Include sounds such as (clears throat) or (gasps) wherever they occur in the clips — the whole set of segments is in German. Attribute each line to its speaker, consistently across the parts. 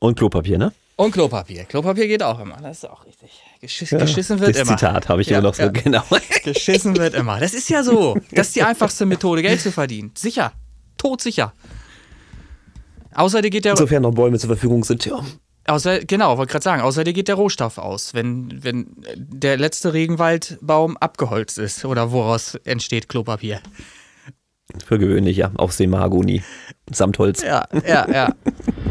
Speaker 1: Und Klopapier, ne?
Speaker 2: Und Klopapier. Klopapier geht auch immer. Das ist auch richtig. Geschiss, ja, geschissen wird
Speaker 1: das
Speaker 2: immer.
Speaker 1: Zitat habe ich ja, immer noch so ja. genau. (laughs)
Speaker 2: Geschissen wird immer. Das ist ja so. Das ist die einfachste Methode, Geld zu verdienen. Sicher. Todsicher. Außer dir geht der.
Speaker 1: Insofern noch Bäume zur Verfügung sind, ja.
Speaker 2: Außer, genau, wollte gerade sagen, außer dir geht der Rohstoff aus, wenn, wenn der letzte Regenwaldbaum abgeholzt ist oder woraus entsteht Klopapier.
Speaker 1: Für gewöhnlich, ja. Aus dem Mahagoni. Samt Holz.
Speaker 2: Ja, ja, ja. (laughs)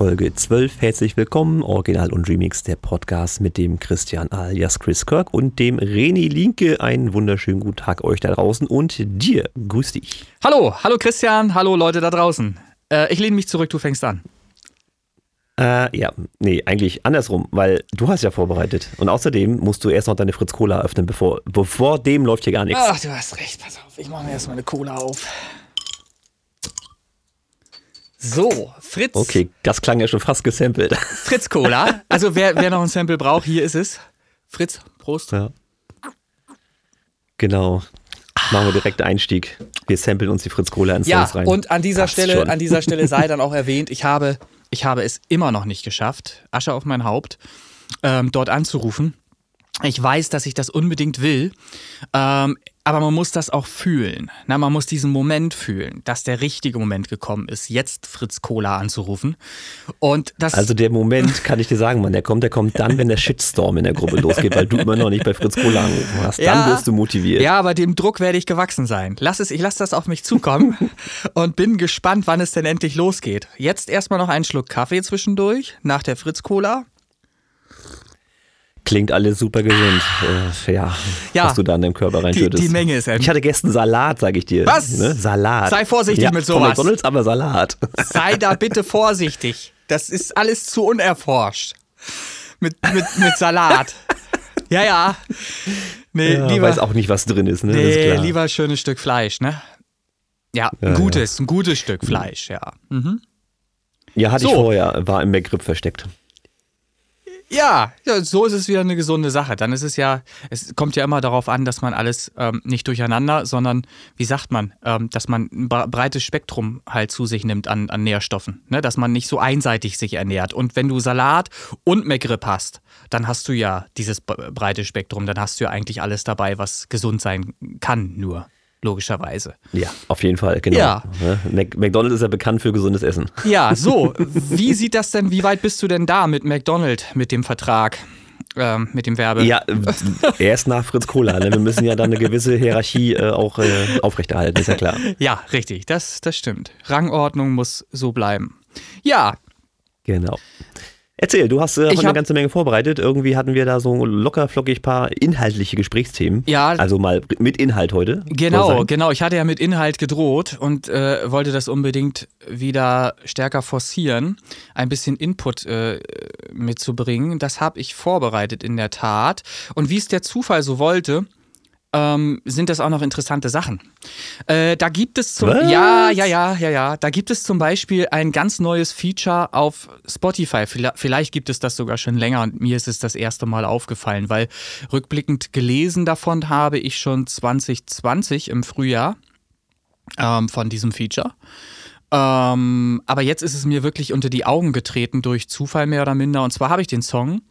Speaker 1: Folge 12. Herzlich willkommen, Original und Remix, der Podcast mit dem Christian alias Chris Kirk und dem Reni Linke. Einen wunderschönen guten Tag euch da draußen und dir. Grüß dich.
Speaker 2: Hallo, hallo Christian, hallo Leute da draußen. Äh, ich lehne mich zurück, du fängst an.
Speaker 1: Äh, ja, nee, eigentlich andersrum, weil du hast ja vorbereitet. Und außerdem musst du erst noch deine Fritz Cola öffnen, bevor, bevor dem läuft hier gar nichts.
Speaker 2: Ach, du hast recht, pass auf, ich mache mir erstmal eine Cola auf. So, Fritz.
Speaker 1: Okay, das klang ja schon fast gesampelt.
Speaker 2: Fritz Cola. Also wer, wer noch ein Sample braucht, hier ist es. Fritz, Prost. Ja.
Speaker 1: Genau. Machen wir direkt Einstieg. Wir samplen uns die Fritz Cola ins
Speaker 2: ja,
Speaker 1: rein.
Speaker 2: Und an dieser Stelle, an dieser Stelle sei dann auch (laughs) erwähnt, ich habe, ich habe es immer noch nicht geschafft, Asche auf mein Haupt, ähm, dort anzurufen. Ich weiß, dass ich das unbedingt will. Ähm, aber man muss das auch fühlen. Na, man muss diesen Moment fühlen, dass der richtige Moment gekommen ist, jetzt Fritz Cola anzurufen. Und das
Speaker 1: also der Moment, kann ich dir sagen, Mann, der kommt, der kommt dann, wenn der Shitstorm in der Gruppe losgeht, weil du immer noch nicht bei Fritz Cola angerufen hast. Ja, dann wirst du motiviert.
Speaker 2: Ja, aber dem Druck werde ich gewachsen sein. Lass es, ich lasse das auf mich zukommen (laughs) und bin gespannt, wann es denn endlich losgeht. Jetzt erstmal noch einen Schluck Kaffee zwischendurch, nach der Fritz Cola.
Speaker 1: Klingt alles super gesund. Äh, ja, ja, was du da in deinem Körper reinschüttest.
Speaker 2: Die, die Menge ist
Speaker 1: Ich hatte gestern Salat, sage ich dir.
Speaker 2: Was?
Speaker 1: Ne? Salat.
Speaker 2: Sei vorsichtig
Speaker 1: ja,
Speaker 2: mit sowas. Von
Speaker 1: McDonalds, aber Salat.
Speaker 2: Sei da bitte vorsichtig. Das ist alles zu unerforscht. Mit, mit, mit Salat. Ja, ja.
Speaker 1: Nee, ja, lieber. Weiß auch nicht, was drin ist, ne?
Speaker 2: Nee, ist lieber ein schönes Stück Fleisch, ne? Ja, ein gutes, ein gutes Stück Fleisch, ja. Mhm.
Speaker 1: Ja, hatte so. ich vorher, war im McRib versteckt.
Speaker 2: Ja, so ist es wieder eine gesunde Sache. Dann ist es ja, es kommt ja immer darauf an, dass man alles ähm, nicht durcheinander, sondern, wie sagt man, ähm, dass man ein breites Spektrum halt zu sich nimmt an, an Nährstoffen. Ne? Dass man nicht so einseitig sich ernährt. Und wenn du Salat und McGrip hast, dann hast du ja dieses breite Spektrum. Dann hast du ja eigentlich alles dabei, was gesund sein kann, nur logischerweise.
Speaker 1: Ja, auf jeden Fall, genau. Ja. Ne? McDonald's ist ja bekannt für gesundes Essen.
Speaker 2: Ja, (laughs) so. Wie sieht das denn, wie weit bist du denn da mit McDonald's, mit dem Vertrag? Ähm, mit dem Werbe.
Speaker 1: Ja, erst nach Fritz Kohler. Ne? Wir müssen ja dann eine gewisse Hierarchie äh, auch äh, aufrechterhalten, ist ja klar.
Speaker 2: Ja, richtig, das, das stimmt. Rangordnung muss so bleiben. Ja.
Speaker 1: Genau. Erzähl, du hast äh, eine ganze Menge vorbereitet. Irgendwie hatten wir da so locker flockig paar inhaltliche Gesprächsthemen. Ja. Also mal mit Inhalt heute.
Speaker 2: Genau, genau. Ich hatte ja mit Inhalt gedroht und äh, wollte das unbedingt wieder stärker forcieren, ein bisschen Input äh, mitzubringen. Das habe ich vorbereitet in der Tat. Und wie es der Zufall so wollte, ähm, sind das auch noch interessante Sachen. Äh, da gibt es zum Was? ja ja ja ja ja da gibt es zum Beispiel ein ganz neues Feature auf Spotify. Vielleicht gibt es das sogar schon länger und mir ist es das erste Mal aufgefallen, weil rückblickend gelesen davon habe ich schon 2020 im Frühjahr ähm, von diesem Feature. Ähm, aber jetzt ist es mir wirklich unter die Augen getreten durch Zufall mehr oder minder. Und zwar habe ich den Song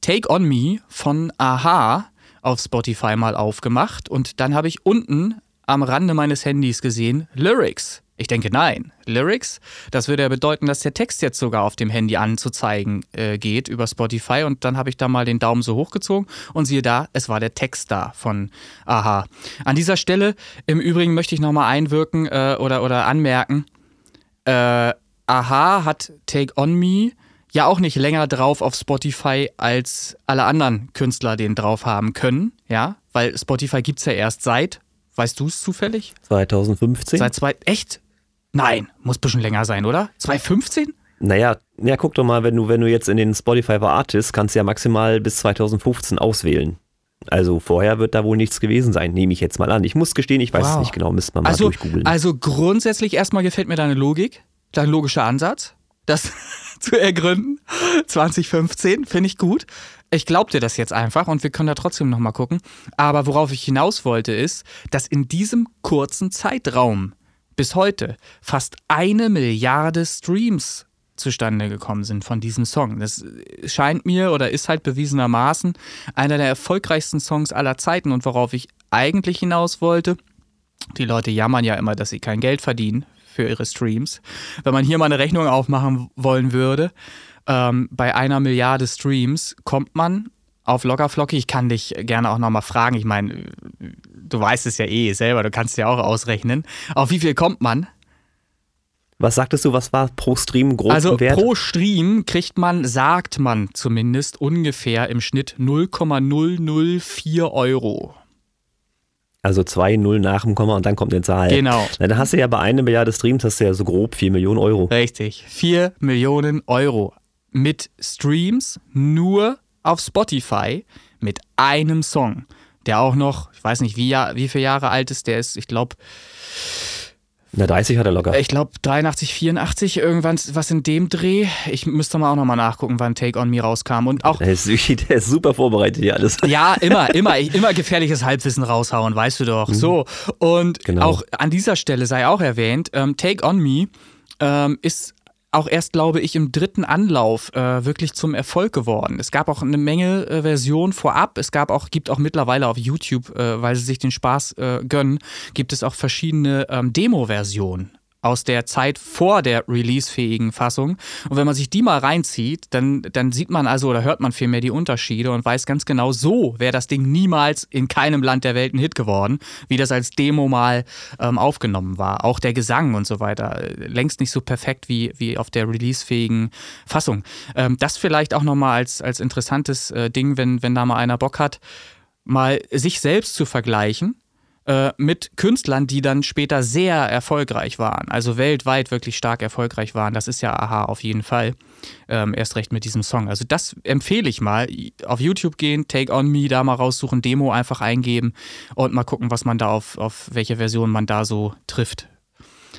Speaker 2: Take On Me von Aha auf Spotify mal aufgemacht und dann habe ich unten am Rande meines Handys gesehen Lyrics. Ich denke, nein. Lyrics, das würde ja bedeuten, dass der Text jetzt sogar auf dem Handy anzuzeigen äh, geht über Spotify. Und dann habe ich da mal den Daumen so hochgezogen und siehe da, es war der Text da von Aha. An dieser Stelle im Übrigen möchte ich nochmal einwirken äh, oder, oder anmerken, äh, Aha hat Take On Me ja auch nicht länger drauf auf Spotify, als alle anderen Künstler den drauf haben können, ja, weil Spotify gibt es ja erst seit, weißt du es zufällig?
Speaker 1: 2015.
Speaker 2: Seit zwei, echt? Nein, muss ein bisschen länger sein, oder? 2015?
Speaker 1: Naja, ja, guck doch mal, wenn du, wenn du jetzt in den Spotify for Artists kannst du ja maximal bis 2015 auswählen. Also vorher wird da wohl nichts gewesen sein, nehme ich jetzt mal an. Ich muss gestehen, ich weiß
Speaker 2: Wow.
Speaker 1: es nicht genau, müsste man mal
Speaker 2: Also,
Speaker 1: durchgoogeln.
Speaker 2: also grundsätzlich erstmal gefällt mir deine Logik, dein logischer Ansatz, das (laughs) (laughs) zu ergründen. 2015 finde ich gut. Ich glaube dir das jetzt einfach und wir können da trotzdem nochmal gucken. Aber worauf ich hinaus wollte, ist, dass in diesem kurzen Zeitraum bis heute fast eine Milliarde Streams zustande gekommen sind von diesem Song. Das scheint mir oder ist halt bewiesenermaßen einer der erfolgreichsten Songs aller Zeiten und worauf ich eigentlich hinaus wollte, die Leute jammern ja immer, dass sie kein Geld verdienen für ihre Streams. Wenn man hier mal eine Rechnung aufmachen wollen würde, ähm, bei einer Milliarde Streams kommt man auf Lockerflocke. Ich kann dich gerne auch nochmal fragen. Ich meine, du weißt es ja eh selber, du kannst ja auch ausrechnen. Auf wie viel kommt man?
Speaker 1: was sagtest du, was war pro Stream grob
Speaker 2: Also
Speaker 1: Wert?
Speaker 2: pro Stream kriegt man, sagt man zumindest, ungefähr im Schnitt 0,004 Euro.
Speaker 1: Also zwei Null nach dem Komma und dann kommt eine Zahl.
Speaker 2: Genau.
Speaker 1: Na, dann hast du ja bei einer Milliarde Streams hast du ja so grob 4 Millionen Euro.
Speaker 2: Richtig. 4 Millionen Euro mit Streams nur auf Spotify mit einem Song, der auch noch, ich weiß nicht, wie, Jahr, wie viele Jahre alt ist, der ist, ich glaube,
Speaker 1: Na, 30 hat er locker.
Speaker 2: ich glaube 83, 84, irgendwann was in dem Dreh. Ich müsste mal auch nochmal nachgucken, wann Take On Me rauskam. Und auch
Speaker 1: Der ist, (laughs) der ist super vorbereitet hier alles.
Speaker 2: Ja, immer, (laughs) immer, immer gefährliches Halbwissen raushauen, weißt du doch. So. Und
Speaker 1: Genau.
Speaker 2: auch an dieser Stelle sei auch erwähnt, ähm, Take On Me ähm, ist auch erst, glaube ich, im dritten Anlauf äh, wirklich zum Erfolg geworden. Es gab auch eine Menge äh, Versionen vorab. Es gab auch, gibt auch mittlerweile auf YouTube, äh, weil sie sich den Spaß äh, gönnen, gibt es auch verschiedene ähm, Demo-Versionen aus der Zeit vor der releasefähigen Fassung. Und wenn man sich die mal reinzieht, dann, dann sieht man also oder hört man vielmehr die Unterschiede und weiß ganz genau, so wäre das Ding niemals in keinem Land der Welt ein Hit geworden, wie das als Demo mal ähm, aufgenommen war. Auch der Gesang und so weiter. äh, Längst nicht so perfekt wie, wie auf der releasefähigen Fassung. Ähm, das vielleicht auch nochmal als, als interessantes äh, Ding, wenn, wenn da mal einer Bock hat, mal sich selbst zu vergleichen äh, mit Künstlern, die dann später sehr erfolgreich waren, also weltweit wirklich stark erfolgreich waren. Das ist ja aha auf jeden Fall. Ähm, erst recht mit diesem Song. Also das empfehle ich mal. Auf YouTube gehen, Take On Me, da mal raussuchen, Demo einfach eingeben und mal gucken, was man da auf, auf welche Version man da so trifft.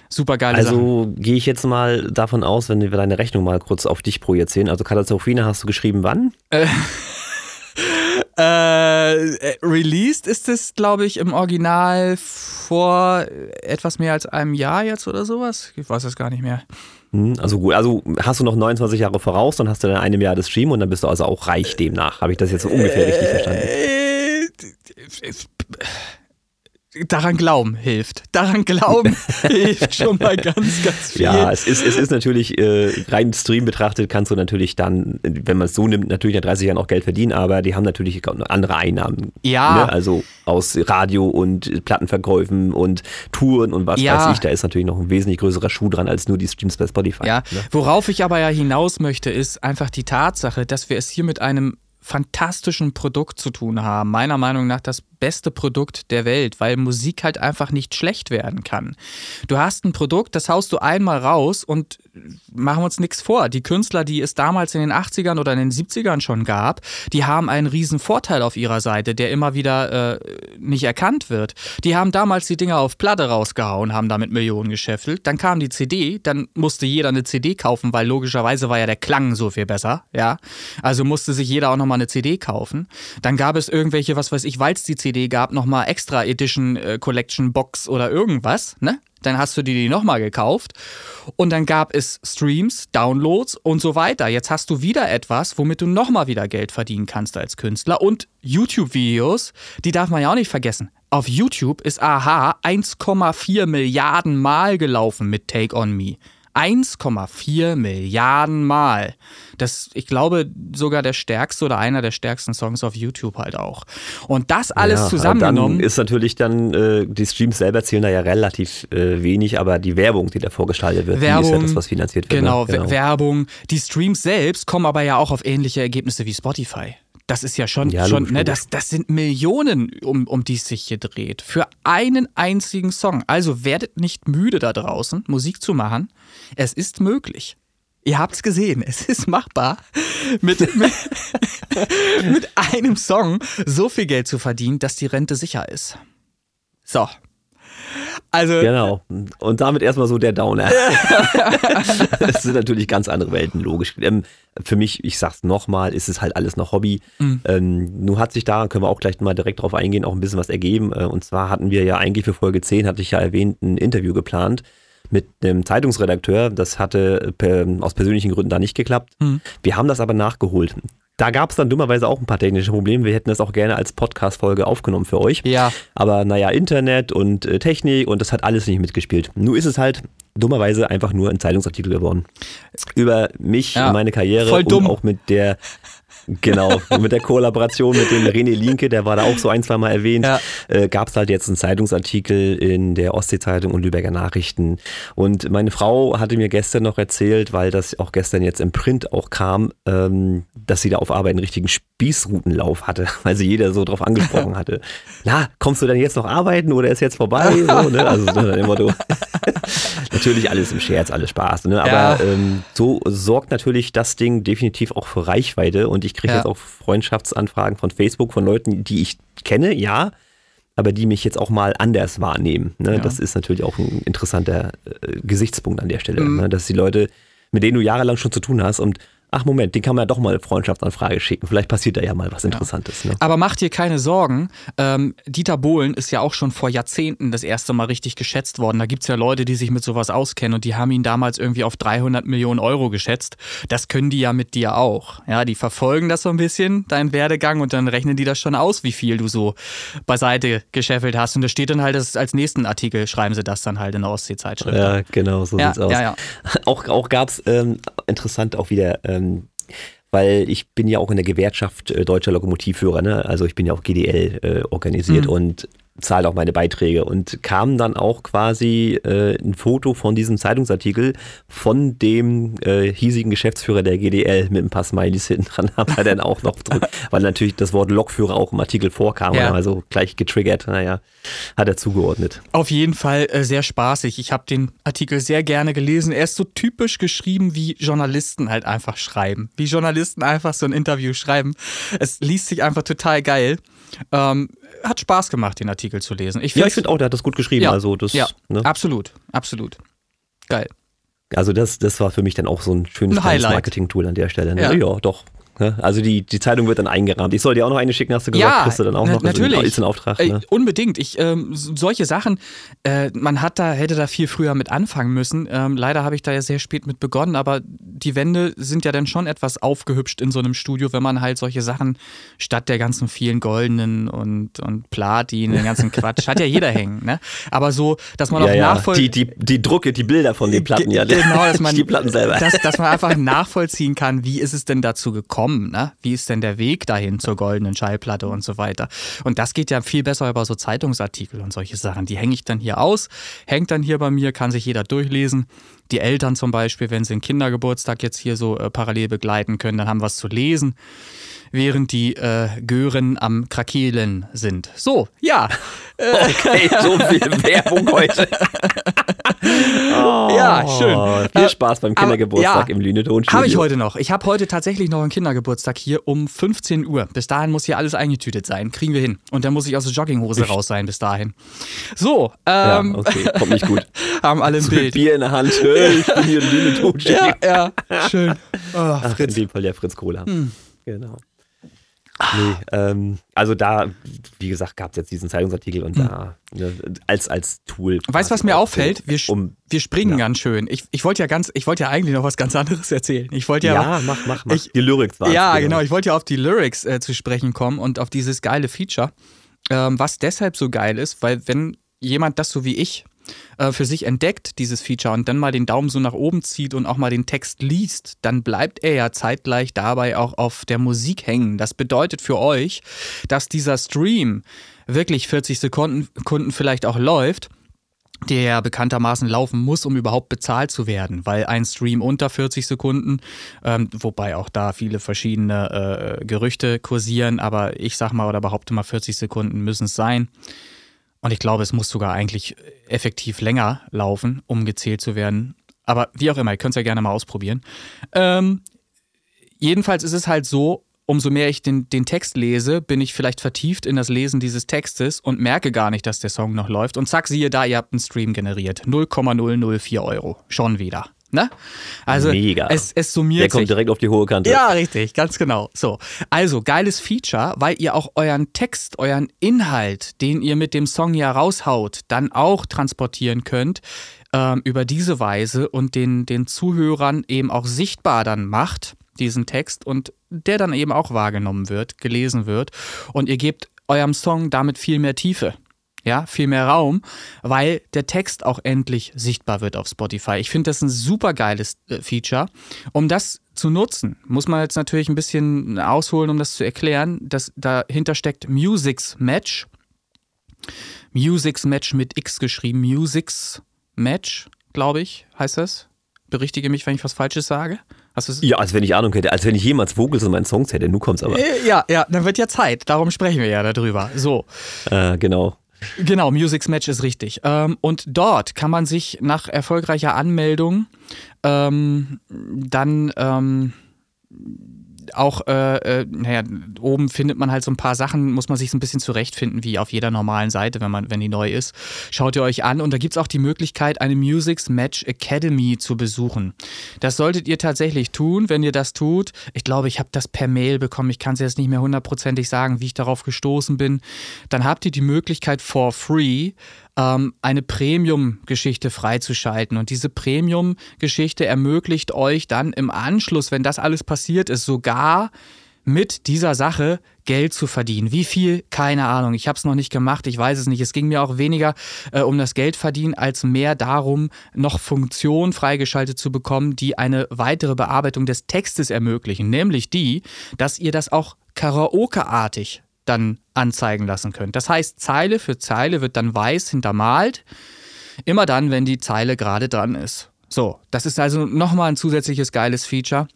Speaker 2: Super geile.
Speaker 1: Also gehe ich jetzt mal davon aus, wenn wir deine Rechnung mal kurz auf dich projizieren. Also Katastrophine hast du geschrieben wann?
Speaker 2: Äh, (laughs) äh, released ist es, glaube ich, im Original vor etwas mehr als einem Jahr jetzt oder sowas. Ich weiß es gar nicht mehr.
Speaker 1: Hm, Also gut, also hast du noch 29 Jahre voraus, dann hast du dann eine Milliarde Stream und dann bist du also auch reich demnach. Habe ich das jetzt so ungefähr richtig verstanden?
Speaker 2: Daran glauben hilft. Daran glauben (laughs) hilft schon mal ganz, ganz viel.
Speaker 1: Ja, es ist, es ist natürlich, äh, rein Stream betrachtet, kannst du natürlich dann, wenn man es so nimmt, natürlich nach 30 Jahren auch Geld verdienen, aber die haben natürlich andere Einnahmen.
Speaker 2: Ja.
Speaker 1: Ne? Also aus Radio und Plattenverkäufen und Touren und was
Speaker 2: Ja.
Speaker 1: weiß ich, da ist natürlich noch ein wesentlich größerer Schuh dran als nur die Streams bei Spotify.
Speaker 2: Ja,
Speaker 1: Ne?
Speaker 2: worauf ich aber ja hinaus möchte, ist einfach die Tatsache, dass wir es hier mit einem fantastischen Produkt zu tun haben. Meiner Meinung nach das beste Produkt der Welt, weil Musik halt einfach nicht schlecht werden kann. Du hast ein Produkt, das haust du einmal raus und machen wir uns nichts vor. Die Künstler, die es damals in den 80ern oder in den 70ern schon gab, die haben einen riesen Vorteil auf ihrer Seite, der immer wieder äh, nicht erkannt wird. Die haben damals die Dinger auf Platte rausgehauen, haben damit Millionen geschäftelt. Dann kam die CD, dann musste jeder eine CD kaufen, weil logischerweise war ja der Klang so viel besser, ja. Also musste sich jeder auch nochmal eine CD kaufen. Dann gab es irgendwelche, was weiß ich, weil es die CD gab, nochmal Extra Edition äh, Collection Box oder irgendwas, ne? Dann hast du dir die nochmal gekauft. Und dann gab es Streams, Downloads und so weiter. Jetzt hast du wieder etwas, womit du nochmal wieder Geld verdienen kannst als Künstler. Und YouTube-Videos, die darf man ja auch nicht vergessen. Auf YouTube ist Aha 1,4 Milliarden Mal gelaufen mit Take On Me. 1,4 Milliarden Mal. Das, ich glaube, sogar der stärkste oder einer der stärksten Songs auf YouTube halt auch. Und das alles
Speaker 1: Ja,
Speaker 2: zusammengenommen.
Speaker 1: Dann ist natürlich dann, äh, die Streams selber zählen da ja relativ äh, wenig, aber die Werbung, die da vorgestaltet wird, die ist ja
Speaker 2: Werbung,
Speaker 1: das, was finanziert wird.
Speaker 2: Genau,
Speaker 1: ne?
Speaker 2: Wer- Werbung. Die Streams selbst kommen aber ja auch auf ähnliche Ergebnisse wie Spotify. Das ist ja schon,
Speaker 1: Ja,
Speaker 2: schon ne, das, das sind Millionen, um, um die es sich hier dreht. Für einen einzigen Song. Also werdet nicht müde da draußen, Musik zu machen. Es ist möglich. Ihr habt's gesehen, es ist machbar, mit, (laughs) mit, mit einem Song so viel Geld zu verdienen, dass die Rente sicher ist. So. Also,
Speaker 1: Genau. Und damit erstmal so der Downer. (laughs) das sind natürlich ganz andere Welten, logisch. Ähm, für mich, ich sag's nochmal, ist es halt alles noch Hobby.
Speaker 2: Mhm.
Speaker 1: Ähm, nun hat sich da, können wir auch gleich mal direkt drauf eingehen, auch ein bisschen was ergeben. Äh, Und zwar hatten wir ja eigentlich für Folge 10, hatte ich ja erwähnt, ein Interview geplant mit einem Zeitungsredakteur. Das hatte per, aus persönlichen Gründen da nicht geklappt.
Speaker 2: Mhm.
Speaker 1: Wir haben das aber nachgeholt. Da gab es dann dummerweise auch ein paar technische Probleme. Wir hätten das auch gerne als Podcast-Folge aufgenommen für euch.
Speaker 2: ja,
Speaker 1: Aber naja, Internet und äh, Technik und das hat alles nicht mitgespielt. Nun ist es halt dummerweise einfach nur ein Zeitungsartikel geworden. Über mich
Speaker 2: Ja,
Speaker 1: und meine Karriere und auch mit der Genau, mit der Kollaboration mit dem René Linke, der war da auch so ein, zwei Mal erwähnt,
Speaker 2: Ja.
Speaker 1: äh, gab es halt jetzt einen Zeitungsartikel in der Ostsee-Zeitung und Lübecker Nachrichten. Und meine Frau hatte mir gestern noch erzählt, weil das auch gestern jetzt im Print auch kam, ähm, dass sie da auf Arbeit einen richtigen Spießrutenlauf hatte, (laughs) weil sie jeder so drauf angesprochen hatte. (laughs) Na, kommst du denn jetzt noch arbeiten oder ist jetzt vorbei? (laughs) So, ne? Also so nach dem Motto. Natürlich alles im Scherz, alles Spaß. Ne? Aber
Speaker 2: Ja.
Speaker 1: ähm, so sorgt natürlich das Ding definitiv auch für Reichweite und ich kriege
Speaker 2: Ja.
Speaker 1: jetzt auch Freundschaftsanfragen von Facebook von Leuten, die ich kenne, ja, aber die mich jetzt auch mal anders wahrnehmen. Ne?
Speaker 2: Ja.
Speaker 1: Das ist natürlich auch ein interessanter äh, Gesichtspunkt an der Stelle,
Speaker 2: Mhm.
Speaker 1: ne? dass die Leute, mit denen du jahrelang schon zu tun hast und ach Moment, den kann man ja doch mal eine Freundschaftsanfrage schicken. Vielleicht passiert da ja mal was Interessantes. Ne?
Speaker 2: Aber mach dir keine Sorgen. Ähm, Dieter Bohlen ist ja auch schon vor Jahrzehnten das erste Mal richtig geschätzt worden. Da gibt es ja Leute, die sich mit sowas auskennen und die haben ihn damals irgendwie auf 300 Millionen Euro geschätzt. Das können die ja mit dir auch. Ja, die verfolgen das so ein bisschen, deinen Werdegang, und dann rechnen die das schon aus, wie viel du so beiseite gescheffelt hast. Und da steht dann halt, das als nächsten Artikel schreiben sie das dann halt in der Ostsee-Zeitschrift.
Speaker 1: Ja, genau, so
Speaker 2: Ja,
Speaker 1: sieht's aus.
Speaker 2: ja, ja. (laughs)
Speaker 1: Auch, auch gab es ähm, interessant auch wieder, ähm, weil ich bin ja auch in der Gewerkschaft äh, Deutscher Lokomotivführer, ne? also ich bin ja auch GDL äh, organisiert
Speaker 2: Mhm.
Speaker 1: und zahle auch meine Beiträge und kam dann auch quasi äh, ein Foto von diesem Zeitungsartikel von dem äh, hiesigen Geschäftsführer der GDL mit ein paar Smileys hinten dran, (laughs) haben wir dann auch noch drüber, (laughs) weil natürlich das Wort Lokführer auch im Artikel vorkam,
Speaker 2: ja.
Speaker 1: also gleich getriggert, naja, hat er zugeordnet.
Speaker 2: Auf jeden Fall äh, sehr spaßig. Ich habe den Artikel sehr gerne gelesen. Er ist so typisch geschrieben, wie Journalisten halt einfach schreiben. Wie Journalisten einfach so ein Interview schreiben. Es liest sich einfach total geil. Ähm, hat Spaß gemacht, den Artikel zu lesen. Ich
Speaker 1: Ja, ich finde auch, der hat das gut geschrieben,
Speaker 2: ja,
Speaker 1: also das,
Speaker 2: ja,
Speaker 1: ne?
Speaker 2: absolut, absolut. Geil.
Speaker 1: Also das, das war für mich dann auch so ein schönes
Speaker 2: Ein.
Speaker 1: Marketing-Tool an der Stelle. Ne?
Speaker 2: Ja.
Speaker 1: Ja. doch. Ne? Also die, die Zeitung wird dann eingerahmt. Ich soll dir auch noch eine schicken, hast du gesagt,
Speaker 2: Ja,
Speaker 1: kriegst du dann auch noch.
Speaker 2: Natürlich.
Speaker 1: Ist ein Auftrag. Ne?
Speaker 2: unbedingt. Ich, ähm, solche Sachen, äh, man hat da, hätte da viel früher mit anfangen müssen. Ähm, leider habe ich da ja sehr spät mit begonnen, aber die Wände sind ja dann schon etwas aufgehübscht in so einem Studio, wenn man halt solche Sachen statt der ganzen vielen goldenen und, und Platin, den ganzen Quatsch, hat ja jeder hängen. Ne? Aber so, dass man
Speaker 1: Ja,
Speaker 2: auch
Speaker 1: ja.
Speaker 2: nachvoll
Speaker 1: Die, die, die Drucke, die Bilder von den Platten, ja.
Speaker 2: Ge- Genau, dass (laughs) man,
Speaker 1: die Platten selber.
Speaker 2: Dass, dass man einfach nachvollziehen kann, wie ist es denn dazu gekommen, ne? Wie ist denn der Weg dahin zur goldenen Schallplatte und so weiter. Und das geht ja viel besser über so Zeitungsartikel und solche Sachen. Die hänge ich dann hier aus, hängt dann hier bei mir, kann sich jeder durchlesen. Die Eltern zum Beispiel, wenn sie einen Kindergeburtstag jetzt hier so äh, parallel begleiten können, dann haben was zu lesen, während die äh, Gören am Krakelen sind. So, ja. (laughs)
Speaker 1: Okay, so viel Werbung heute. (laughs)
Speaker 2: Ja, schön.
Speaker 1: Oh, viel
Speaker 2: Äh,
Speaker 1: Spaß beim
Speaker 2: aber-
Speaker 1: Kindergeburtstag
Speaker 2: ja,
Speaker 1: im Lüneton-Studio.
Speaker 2: Habe ich heute noch. Ich habe heute tatsächlich noch einen Kindergeburtstag hier um 15 Uhr. Bis dahin muss hier alles eingetütet sein. Kriegen wir hin. Und dann muss ich aus der Jogginghose raus sein bis dahin. So,
Speaker 1: Ja,
Speaker 2: ähm,
Speaker 1: okay, kommt nicht gut. (laughs)
Speaker 2: haben alle ein
Speaker 1: So mit
Speaker 2: Bild.
Speaker 1: Bier in der Hand. Ich bin hier im Lüneton-Studio.
Speaker 2: Ja, ja, schön. Oh,
Speaker 1: Ach, in
Speaker 2: Fritz. Hm.
Speaker 1: dem Fall der Fritz Kohler. Genau. Nee, ähm, also da, wie gesagt, gab es jetzt diesen Zeitungsartikel und da ne, als, als Tool.
Speaker 2: Hm. Weißt du, was mir auffällt? Wir,
Speaker 1: um,
Speaker 2: wir springen
Speaker 1: ja.
Speaker 2: ganz schön. Ich, ich wollte ja ganz, ich wollte ja eigentlich noch was ganz anderes erzählen. Ich wollte ja,
Speaker 1: ja, mach, mach, mach.
Speaker 2: Ich-
Speaker 1: Die Lyrics waren
Speaker 2: Ja, genau. Ich wollte ja auf die Lyrics äh, zu sprechen kommen und auf dieses geile Feature. Ähm, was deshalb so geil ist, weil wenn jemand das so wie ich äh, für sich entdeckt, dieses Feature, und dann mal den Daumen so nach oben zieht und auch mal den Text liest, dann bleibt er ja zeitgleich dabei auch auf der Musik hängen. Das bedeutet für euch, dass dieser Stream wirklich 40 Sekunden Sekunden vielleicht auch läuft der bekanntermaßen laufen muss, um überhaupt bezahlt zu werden, weil ein Stream unter 40 Sekunden, ähm, wobei auch da viele verschiedene äh, Gerüchte kursieren, aber ich sag mal oder behaupte mal 40 Sekunden müssen es sein. Und ich glaube, es muss sogar eigentlich effektiv länger laufen, um gezählt zu werden. Aber wie auch immer, ihr könnt es ja gerne mal ausprobieren. Ähm, jedenfalls ist es halt so, umso mehr ich den, den Text lese, bin ich vielleicht vertieft in das Lesen dieses Textes und merke gar nicht, dass der Song noch läuft. Und zack, siehe da, ihr habt einen Stream generiert. 0,004 Euro. Schon wieder. Ne? Also
Speaker 1: Mega.
Speaker 2: Es, es summiert
Speaker 1: Der kommt
Speaker 2: sich.
Speaker 1: direkt auf die hohe Kante.
Speaker 2: Ja, richtig, ganz genau. So, also geiles Feature, weil ihr auch euren Text, euren Inhalt, den ihr mit dem Song ja raushaut, dann auch transportieren könnt ähm, über diese Weise und den, den Zuhörern eben auch sichtbar dann macht, diesen Text und der dann eben auch wahrgenommen wird, gelesen wird und ihr gebt eurem Song damit viel mehr Tiefe ja, viel mehr Raum, weil der Text auch endlich sichtbar wird auf Spotify. Ich finde das ein super geiles äh, Feature. Um das zu nutzen, muss man jetzt natürlich ein bisschen ausholen, um das zu erklären. Das, dahinter steckt Musics Match. Musics Match mit X geschrieben. Musics Match, glaube ich, heißt das. Berichtige mich, wenn ich was Falsches sage.
Speaker 1: Ja, als wenn ich Ahnung hätte, als wenn ich jemals Vocals in meinen Songs hätte. Nu kommt's aber.
Speaker 2: Äh, Ja, ja, dann wird ja Zeit. Darum sprechen wir ja darüber. So.
Speaker 1: Äh, genau.
Speaker 2: Genau, Musics Match ist richtig. Ähm, und dort kann man sich nach erfolgreicher Anmeldung ähm, dann ähm, auch, äh, äh, naja, oben findet man halt so ein paar Sachen, muss man sich so ein bisschen zurechtfinden, wie auf jeder normalen Seite, wenn man, wenn die neu ist. Schaut ihr euch an und da gibt es auch die Möglichkeit, eine Musics Match Academy zu besuchen. Das solltet ihr tatsächlich tun, wenn ihr das tut. Ich glaube, ich habe das per Mail bekommen. Ich kann es jetzt nicht mehr hundertprozentig sagen, wie ich darauf gestoßen bin. Dann habt ihr die Möglichkeit for free ähm, eine Premium-Geschichte freizuschalten. Und diese Premium-Geschichte ermöglicht euch dann im Anschluss, wenn das alles passiert ist, sogar mit dieser Sache Geld zu verdienen. Wie viel? Keine Ahnung. Ich habe es noch nicht gemacht. Ich weiß es nicht. Es ging mir auch weniger äh, um das Geld verdienen, als mehr darum, noch Funktionen freigeschaltet zu bekommen, die eine weitere Bearbeitung des Textes ermöglichen. Nämlich die, dass ihr das auch Karaoke-artig dann anzeigen lassen könnt. Das heißt, Zeile für Zeile wird dann weiß hintermalt. Immer dann, wenn die Zeile gerade dran ist. So, das ist also nochmal ein zusätzliches geiles Feature.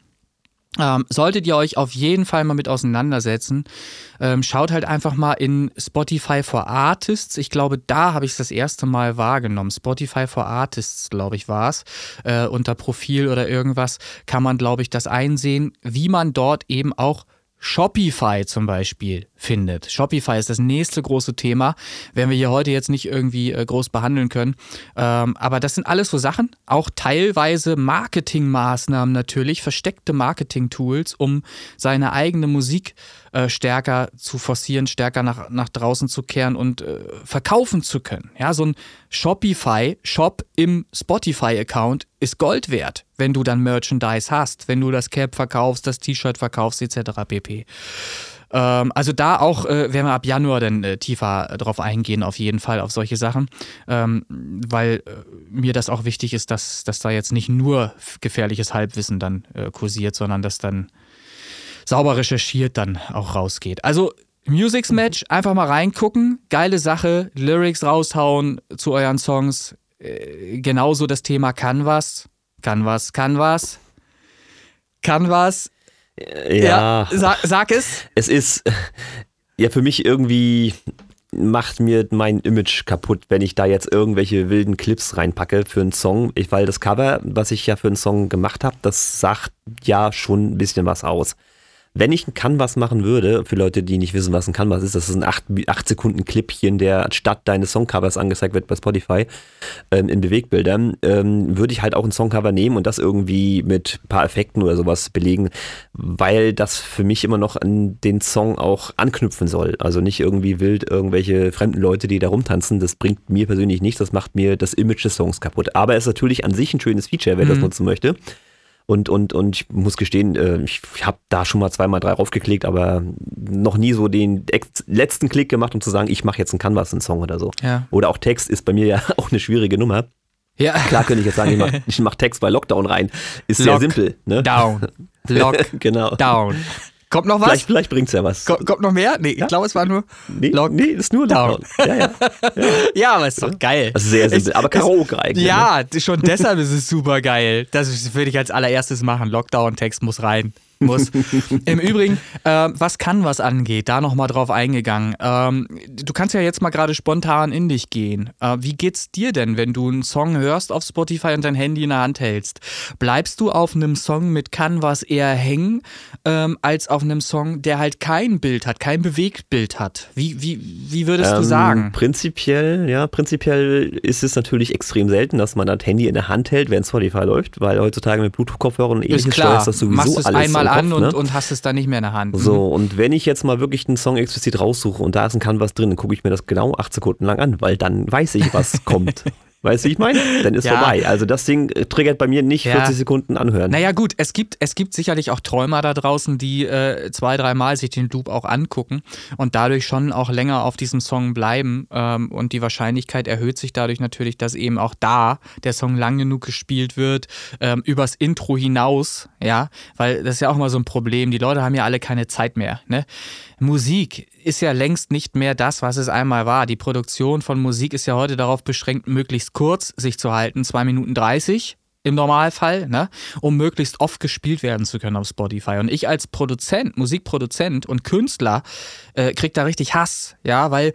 Speaker 2: Ähm, solltet ihr euch auf jeden Fall mal mit auseinandersetzen, ähm, schaut halt einfach mal in Spotify for Artists. Ich glaube, da habe ich es das erste Mal wahrgenommen. Spotify for Artists, glaube ich, war es. Äh, unter Profil oder irgendwas kann man, glaube ich, das einsehen, wie man dort eben auch Shopify zum Beispiel findet. Shopify ist das nächste große Thema, werden wir hier heute jetzt nicht irgendwie äh, groß behandeln können. Ähm, aber das sind alles so Sachen, auch teilweise Marketingmaßnahmen natürlich, versteckte Marketing-Tools, um seine eigene Musik äh, stärker zu forcieren, stärker nach, nach draußen zu kehren und äh, verkaufen zu können. Ja, so ein Shopify-Shop im Spotify-Account ist Gold wert, wenn du dann Merchandise hast, wenn du das Cap verkaufst, das T-Shirt verkaufst, etc. pp. Ähm, also da auch äh, werden wir ab Januar dann äh, tiefer drauf eingehen, auf jeden Fall auf solche Sachen, ähm, weil äh, mir das auch wichtig ist, dass, dass da jetzt nicht nur gefährliches Halbwissen dann äh, kursiert, sondern dass dann sauber recherchiert dann auch rausgeht. Also Musics Match, einfach mal reingucken, geile Sache, Lyrics raushauen zu euren Songs. Äh, genauso das Thema Canvas. Canvas, Canvas. Canvas.
Speaker 1: Ja,
Speaker 2: sag, sag es.
Speaker 1: es ist ja für mich irgendwie macht mir mein Image kaputt, wenn ich da jetzt irgendwelche wilden Clips reinpacke für einen Song, ich, weil das Cover, was ich ja für einen Song gemacht habe, das sagt ja schon ein bisschen was aus. Wenn ich ein Canvas machen würde, für Leute, die nicht wissen, was ein Canvas ist, das ist ein 8, Sekunden Clipchen, der statt deines Songcovers angezeigt wird bei Spotify ähm, in Bewegbildern, ähm, würde ich halt auch ein Songcover nehmen und das irgendwie mit ein paar Effekten oder sowas belegen, weil das für mich immer noch an den Song auch anknüpfen soll. Also nicht irgendwie wild irgendwelche fremden Leute, die da rumtanzen, das bringt mir persönlich nichts, das macht mir das Image des Songs kaputt. Aber es ist natürlich an sich ein schönes Feature, wer das
Speaker 2: Mhm.
Speaker 1: nutzen möchte. Und, und, und ich muss gestehen, äh, ich habe da schon mal zweimal drei raufgeklickt, aber noch nie so den letzten Klick gemacht, um zu sagen, ich mache jetzt einen Canvas, einen Song oder so.
Speaker 2: Ja.
Speaker 1: Oder auch Text ist bei mir ja (laughs) auch eine schwierige Nummer.
Speaker 2: Ja.
Speaker 1: Klar könnte ich jetzt sagen, ich mache mach Text bei Lockdown rein. Ist sehr
Speaker 2: Lock
Speaker 1: simpel. Ne?
Speaker 2: Down. (laughs) Lock
Speaker 1: genau.
Speaker 2: down. Kommt noch was?
Speaker 1: Vielleicht, vielleicht bringt's ja was.
Speaker 2: Ko- Kommt noch mehr? Nee, ich glaube, es war nur.
Speaker 1: nee,
Speaker 2: Lock
Speaker 1: nee, ist nur
Speaker 2: down.
Speaker 1: Lockdown. Ja, ja. (laughs)
Speaker 2: Ja, aber ist doch geil.
Speaker 1: Ist sehr simpel.
Speaker 2: Es-
Speaker 1: aber Karaoke eigentlich. Ne?
Speaker 2: Ja, schon deshalb ist es super geil. Das würde ich als allererstes machen. Lockdown-Text muss rein. Muss. Im Übrigen, äh, was kann was angeht, da nochmal drauf eingegangen. Ähm, du kannst ja jetzt mal gerade spontan in dich gehen. Äh, wie geht's dir denn, wenn du einen Song hörst auf Spotify und dein Handy in der Hand hältst? Bleibst du auf einem Song mit Canvas eher hängen, ähm, als auf einem Song, der halt kein Bild hat, kein Bewegtbild hat? Wie, wie, wie würdest ähm, du sagen?
Speaker 1: Prinzipiell, ja, prinzipiell ist es natürlich extrem selten, dass man das Handy in der Hand hält, während Spotify läuft, weil heutzutage mit Bluetooth-Kopfhörern und ähnliches steuerst das sowieso
Speaker 2: Machst
Speaker 1: es
Speaker 2: alles einmal an und,
Speaker 1: ne?
Speaker 2: und hast es dann nicht mehr in der Hand.
Speaker 1: So, und wenn ich jetzt mal wirklich einen Song explizit raussuche und da ist ein Canvas drin, dann gucke ich mir das genau acht Sekunden lang an, weil dann weiß ich, was (laughs) kommt. Weißt du, wie ich meine? Dann ist
Speaker 2: Ja.
Speaker 1: vorbei. Also das Ding äh, triggert bei mir nicht
Speaker 2: Ja.
Speaker 1: 40 Sekunden anhören.
Speaker 2: Naja gut, es gibt, es gibt sicherlich auch Träumer da draußen, die äh, zwei, dreimal sich den Loop auch angucken und dadurch schon auch länger auf diesem Song bleiben. Ähm, und die Wahrscheinlichkeit erhöht sich dadurch natürlich, dass eben auch da der Song lang genug gespielt wird, ähm, übers Intro hinaus, ja, weil das ist ja auch immer so ein Problem. Die Leute haben ja alle keine Zeit mehr. Ne? Musik ist ja längst nicht mehr das, was es einmal war. Die Produktion von Musik ist ja heute darauf beschränkt, möglichst kurz sich zu halten, 2 Minuten 30 im Normalfall, ne, um möglichst oft gespielt werden zu können auf Spotify. Und ich als Produzent, Musikproduzent und Künstler äh, krieg da richtig Hass, ja, weil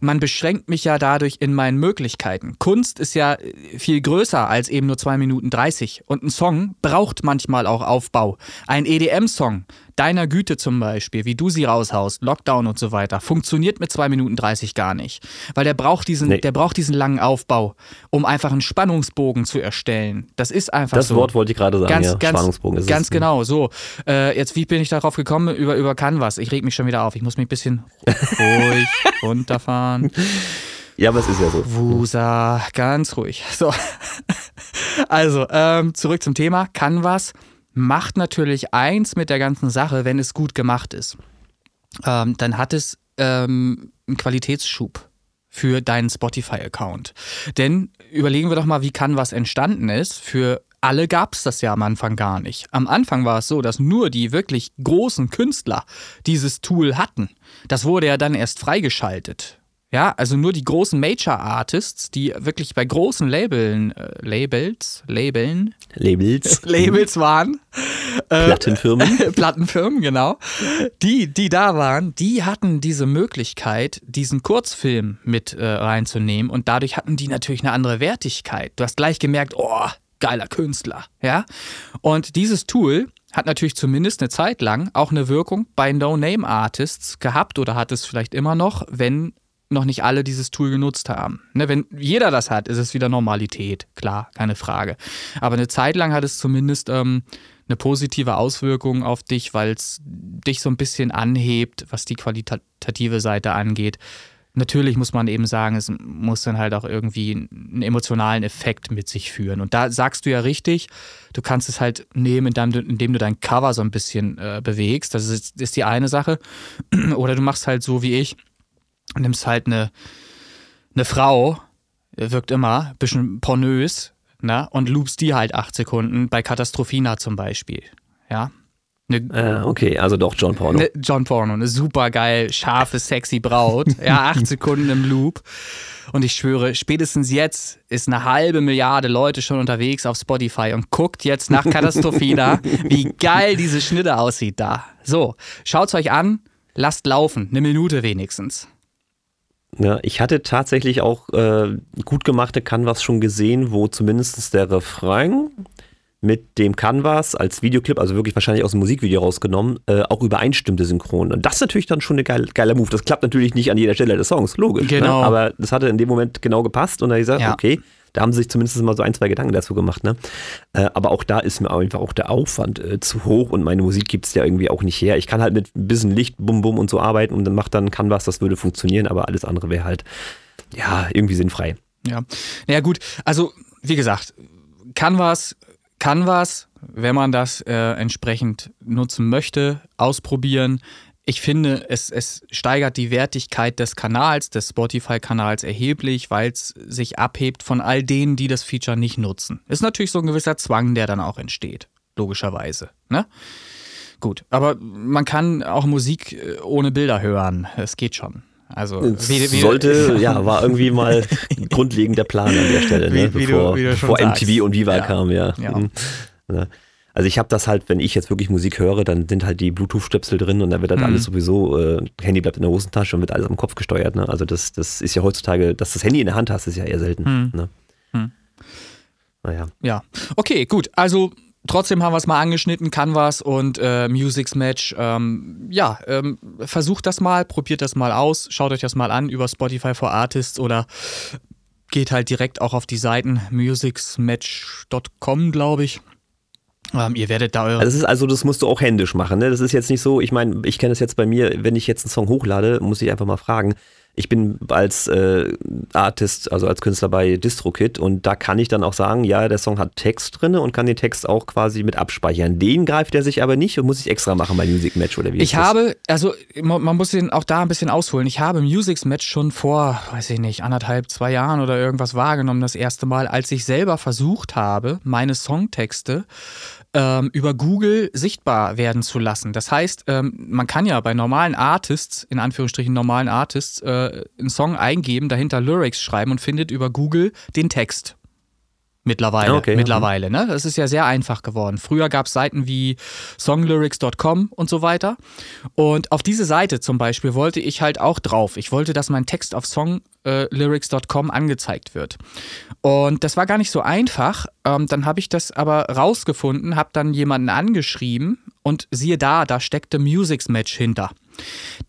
Speaker 2: man beschränkt mich ja dadurch in meinen Möglichkeiten. Kunst ist ja äh, viel größer als eben nur 2 Minuten 30. Und ein Song braucht manchmal auch Aufbau. Ein EDM-Song, deiner Güte zum Beispiel, wie du sie raushaust, Lockdown und so weiter, funktioniert mit 2 Minuten 30 gar nicht. Weil der braucht diesen,
Speaker 1: Nee.
Speaker 2: der braucht diesen langen Aufbau, um einfach einen Spannungsbogen zu erstellen. Das ist einfach
Speaker 1: das
Speaker 2: so.
Speaker 1: Wort wollte ich gerade sagen,
Speaker 2: Ganz,
Speaker 1: ja.
Speaker 2: ganz,
Speaker 1: Spannungsbogen ist
Speaker 2: ganz
Speaker 1: es.
Speaker 2: genau, so. Äh, jetzt, wie bin ich darauf gekommen? Über, über Canvas. Ich reg mich schon wieder auf. Ich muss mich ein bisschen (laughs) ruhig runterfahren.
Speaker 1: Ja, aber es ist ja so.
Speaker 2: Wusa, ganz ruhig. So. Also, ähm, zurück zum Thema. Canvas macht natürlich eins mit der ganzen Sache, wenn es gut gemacht ist. Ähm, dann hat es ähm, einen Qualitätsschub für deinen Spotify-Account. Denn überlegen wir doch mal, wie Canvas entstanden ist. Für alle gab es das ja am Anfang gar nicht. Am Anfang war es so, dass nur die wirklich großen Künstler dieses Tool hatten. Das wurde ja dann erst freigeschaltet. Ja, also nur die großen Major-Artists, die wirklich bei großen Labeln, äh, Labels, Labeln,
Speaker 1: Labels, (laughs)
Speaker 2: Labels waren,
Speaker 1: Plattenfirmen. (laughs)
Speaker 2: Plattenfirmen, genau. Die, die da waren, die hatten diese Möglichkeit, diesen Kurzfilm mit äh, reinzunehmen und dadurch hatten die natürlich eine andere Wertigkeit. Du hast gleich gemerkt, oh, geiler Künstler, ja. Und dieses Tool hat natürlich zumindest eine Zeit lang auch eine Wirkung bei No-Name-Artists gehabt oder hat es vielleicht immer noch, wenn noch nicht alle dieses Tool genutzt haben. Ne, wenn jeder das hat, ist es wieder Normalität, klar, keine Frage. Aber eine Zeit lang hat es zumindest ähm, eine positive Auswirkung auf dich, weil es dich so ein bisschen anhebt, was die qualitative Seite angeht. Natürlich muss man eben sagen, es muss dann halt auch irgendwie einen emotionalen Effekt mit sich führen. Und da sagst du ja richtig, du kannst es halt nehmen, indem du, dein Cover so ein bisschen äh, bewegst. Das ist, ist die eine Sache. (clears throat) Oder du machst halt so wie ich, nimmst halt eine, eine Frau, wirkt immer ein bisschen pornös, ne? und loopst die halt acht Sekunden bei Katastrophina zum Beispiel. Ja. Eine,
Speaker 1: Äh, okay, also doch John Porno.
Speaker 2: eine John Porno, eine super geil, scharfe, sexy Braut. Ja, acht (laughs) Sekunden im Loop. Und ich schwöre, spätestens jetzt ist eine halbe Milliarde Leute schon unterwegs auf Spotify und guckt jetzt nach Katastrophina, (laughs) wie geil diese Schnitte aussieht da. So, schaut's euch an, lasst laufen, eine Minute wenigstens.
Speaker 1: Ja, ich hatte tatsächlich auch äh, gut gemachte Canvas schon gesehen, wo zumindest der Refrain mit dem Canvas als Videoclip, also wirklich wahrscheinlich aus dem Musikvideo rausgenommen, äh, auch übereinstimmte synchron. Und das ist natürlich dann schon ein geil, geiler Move. Das klappt natürlich nicht an jeder Stelle des Songs, logisch.
Speaker 2: Genau.
Speaker 1: Ne? Aber das hatte in dem Moment genau gepasst und da hab ich gesagt,
Speaker 2: Ja.
Speaker 1: okay, da haben sie sich zumindest mal so ein, zwei Gedanken dazu gemacht. Ne? Äh, aber auch da ist mir einfach auch der Aufwand äh, zu hoch und meine Musik gibt es ja irgendwie auch nicht her. Ich kann halt mit ein bisschen Licht, bum, bum und so arbeiten und dann macht dann Canvas, das würde funktionieren, aber alles andere wäre halt, ja, irgendwie sinnfrei.
Speaker 2: Ja. Naja, gut, also wie gesagt, Canvas, Canvas, wenn man das äh, entsprechend nutzen möchte, ausprobieren. Ich finde, es, es steigert die Wertigkeit des Kanals, des Spotify-Kanals erheblich, weil es sich abhebt von all denen, die das Feature nicht nutzen. Ist natürlich so ein gewisser Zwang, der dann auch entsteht, logischerweise. Ne? Gut, aber man kann auch Musik äh, ohne Bilder hören. Es geht schon. Also
Speaker 1: Es
Speaker 2: wie- wie-
Speaker 1: sollte, (laughs) ja, war irgendwie mal grundlegend der Plan an der Stelle, ne?
Speaker 2: Wie-
Speaker 1: bevor,
Speaker 2: du
Speaker 1: bevor. MTV und Viva
Speaker 2: Ja.
Speaker 1: kam, ja.
Speaker 2: Ja.
Speaker 1: Mhm. Ja. Also ich habe das halt, wenn ich jetzt wirklich Musik höre, dann sind halt die Bluetooth-Stöpsel drin und dann wird halt mhm. alles sowieso, äh, Handy bleibt in der Hosentasche und wird alles am Kopf gesteuert. Ne? Also das, das ist ja heutzutage, dass das Handy in der Hand hast, ist ja eher selten. Mhm. Ne? Mhm.
Speaker 2: Naja. Ja, okay, gut. Also trotzdem haben wir es mal angeschnitten, Canvas und äh, Musics Match. Ähm, ja, ähm, versucht das mal, probiert das mal aus, schaut euch das mal an über Spotify for Artists oder geht halt direkt auch auf die Seiten musicsmatch.com, glaube ich. Ähm, ihr werdet da eure.
Speaker 1: Das ist also, das musst du auch händisch machen. Ne? Das ist jetzt nicht so, ich meine, ich kenne es jetzt bei mir, wenn ich jetzt einen Song hochlade, muss ich einfach mal fragen, ich bin als äh, Artist, also als Künstler bei DistroKit und da kann ich dann auch sagen, ja, der Song hat Text drin und kann den Text auch quasi mit abspeichern. Den greift er sich aber nicht und muss ich extra machen bei Music Match oder wie
Speaker 2: Ich habe, also man muss den auch da ein bisschen ausholen. Ich habe Music Match schon vor, weiß ich nicht, anderthalb, zwei Jahren oder irgendwas wahrgenommen, das erste Mal, als ich selber versucht habe, meine Songtexte ähm, über Google sichtbar werden zu lassen. Das heißt, ähm, man kann ja bei normalen Artists, in Anführungsstrichen normalen Artists, äh, einen Song eingeben, dahinter Lyrics schreiben und findet über Google den Text. Mittlerweile, okay, mittlerweile, ne? Das ist ja sehr einfach geworden. Früher gab es Seiten wie songlyrics.com und so weiter. Und auf diese Seite zum Beispiel wollte ich halt auch drauf. Ich wollte, dass mein Text auf songlyrics.com angezeigt wird. Und das war gar nicht so einfach. Ähm, dann habe ich das aber rausgefunden, habe dann jemanden angeschrieben und siehe da, da steckte Musics Match hinter.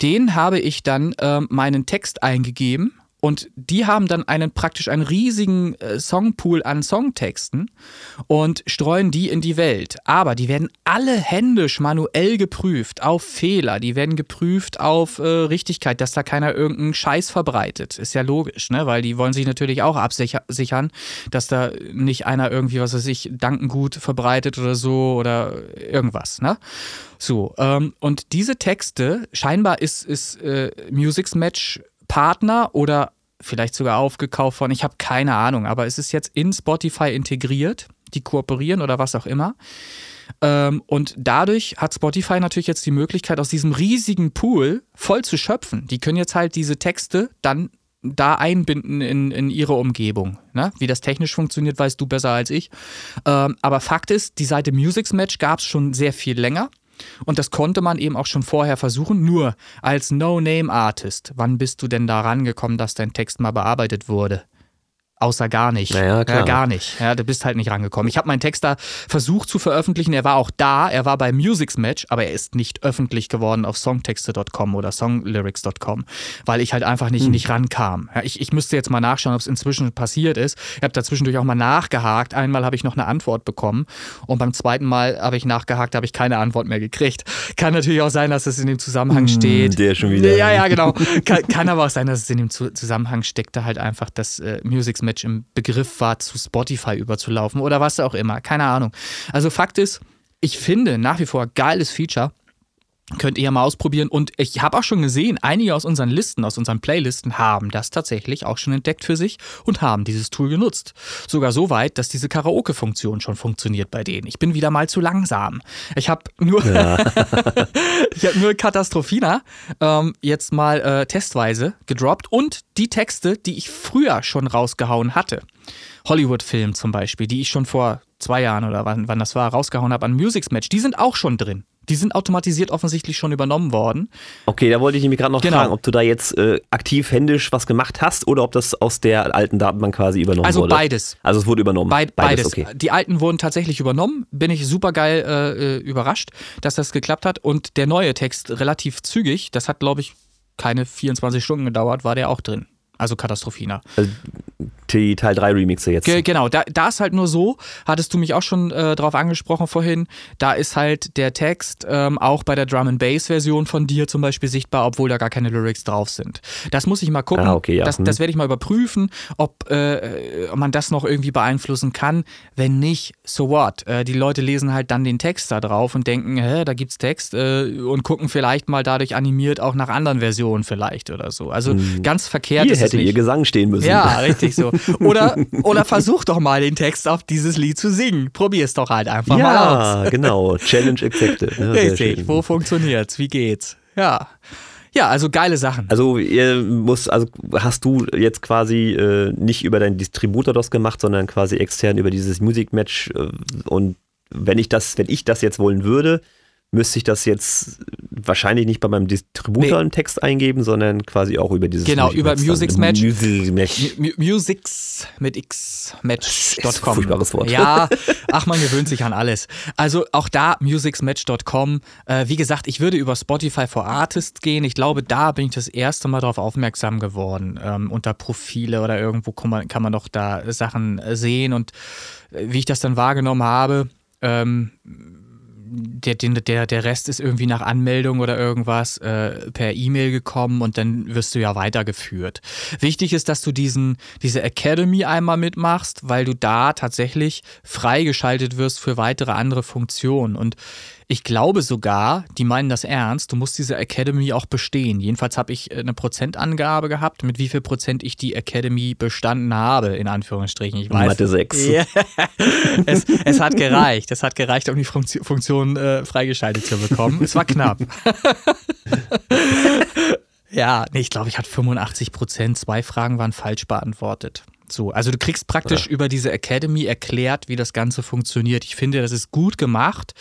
Speaker 2: Den habe ich dann äh, meinen Text eingegeben und die haben dann einen praktisch einen riesigen äh, Songpool an Songtexten und streuen die in die Welt. Aber die werden alle händisch manuell geprüft auf Fehler. Die werden geprüft auf äh, Richtigkeit, dass da keiner irgendeinen Scheiß verbreitet. Ist ja logisch, ne? Weil die wollen sich natürlich auch absichern, dass da nicht einer irgendwie, was weiß ich, Dankengut verbreitet oder so oder irgendwas, ne? So, ähm, und diese Texte, scheinbar ist, ist äh, Musics Match Partner oder vielleicht sogar aufgekauft worden. Ich habe keine Ahnung, aber es ist jetzt in Spotify integriert. Die kooperieren oder was auch immer. Ähm, und dadurch hat Spotify natürlich jetzt die Möglichkeit, aus diesem riesigen Pool voll zu schöpfen. Die können jetzt halt diese Texte dann da einbinden in, in ihre Umgebung. Ne? Wie das technisch funktioniert, weißt du besser als ich. Ähm, aber Fakt ist, die Seite Musics Match gab es schon sehr viel länger. Und das konnte man eben auch schon vorher versuchen, nur als No-Name-Artist. Wann bist du denn da rangekommen, dass dein Text mal bearbeitet wurde? Außer gar nicht.
Speaker 1: Naja, klar.
Speaker 2: Ja, gar nicht. Ja, du bist halt nicht rangekommen. Ich habe meinen Text da versucht zu veröffentlichen. Er war auch da. Er war bei Musics Match, aber er ist nicht öffentlich geworden auf songtexte.com oder songlyrics.com, weil ich halt einfach nicht, hm. nicht rankam. Ja, ich, ich müsste jetzt mal nachschauen, ob es inzwischen passiert ist. Ich habe da zwischendurch auch mal nachgehakt. Einmal habe ich noch eine Antwort bekommen und beim zweiten Mal habe ich nachgehakt, habe ich keine Antwort mehr gekriegt. Kann natürlich auch sein, dass es in dem Zusammenhang hm, steht.
Speaker 1: Der schon wieder.
Speaker 2: Ja, ja, genau. kann, kann, aber auch sein, dass es in dem Zusammenhang steckte halt einfach, dass äh, Musics Match im Begriff war, zu Spotify überzulaufen oder was auch immer. Keine Ahnung. Also Fakt ist, ich finde nach wie vor geiles Feature. Könnt ihr ja mal ausprobieren. Und ich habe auch schon gesehen, einige aus unseren Listen, aus unseren Playlisten haben das tatsächlich auch schon entdeckt für sich und haben dieses Tool genutzt. Sogar so weit, dass diese Karaoke-Funktion schon funktioniert bei denen. Ich bin wieder mal zu langsam. Ich habe nur, ja. (laughs) ich hab nur Katastrophina ähm, jetzt mal äh, testweise gedroppt und die Texte, die ich früher schon rausgehauen hatte. Hollywood-Film zum Beispiel, die ich schon vor zwei Jahren oder wann, wann das war, rausgehauen habe an Musics Match, die sind auch schon drin. Die sind automatisiert offensichtlich schon übernommen worden.
Speaker 1: Okay, da wollte ich mich gerade noch genau. fragen, ob du da jetzt äh, aktiv händisch was gemacht hast oder ob das aus der alten Datenbank quasi übernommen
Speaker 2: also
Speaker 1: wurde.
Speaker 2: Also beides.
Speaker 1: Also es wurde übernommen.
Speaker 2: Be beides. beides. Okay. Die alten wurden tatsächlich übernommen. Bin ich super geil äh, äh, überrascht, dass das geklappt hat. Und der neue Text relativ zügig, das hat glaube ich keine 24 Stunden gedauert, war der auch drin. Also Katastrophina. Also
Speaker 1: die Teil 3 Remixe jetzt.
Speaker 2: Ge genau, da, da ist halt nur so, hattest du mich auch schon äh, drauf angesprochen vorhin, da ist halt der Text ähm, auch bei der Drum and Bass Version von dir zum Beispiel sichtbar, obwohl da gar keine Lyrics drauf sind. Das muss ich mal gucken.
Speaker 1: Ah, okay, ja.
Speaker 2: das, hm. das werde ich mal überprüfen, ob, äh, ob man das noch irgendwie beeinflussen kann. Wenn nicht, so what? Äh, die Leute lesen halt dann den Text da drauf und denken, hä, da gibt's Text äh, und gucken vielleicht mal dadurch animiert auch nach anderen Versionen vielleicht oder so. Also hm. ganz verkehrt
Speaker 1: Hier
Speaker 2: ist
Speaker 1: hätte
Speaker 2: es nicht.
Speaker 1: ihr Gesang stehen müssen.
Speaker 2: Ja, (laughs) richtig so. Oder, oder versuch doch mal den Text auf dieses Lied zu singen. Probier es doch halt einfach
Speaker 1: ja,
Speaker 2: mal aus.
Speaker 1: Ja, (laughs) genau. Challenge accepted.
Speaker 2: Ja, Richtig. Wo funktioniert's? Wie geht's? Ja. Ja, also geile Sachen.
Speaker 1: Also ihr muss, also hast du jetzt quasi äh, nicht über deinen Distributor das gemacht, sondern quasi extern über dieses Musikmatch äh, und wenn ich das, wenn ich das jetzt wollen würde, müsste ich das jetzt wahrscheinlich nicht bei meinem Distributor nee. einen Text eingeben, sondern quasi auch über dieses
Speaker 2: Genau, über Musics Match. Musics Musics mit X Match.com.
Speaker 1: Furchtbares Wort.
Speaker 2: Ja, (laughs) ach, man gewöhnt sich an alles. Also auch da musicsmatch.com. Äh, wie gesagt, ich würde über Spotify for Artists gehen. Ich glaube, da bin ich das erste Mal darauf aufmerksam geworden. Ähm, unter Profile oder irgendwo kann man, kann man doch da Sachen sehen und äh, wie ich das dann wahrgenommen habe, ähm, der, der, der Rest ist irgendwie nach Anmeldung oder irgendwas äh, per E-Mail gekommen und dann wirst du ja weitergeführt. Wichtig ist, dass du diesen, diese Academy einmal mitmachst, weil du da tatsächlich freigeschaltet wirst für weitere andere Funktionen. Und ich glaube sogar, die meinen das ernst, du musst diese Academy auch bestehen. Jedenfalls habe ich äh, eine Prozentangabe gehabt, mit wie viel Prozent ich die Academy bestanden habe, in Anführungsstrichen. Ich weiß.
Speaker 1: Mathe 6.
Speaker 2: Yeah. (laughs) es, es, hat gereicht. Es hat gereicht, um die Funktion, Funktion äh, freigeschaltet zu bekommen. es war knapp. (laughs) ja, nee, ich glaube, ich hatte 85 Prozent. Zwei Fragen waren falsch beantwortet. So, also du kriegst praktisch ja. über diese Academy erklärt, wie das Ganze funktioniert. Ich finde, das ist gut gemacht,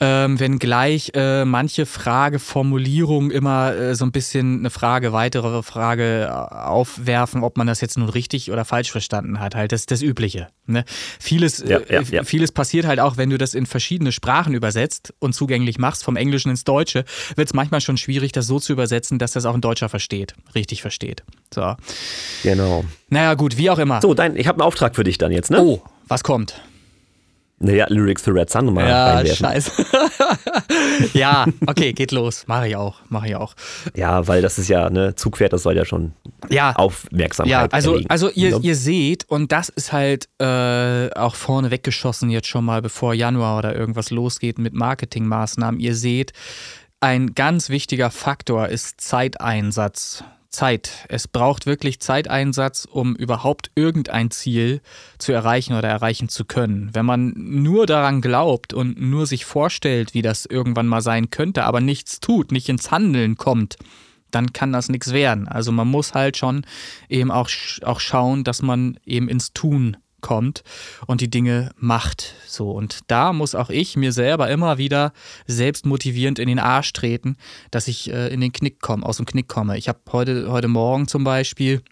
Speaker 2: ähm, wenngleich äh, manche Frageformulierungen immer äh, so ein bisschen eine Frage, weitere Frage äh, aufwerfen, ob man das jetzt nun richtig oder falsch verstanden hat. Halt das, das Übliche. Ne? Vieles, ja, ja, äh, vieles passiert halt auch, wenn du das in verschiedene Sprachen übersetzt und zugänglich machst, vom Englischen ins Deutsche, wird es manchmal schon schwierig, das so zu übersetzen, dass das auch ein Deutscher versteht, richtig versteht. So.
Speaker 1: Genau.
Speaker 2: Naja, gut, wie auch immer.
Speaker 1: So, dein, ich habe einen Auftrag für dich dann jetzt, ne?
Speaker 2: Oh, was kommt?
Speaker 1: Naja, Lyrics für Red Sun mal
Speaker 2: Ja, reinwerfen. scheiße. (laughs) ja, okay, geht los. Mache ich auch, mache ich auch.
Speaker 1: Ja, weil das ist ja, ne, Zugpferd, das soll ja schon ja, Aufmerksamkeit Ja,
Speaker 2: also, erregen. also ihr, ihr seht, und das ist halt äh, auch vorne weggeschossen jetzt schon mal, bevor Januar oder irgendwas losgeht mit Marketingmaßnahmen. Ihr seht, ein ganz wichtiger Faktor ist Zeiteinsatz. Zeit. Es braucht wirklich Zeiteinsatz, um überhaupt irgendein Ziel zu erreichen oder erreichen zu können. Wenn man nur daran glaubt und nur sich vorstellt, wie das irgendwann mal sein könnte, aber nichts tut, nicht ins Handeln kommt, dann kann das nichts werden. Also man muss halt schon eben auch, auch schauen, dass man eben ins Tun kommt und die Dinge macht. So und da muss auch ich mir selber immer wieder selbst motivierend in den Arsch treten, dass ich äh, in den Knick komme, aus dem Knick komme. Ich habe heute heute Morgen zum Beispiel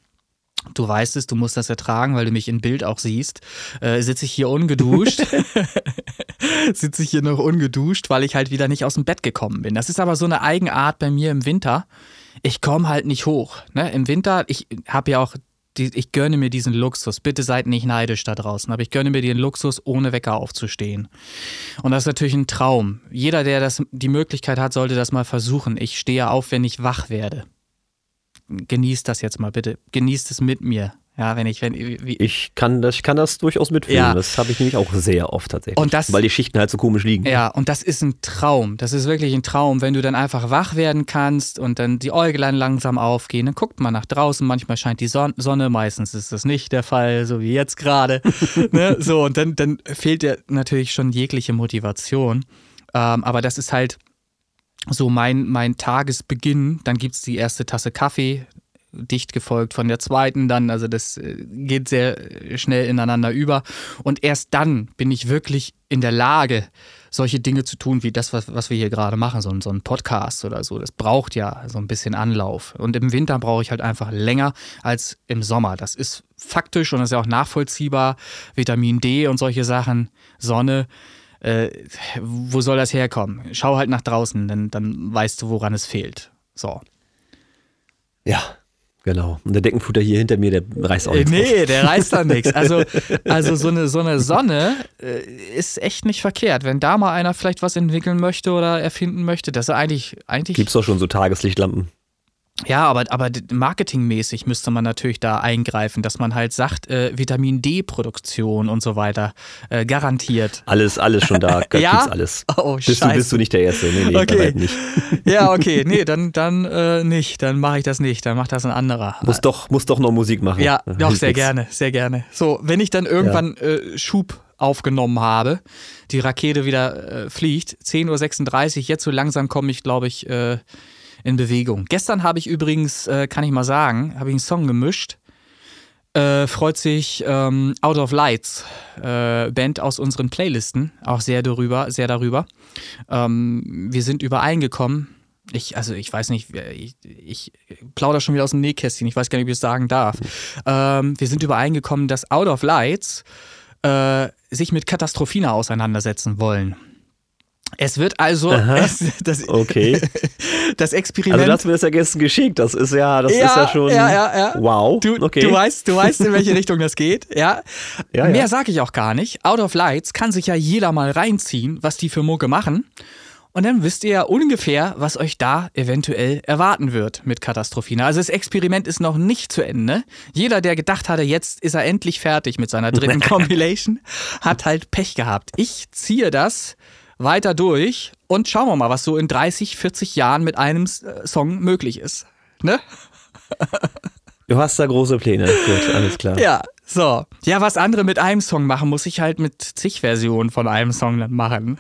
Speaker 2: Du weißt es, du musst das ertragen, weil du mich in Bild auch siehst. Äh, sitze ich hier ungeduscht. (laughs) sitze ich hier noch ungeduscht, weil ich halt wieder nicht aus dem Bett gekommen bin. Das ist aber so eine Eigenart bei mir im Winter. Ich komme halt nicht hoch. Ne? Im Winter, ich habe ja auch die, ich gönne mir diesen Luxus. Bitte seid nicht neidisch da draußen, aber ich gönne mir den Luxus, ohne Wecker aufzustehen. Und das ist natürlich ein Traum. Jeder, der das, die Möglichkeit hat, sollte das mal versuchen. Ich stehe auf, wenn ich wach werde. Genießt das jetzt mal bitte. Genießt es mit mir. Ja, wenn ich, wenn
Speaker 1: wie ich kann das, ich kann das durchaus mitfühlen. Ja. Das habe ich nämlich auch sehr oft tatsächlich.
Speaker 2: Und das,
Speaker 1: weil die Schichten halt so komisch liegen.
Speaker 2: Ja, und das ist ein Traum. Das ist wirklich ein Traum, wenn du dann einfach wach werden kannst und dann die Äuglein langsam aufgehen. Dann guckt man nach draußen. Manchmal scheint die Sonne, meistens ist das nicht der Fall, so wie jetzt gerade. (laughs) ne? So und dann, dann fehlt dir natürlich schon jegliche Motivation. Ähm, aber das ist halt so mein, mein Tagesbeginn. Dann gibt es die erste Tasse Kaffee, dicht gefolgt von der zweiten dann. Also das äh, geht sehr schnell ineinander über. Und erst dann bin ich wirklich in der Lage, solche Dinge zu tun, wie das, was, was wir hier gerade machen, so, so ein Podcast oder so. Das braucht ja so ein bisschen Anlauf. Und im Winter brauche ich halt einfach länger als im Sommer. Das ist faktisch und das ist ja auch nachvollziehbar. Vitamin D und solche Sachen, Sonne. Äh, wo soll das herkommen? Schau halt nach draußen, dann, dann weißt du, woran es fehlt. So.
Speaker 1: Ja, Genau. Und der Deckenfutter hier hinter mir, der reißt auch nichts.
Speaker 2: Nee, der reißt da nichts. Also, (laughs) also so, eine, so eine Sonne äh, ist echt nicht verkehrt. Wenn da mal einer vielleicht was entwickeln möchte oder erfinden möchte, das ist eigentlich. eigentlich
Speaker 1: Gibt es doch schon so Tageslichtlampen.
Speaker 2: Ja, aber, aber marketingmäßig müsste man natürlich da eingreifen, dass man halt sagt, äh, Vitamin D-Produktion und so weiter äh, garantiert.
Speaker 1: Alles, alles schon da. (laughs)
Speaker 2: ja?
Speaker 1: Alles.
Speaker 2: Oh,
Speaker 1: bist, du, bist du nicht der Erste? Nee, nee,
Speaker 2: okay.
Speaker 1: nicht.
Speaker 2: ja, okay. (laughs) Nee, dann, dann äh, nicht. Dann mache ich das nicht. Dann macht das ein anderer.
Speaker 1: Muss doch, muss doch noch Musik machen.
Speaker 2: Ja, doch, sehr gerne, sehr gerne. So, wenn ich dann irgendwann ja. Äh, Schub aufgenommen habe, die Rakete wieder äh, fliegt, 10.36 Uhr, jetzt so langsam komme ich, glaube ich, äh, in Bewegung. Gestern habe ich übrigens, äh, kann ich mal sagen, habe ich einen Song gemischt. äh, freut sich ähm, Out of Lights, äh, Band aus unseren Playlisten, auch sehr darüber, sehr darüber. Ähm, wir sind übereingekommen. Ich, also ich weiß nicht, ich, ich plauder schon wieder aus dem Nähkästchen, ich weiß gar nicht, wie ich es sagen darf. Ähm, wir sind übereingekommen, dass Out of Lights äh, sich mit Katastrophina auseinandersetzen wollen. Es wird also (laughs) es,
Speaker 1: das, okay. (laughs)
Speaker 2: das Experiment.
Speaker 1: Also du hast mir das ja gestern geschickt. Das ist ja, das
Speaker 2: ja,
Speaker 1: ist ja schon.
Speaker 2: Ja, ja, ja.
Speaker 1: Wow.
Speaker 2: Du,
Speaker 1: okay.
Speaker 2: du weißt, du weißt, in welche Richtung das geht. Ja.
Speaker 1: ja
Speaker 2: Mehr sage ich auch gar nicht. Out of Lights kann sich ja jeder mal reinziehen, was die für Mucke machen. Und dann wisst ihr ja ungefähr, was euch da eventuell erwarten wird mit Katastrophina. Also das Experiment ist noch nicht zu Ende. Jeder, der gedacht hatte, jetzt ist er endlich fertig mit seiner dritten (laughs) Compilation, hat halt Pech gehabt. Ich ziehe das weiter durch und schauen wir mal, was so in 30, 40 Jahren mit einem äh, Song möglich ist. Ne? (laughs)
Speaker 1: Du hast da große Pläne. Gut, alles klar.
Speaker 2: Ja, so. Ja, was andere mit einem Song machen, muss ich halt mit zig Versionen von einem Song machen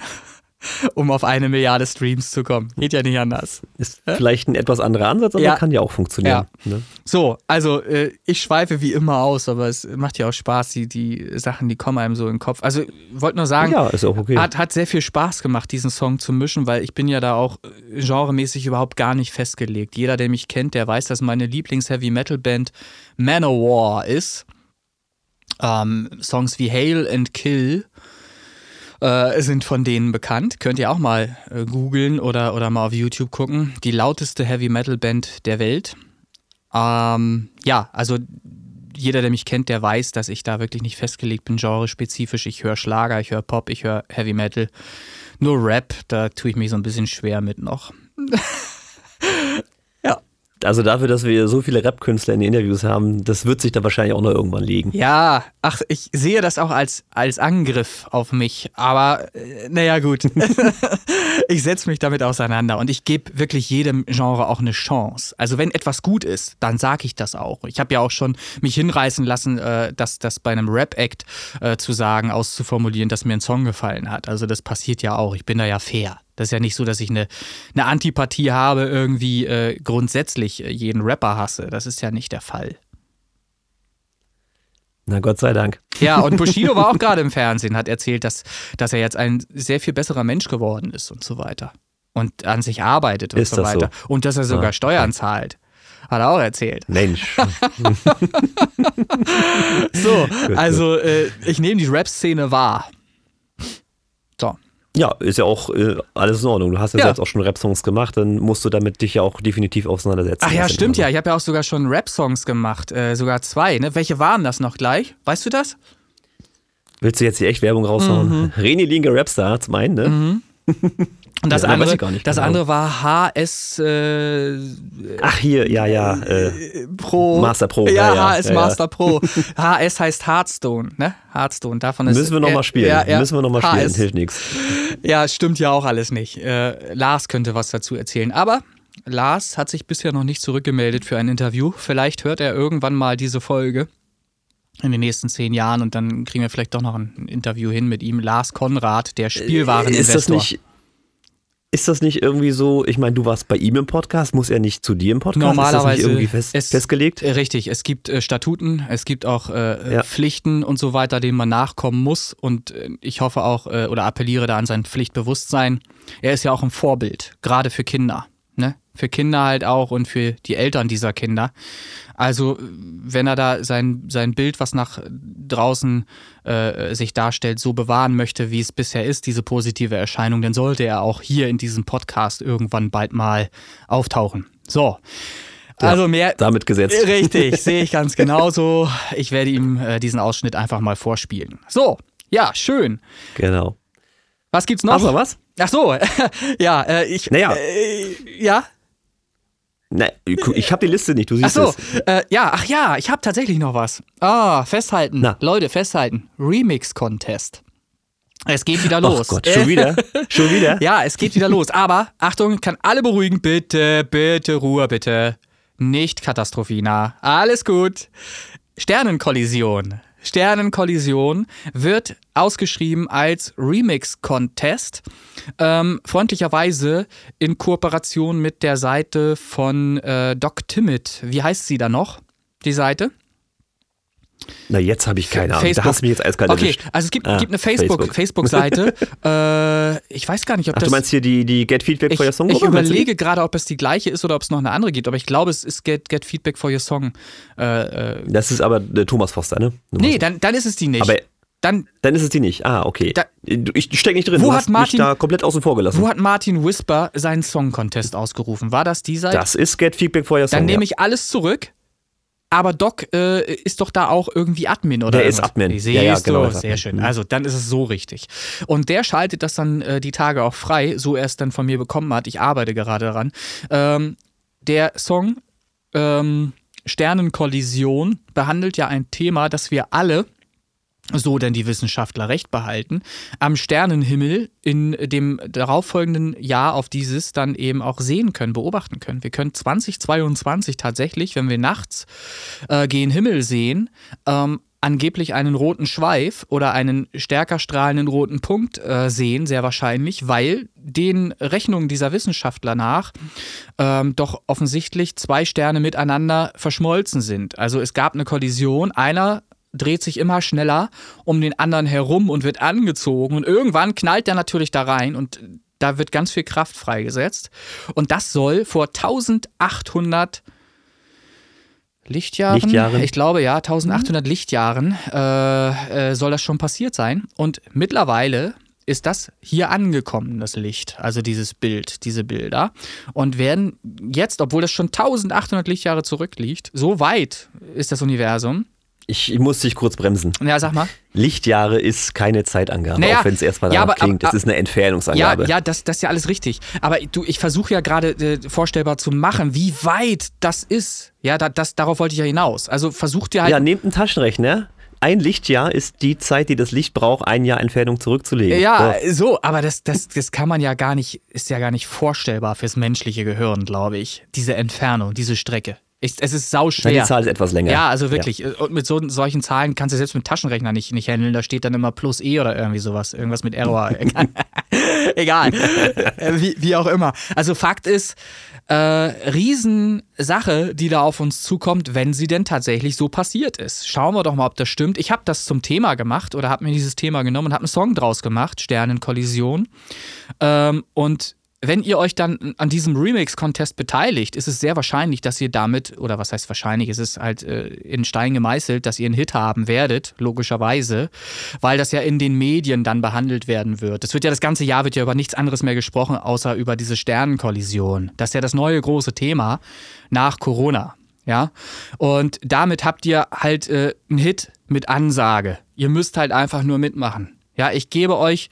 Speaker 2: um auf eine Milliarde Streams zu kommen. Geht ja nicht anders.
Speaker 1: Ist vielleicht ein etwas anderer Ansatz, aber ja. kann ja auch funktionieren. Ja. Ne?
Speaker 2: So, also äh, ich schweife wie immer aus, aber es macht ja auch Spaß, die, die Sachen, die kommen einem so in den Kopf. Also wollte nur sagen,
Speaker 1: ja, ist auch okay.
Speaker 2: hat, hat sehr viel Spaß gemacht, diesen Song zu mischen, weil ich bin ja da auch äh, genremäßig überhaupt gar nicht festgelegt. Jeder, der mich kennt, der weiß, dass meine Lieblings-Heavy-Metal-Band Manowar ist. Ähm, Songs wie Hail and Kill äh, sind von denen bekannt. Könnt ihr auch mal äh, googeln oder, oder mal auf YouTube gucken. Die lauteste Heavy Metal Band der Welt. Ähm, ja, also jeder, der mich kennt, der weiß, dass ich da wirklich nicht festgelegt bin, genrespezifisch. Ich höre Schlager, ich höre Pop, ich höre Heavy Metal. Nur Rap, da tue ich mich so ein bisschen schwer mit noch. (laughs)
Speaker 1: also dafür, dass wir so viele Rap-Künstler in den Interviews haben, das wird sich da wahrscheinlich auch noch irgendwann legen.
Speaker 2: Ja, ach, ich sehe das auch als, als Angriff auf mich, aber äh, naja, gut. (laughs) ich setze mich damit auseinander und ich gebe wirklich jedem Genre auch eine Chance. Also wenn etwas gut ist, dann sage ich das auch. Ich habe ja auch schon mich hinreißen lassen, äh, das, das bei einem Rap-Act äh, zu sagen, auszuformulieren, dass mir ein Song gefallen hat. Also das passiert ja auch. Ich bin da ja fair. Das ist ja nicht so, dass ich eine, eine Antipathie habe, irgendwie äh, grundsätzlich äh, jeden Rapper hasse. Das ist ja nicht der Fall.
Speaker 1: Na Gott sei Dank.
Speaker 2: Ja, und (laughs) Bushido war auch gerade im Fernsehen, hat erzählt, dass, dass er jetzt ein sehr viel besserer Mensch geworden ist und so weiter. Und an sich arbeitet und
Speaker 1: ist
Speaker 2: so weiter.
Speaker 1: So?
Speaker 2: Und dass er sogar ah, Steuern zahlt. Hat er auch erzählt.
Speaker 1: Mensch. (laughs) (laughs)
Speaker 2: so, also äh, ich nehme die Rap-Szene wahr.
Speaker 1: Ja, ist ja auch äh, alles in Ordnung. Du hast ja, ja. selbst auch schon Rap-Songs gemacht, dann musst du damit dich ja auch definitiv auseinandersetzen.
Speaker 2: Ach ja, stimmt ja. Ich habe ja auch sogar schon Rap-Songs gemacht, äh, sogar zwei. Ne? Welche waren das noch gleich? Weißt du das?
Speaker 1: Willst du jetzt die echt Werbung raushauen? Mhm. (laughs) Reni Linke Rapstar zum einen, ne?
Speaker 2: Mhm. (laughs) Und das, ja, andere, das genau. andere war HS. Äh,
Speaker 1: Ach, hier, ja, ja. Äh,
Speaker 2: Pro.
Speaker 1: Master Pro.
Speaker 2: Ja, ja HS ja, Master Pro. (laughs) HS heißt Hearthstone, ne? Hearthstone. Davon ist,
Speaker 1: Müssen wir nochmal spielen. Ja, Müssen wir nochmal spielen. Hilft nichts.
Speaker 2: Ja, stimmt ja auch alles nicht. Äh, Lars könnte was dazu erzählen. Aber Lars hat sich bisher noch nicht zurückgemeldet für ein Interview. Vielleicht hört er irgendwann mal diese Folge in den nächsten zehn Jahren und dann kriegen wir vielleicht doch noch ein Interview hin mit ihm. Lars Konrad, der Spielwareninvestor.
Speaker 1: Ist das nicht ist das nicht irgendwie so, ich meine, du warst bei ihm im Podcast, muss er nicht zu dir im Podcast?
Speaker 2: Normalerweise
Speaker 1: ist irgendwie fest,
Speaker 2: es,
Speaker 1: festgelegt?
Speaker 2: Äh, richtig, es gibt äh, Statuten, es gibt auch äh, ja. Pflichten und so weiter, denen man nachkommen muss und äh, ich hoffe auch äh, oder appelliere da an sein Pflichtbewusstsein. Er ist ja auch ein Vorbild, gerade für Kinder. Ne? Für Kinder halt auch und für die Eltern dieser Kinder. Also, wenn er da sein, sein Bild, was nach draußen äh, sich darstellt, so bewahren möchte, wie es bisher ist, diese positive Erscheinung, dann sollte er auch hier in diesem Podcast irgendwann bald mal auftauchen. So. Also mehr.
Speaker 1: Damit gesetzt.
Speaker 2: Richtig, (laughs) sehe ich ganz genauso. Ich werde ihm äh, diesen Ausschnitt einfach mal vorspielen. So, ja, schön.
Speaker 1: Genau.
Speaker 2: Was gibt's noch?
Speaker 1: Hast du was?
Speaker 2: Ach so, (laughs) ja, äh, ich.
Speaker 1: Naja.
Speaker 2: Äh, ja.
Speaker 1: Nein, ich habe die Liste nicht, du siehst
Speaker 2: ach so, äh, ja, ach ja, ich habe tatsächlich noch was. Ah, festhalten. Na. Leute, festhalten. Remix-Contest. Es geht wieder los.
Speaker 1: Oh Gott, schon wieder? schon wieder? (laughs)
Speaker 2: ja, es geht wieder los. Aber, Achtung, kann alle beruhigen. Bitte, bitte, Ruhe, bitte. Nicht Katastrophina. Alles gut. Sternenkollision. Sternenkollision wird ausgeschrieben als Remix-Contest. Ähm, freundlicherweise in Kooperation mit der Seite von äh, Doc Timmit. Wie heißt sie da noch, die Seite?
Speaker 1: Na, jetzt habe ich keine Ahnung.
Speaker 2: Facebook.
Speaker 1: Da hast du mich jetzt eiskalt
Speaker 2: Okay,
Speaker 1: erwischt.
Speaker 2: also es gibt,
Speaker 1: Ah,
Speaker 2: gibt eine Facebook- Facebook-Seite. (laughs) äh, ich weiß gar nicht, ob
Speaker 1: Ach,
Speaker 2: das.
Speaker 1: du meinst hier die, die Get Feedback
Speaker 2: ich,
Speaker 1: for Your Song?
Speaker 2: ich überlege gerade, ob es die gleiche ist oder ob es noch eine andere gibt, aber ich glaube, es ist Get, Get Feedback for Your Song. Äh, äh,
Speaker 1: Das ist aber der Thomas Foster, ne? Thomas
Speaker 2: nee, dann, dann ist es die nicht.
Speaker 1: Aber
Speaker 2: dann,
Speaker 1: dann ist es die nicht. Ah, okay.
Speaker 2: Da-
Speaker 1: ich stecke nicht drin.
Speaker 2: Wo
Speaker 1: du
Speaker 2: hat Martin-
Speaker 1: da komplett außen vor gelassen.
Speaker 2: wo hat Martin Whisper seinen Song-Contest ausgerufen? War das die Seite?
Speaker 1: Das ist Get Feedback for Your Song.
Speaker 2: dann nehme
Speaker 1: ja.
Speaker 2: ich alles zurück. Aber Doc äh, ist doch da auch irgendwie Admin oder
Speaker 1: Der ist. Admin.
Speaker 2: Siehst
Speaker 1: Ja, ja, genau,
Speaker 2: du? Sehr schön.
Speaker 1: Mhm.
Speaker 2: Also dann ist es so richtig. Und der schaltet das dann äh, die Tage auch frei, so er es dann von mir bekommen hat. Ich arbeite gerade daran. Ähm, der Song ähm, Sternenkollision behandelt ja ein Thema, das wir alle so denn die Wissenschaftler recht behalten, am Sternenhimmel in dem darauffolgenden Jahr auf dieses dann eben auch sehen können, beobachten können. Wir können 2022 tatsächlich, wenn wir nachts äh, gen Himmel sehen, ähm, angeblich einen roten Schweif oder einen stärker strahlenden roten Punkt äh, sehen, sehr wahrscheinlich, weil den Rechnungen dieser Wissenschaftler nach ähm, doch offensichtlich zwei Sterne miteinander verschmolzen sind. Also es gab eine Kollision, einer dreht sich immer schneller um den anderen herum und wird angezogen. Und irgendwann knallt der natürlich da rein und da wird ganz viel Kraft freigesetzt. Und das soll vor 1800 Lichtjahren,
Speaker 1: Lichtjahren.
Speaker 2: ich glaube ja, 1800 Lichtjahren äh, äh, soll das schon passiert sein. Und mittlerweile ist das hier angekommen, das Licht, also dieses Bild, diese Bilder. Und werden jetzt, obwohl das schon 1800 Lichtjahre zurückliegt, so weit ist das Universum,
Speaker 1: Ich, ich muss dich kurz bremsen.
Speaker 2: ja, sag mal.
Speaker 1: Lichtjahre ist keine Zeitangabe,
Speaker 2: Naja,
Speaker 1: auch wenn es erstmal
Speaker 2: ja, aber-
Speaker 1: klingt. Das ist eine
Speaker 2: Ja,
Speaker 1: Entfernungsangabe.
Speaker 2: ja, das, das ist ja alles richtig. Aber du, ich versuche ja gerade äh, vorstellbar zu machen, wie weit das ist. Ja, da, das, darauf wollte ich ja hinaus. Also versuch dir halt.
Speaker 1: Ja, nehmt einen Taschenrechner. Ein Lichtjahr ist die Zeit, die das Licht braucht, ein Jahr Entfernung zurückzulegen.
Speaker 2: Ja,
Speaker 1: So.
Speaker 2: so, aber das, das, das kann man ja gar nicht, ist ja gar nicht vorstellbar fürs menschliche Gehirn, glaube ich. Diese Entfernung, diese Strecke. Ich, es ist sauschwer.
Speaker 1: die Zahl ist etwas länger.
Speaker 2: Ja, also wirklich. Und mit so, solchen Zahlen kannst du selbst mit Taschenrechner nicht, nicht handeln. Da steht dann immer plus E oder irgendwie sowas. Irgendwas mit Error. (laughs) (laughs) Egal. wie, wie auch immer. Also Fakt ist, äh, Riesensache, die da auf uns zukommt, wenn sie denn tatsächlich so passiert ist. Schauen wir doch mal, ob das stimmt. Ich habe das zum Thema gemacht oder habe mir dieses Thema genommen und habe einen Song draus gemacht, Sternenkollision. Ähm, und wenn ihr euch dann an diesem Remix-Contest beteiligt, ist es sehr wahrscheinlich, dass ihr damit, oder was heißt wahrscheinlich, es ist halt äh, in Stein gemeißelt, dass ihr einen Hit haben werdet, logischerweise, weil das ja in den Medien dann behandelt werden wird. Es wird ja das ganze Jahr wird ja über nichts anderes mehr gesprochen, außer über diese Sternenkollision. Das ist ja das neue große Thema nach Corona. Ja, und damit habt ihr halt äh, einen Hit mit Ansage. Ihr müsst halt einfach nur mitmachen. Ja, ich gebe euch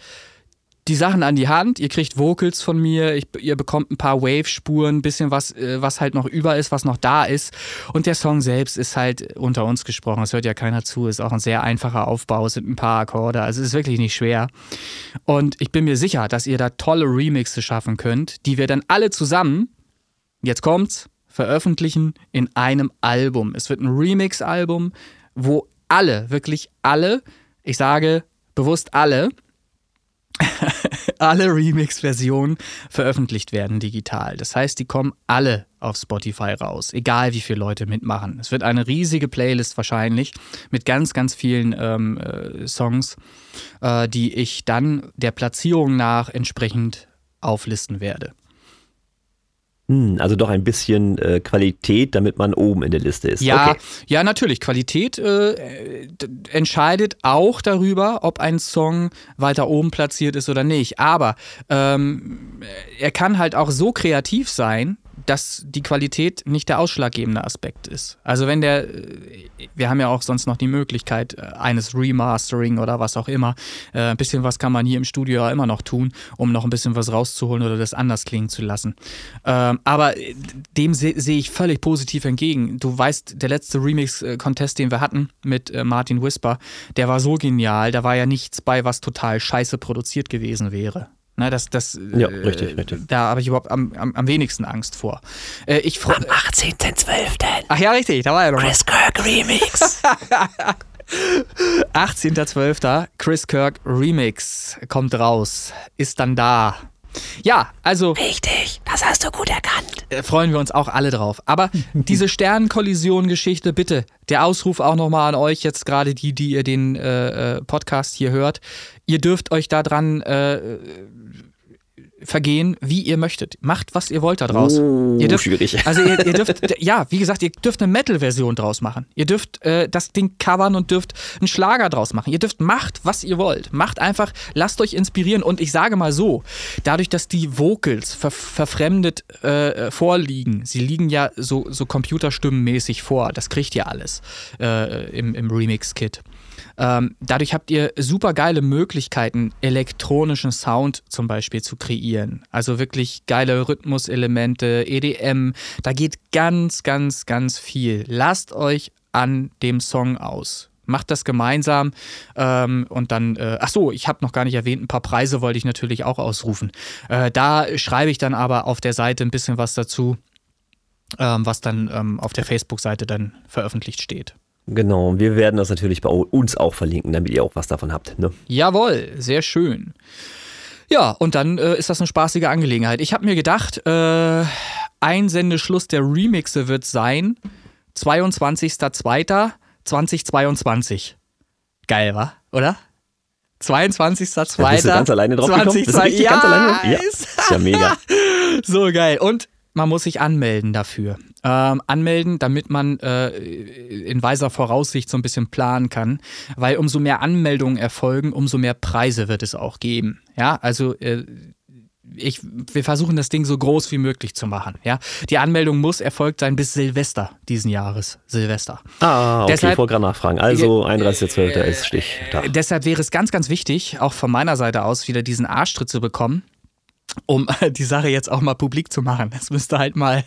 Speaker 2: die Sachen an die Hand. Ihr kriegt Vocals von mir, ich, ihr bekommt ein paar Wave-Spuren, ein bisschen was, äh, was halt noch über ist, was noch da ist. Und der Song selbst ist halt unter uns gesprochen. Es hört ja keiner zu. Ist auch ein sehr einfacher Aufbau. Es sind ein paar Akkorde. Also es ist wirklich nicht schwer. Und ich bin mir sicher, dass ihr da tolle Remixe schaffen könnt, die wir dann alle zusammen, jetzt kommt's, veröffentlichen in einem Album. Es wird ein Remix-Album, wo alle, wirklich alle, ich sage bewusst alle, (laughs) alle Remix-Versionen veröffentlicht werden digital. Das heißt, die kommen alle auf Spotify raus, egal wie viele Leute mitmachen. Es wird eine riesige Playlist wahrscheinlich mit ganz, ganz vielen ähm, äh, Songs, äh, die ich dann der Platzierung nach entsprechend auflisten werde.
Speaker 1: Hm, also doch ein bisschen äh, Qualität, damit man oben in der Liste ist.
Speaker 2: Ja,
Speaker 1: Okay.
Speaker 2: ja, natürlich. Qualität äh, entscheidet auch darüber, ob ein Song weiter oben platziert ist oder nicht. Aber ähm, er kann halt auch so kreativ sein, dass die Qualität nicht der ausschlaggebende Aspekt ist. Also wenn der, äh, wir haben ja auch sonst noch die Möglichkeit äh, eines Remastering oder was auch immer. Äh, Ein bisschen was kann man hier im Studio ja immer noch tun, um noch ein bisschen was rauszuholen oder das anders klingen zu lassen. Ähm, aber dem se- sehe ich völlig positiv entgegen. Du weißt, der letzte Remix-Contest, den wir hatten mit Martin Whisper, der war so genial, da war ja nichts bei, was total scheiße produziert gewesen wäre. Ne, das, das,
Speaker 1: Ja,
Speaker 2: äh,
Speaker 1: richtig, richtig.
Speaker 2: Da habe ich überhaupt am, am, am wenigsten Angst vor. Äh, ich freu-
Speaker 1: 18.12.
Speaker 2: Ach ja, richtig, da war ja noch.
Speaker 1: Chris Kirk Remix. (laughs)
Speaker 2: 18.12. Chris Kirk Remix kommt raus, ist dann da. Ja, also.
Speaker 1: Richtig, das hast du gut erkannt.
Speaker 2: Äh, freuen wir uns auch alle drauf. Aber (laughs) diese Sternenkollision-Geschichte, bitte, der Ausruf auch nochmal an euch, jetzt gerade die, die ihr den äh, äh Podcast hier hört. Ihr dürft euch daran äh, vergehen, wie ihr möchtet. Macht, was ihr wollt da draus.
Speaker 1: Oh,
Speaker 2: ihr dürft,
Speaker 1: schwierig. (laughs)
Speaker 2: Also ihr, ihr, dürft, (laughs) ja, wie gesagt, ihr dürft eine Metal-Version draus machen. Ihr dürft äh, das Ding covern und dürft einen Schlager draus machen. Ihr dürft macht, was ihr wollt. Macht einfach, lasst euch inspirieren. Und ich sage mal so, dadurch, dass die Vocals ver verfremdet äh, vorliegen, sie liegen ja so, so computerstimmenmäßig vor, das kriegt ihr alles äh, im, im Remix-Kit. Ähm, dadurch habt ihr super geile Möglichkeiten, elektronischen Sound zum Beispiel zu kreieren. Also wirklich geile Rhythmuselemente, EDM. Da geht ganz, ganz, ganz viel. Lasst euch an dem Song aus. Macht das gemeinsam ähm, und dann, äh, ach so, ich habe noch gar nicht erwähnt, ein paar Preise wollte ich natürlich auch ausrufen. Äh, da schreibe ich dann aber auf der Seite ein bisschen was dazu, ähm, was dann ähm, auf der Facebook-Seite dann veröffentlicht steht.
Speaker 1: Genau, wir werden das natürlich bei uns auch verlinken, damit ihr auch was davon habt. Ne?
Speaker 2: Jawohl, sehr schön. Ja, und dann äh, ist das eine spaßige Angelegenheit. Ich habe mir gedacht, äh, Einsendeschluss der Remixe wird sein 22.02.2022. Geil, wa? Oder? 22.02.
Speaker 1: Ja, bist du ganz alleine drauf 20, gekommen?
Speaker 2: Ja,
Speaker 1: ganz alleine? Ja, ist ja mega. (laughs)
Speaker 2: so geil. Und man muss sich anmelden dafür. Ähm, anmelden, damit man äh, in weiser Voraussicht so ein bisschen planen kann, weil umso mehr Anmeldungen erfolgen, umso mehr Preise wird es auch geben. Ja, also äh, ich, wir versuchen das Ding so groß wie möglich zu machen. Ja? Die Anmeldung muss erfolgt sein bis Silvester diesen Jahres. Silvester.
Speaker 1: Ah, okay, deshalb, ich wollte gerade nachfragen. Also 31.12. Äh, ist Stichtag.
Speaker 2: Deshalb wäre es ganz, ganz wichtig, auch von meiner Seite aus wieder diesen Arschtritt zu bekommen um (laughs) die Sache jetzt auch mal publik zu machen. Es müsste halt mal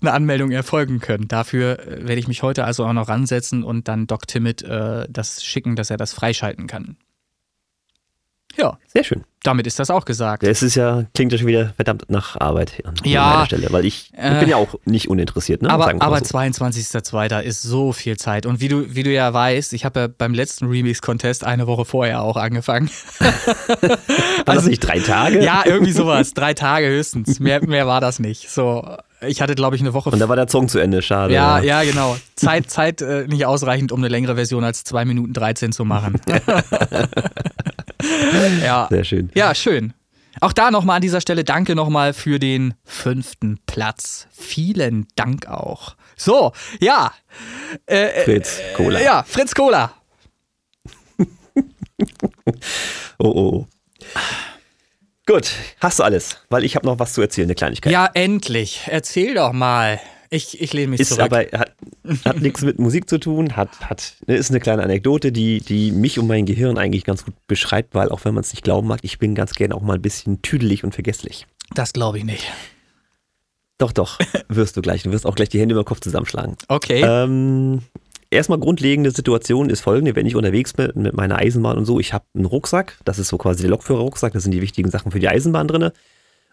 Speaker 2: eine Anmeldung erfolgen können. Dafür äh, werde ich mich heute also auch noch ransetzen und dann Doc Timid äh, das schicken, dass er das freischalten kann. Ja.
Speaker 1: Sehr schön.
Speaker 2: Damit ist das auch gesagt.
Speaker 1: Es ist ja, klingt ja schon wieder verdammt nach Arbeit an
Speaker 2: ja,
Speaker 1: meiner Stelle, weil ich, ich bin ja auch nicht uninteressiert. Ne?
Speaker 2: Aber, aber so. 22.02. ist so viel Zeit. Und wie du, wie du ja weißt, ich habe ja beim letzten Remix-Contest eine Woche vorher auch angefangen. (laughs)
Speaker 1: war also, das nicht drei Tage?
Speaker 2: Ja, irgendwie sowas. drei Tage höchstens. Mehr, mehr war das nicht. So, ich hatte, glaube ich, eine Woche.
Speaker 1: Und da war der Song zu Ende, schade.
Speaker 2: Ja, ja, genau. Zeit, Zeit äh, nicht ausreichend, um eine längere Version als 2 Minuten 13 zu machen. (laughs) (laughs) (laughs) ja.
Speaker 1: Sehr schön.
Speaker 2: Ja, schön. Auch da nochmal an dieser Stelle danke nochmal für den fünften Platz. Vielen Dank auch. So, ja.
Speaker 1: Äh, äh Fritz Cola.
Speaker 2: ja, Fritz Cola. (laughs)
Speaker 1: oh, oh. Gut, hast du alles, weil ich habe noch was zu erzählen, eine Kleinigkeit.
Speaker 2: Ja, endlich. Erzähl doch mal. Ich, ich lehne mich
Speaker 1: ist
Speaker 2: zurück.
Speaker 1: Aber hat, hat nichts mit Musik zu tun, hat, hat, ne, ist eine kleine Anekdote, die, die mich und mein Gehirn eigentlich ganz gut beschreibt, weil auch wenn man es nicht glauben mag, ich bin ganz gerne auch mal ein bisschen tüdelig und vergesslich.
Speaker 2: Das glaube ich nicht.
Speaker 1: Doch, doch, (laughs) wirst du gleich. Du wirst auch gleich die Hände über den Kopf zusammenschlagen.
Speaker 2: Okay.
Speaker 1: Ähm, erstmal grundlegende Situation ist folgende, wenn ich unterwegs bin mit meiner Eisenbahn und so, ich habe einen Rucksack, das ist so quasi der Lokführerrucksack, da sind die wichtigen Sachen für die Eisenbahn drin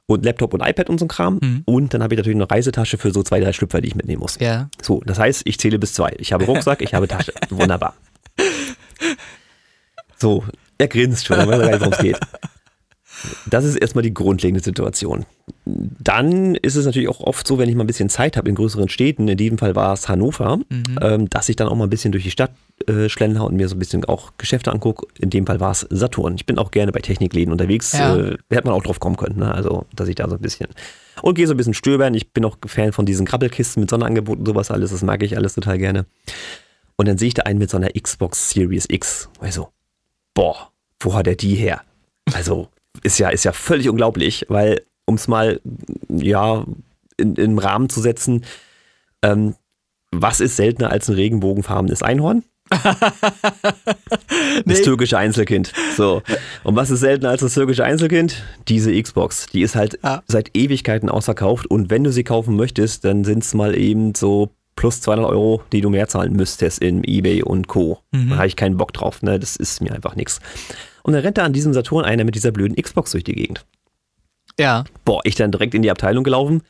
Speaker 1: und Laptop und iPad und so ein Kram. Mhm. Und dann habe ich natürlich eine Reisetasche für so zwei, drei Schlüpfer, die ich mitnehmen muss.
Speaker 2: Ja.
Speaker 1: So, das heißt, ich zähle bis zwei. Ich habe Rucksack, ich habe Tasche. (laughs) Wunderbar. So, er grinst schon, er weiß gar nicht, worum es geht. Das ist erstmal die grundlegende Situation. Dann ist es natürlich auch oft so, wenn ich mal ein bisschen Zeit habe in größeren Städten, in diesem Fall war es Hannover, mhm. ähm, dass ich dann auch mal ein bisschen durch die Stadt äh, schlender und mir so ein bisschen auch Geschäfte angucke. In dem Fall war es Saturn. Ich bin auch gerne bei Technikläden unterwegs. Ja. Äh, hätte man auch drauf kommen können. Ne? Also, dass ich da so ein bisschen. Und gehe so ein bisschen stöbern. Ich bin auch Fan von diesen Krabbelkisten mit Sonderangeboten, sowas alles. Das mag ich alles total gerne. Und dann sehe ich da einen mit so einer Xbox Series X. Also, boah, wo hat er die her? Also, ist ja, ist ja völlig unglaublich, weil, um es mal, ja, in, in Rahmen zu setzen, ähm, was ist seltener als ein regenbogenfarbenes Einhorn? (laughs) nee. Das türkische Einzelkind. So. Und was ist seltener als das türkische Einzelkind? Diese Xbox. Die ist halt ja. seit Ewigkeiten ausverkauft und wenn du sie kaufen möchtest, dann sind es mal eben so plus 200 Euro, die du mehr zahlen müsstest in Ebay und Co. Mhm. Da habe ich keinen Bock drauf. Ne? Das ist mir einfach nichts. Und dann rennt da an diesem Saturn einer mit dieser blöden Xbox durch die Gegend.
Speaker 2: Ja.
Speaker 1: Boah, ich dann direkt in die Abteilung gelaufen.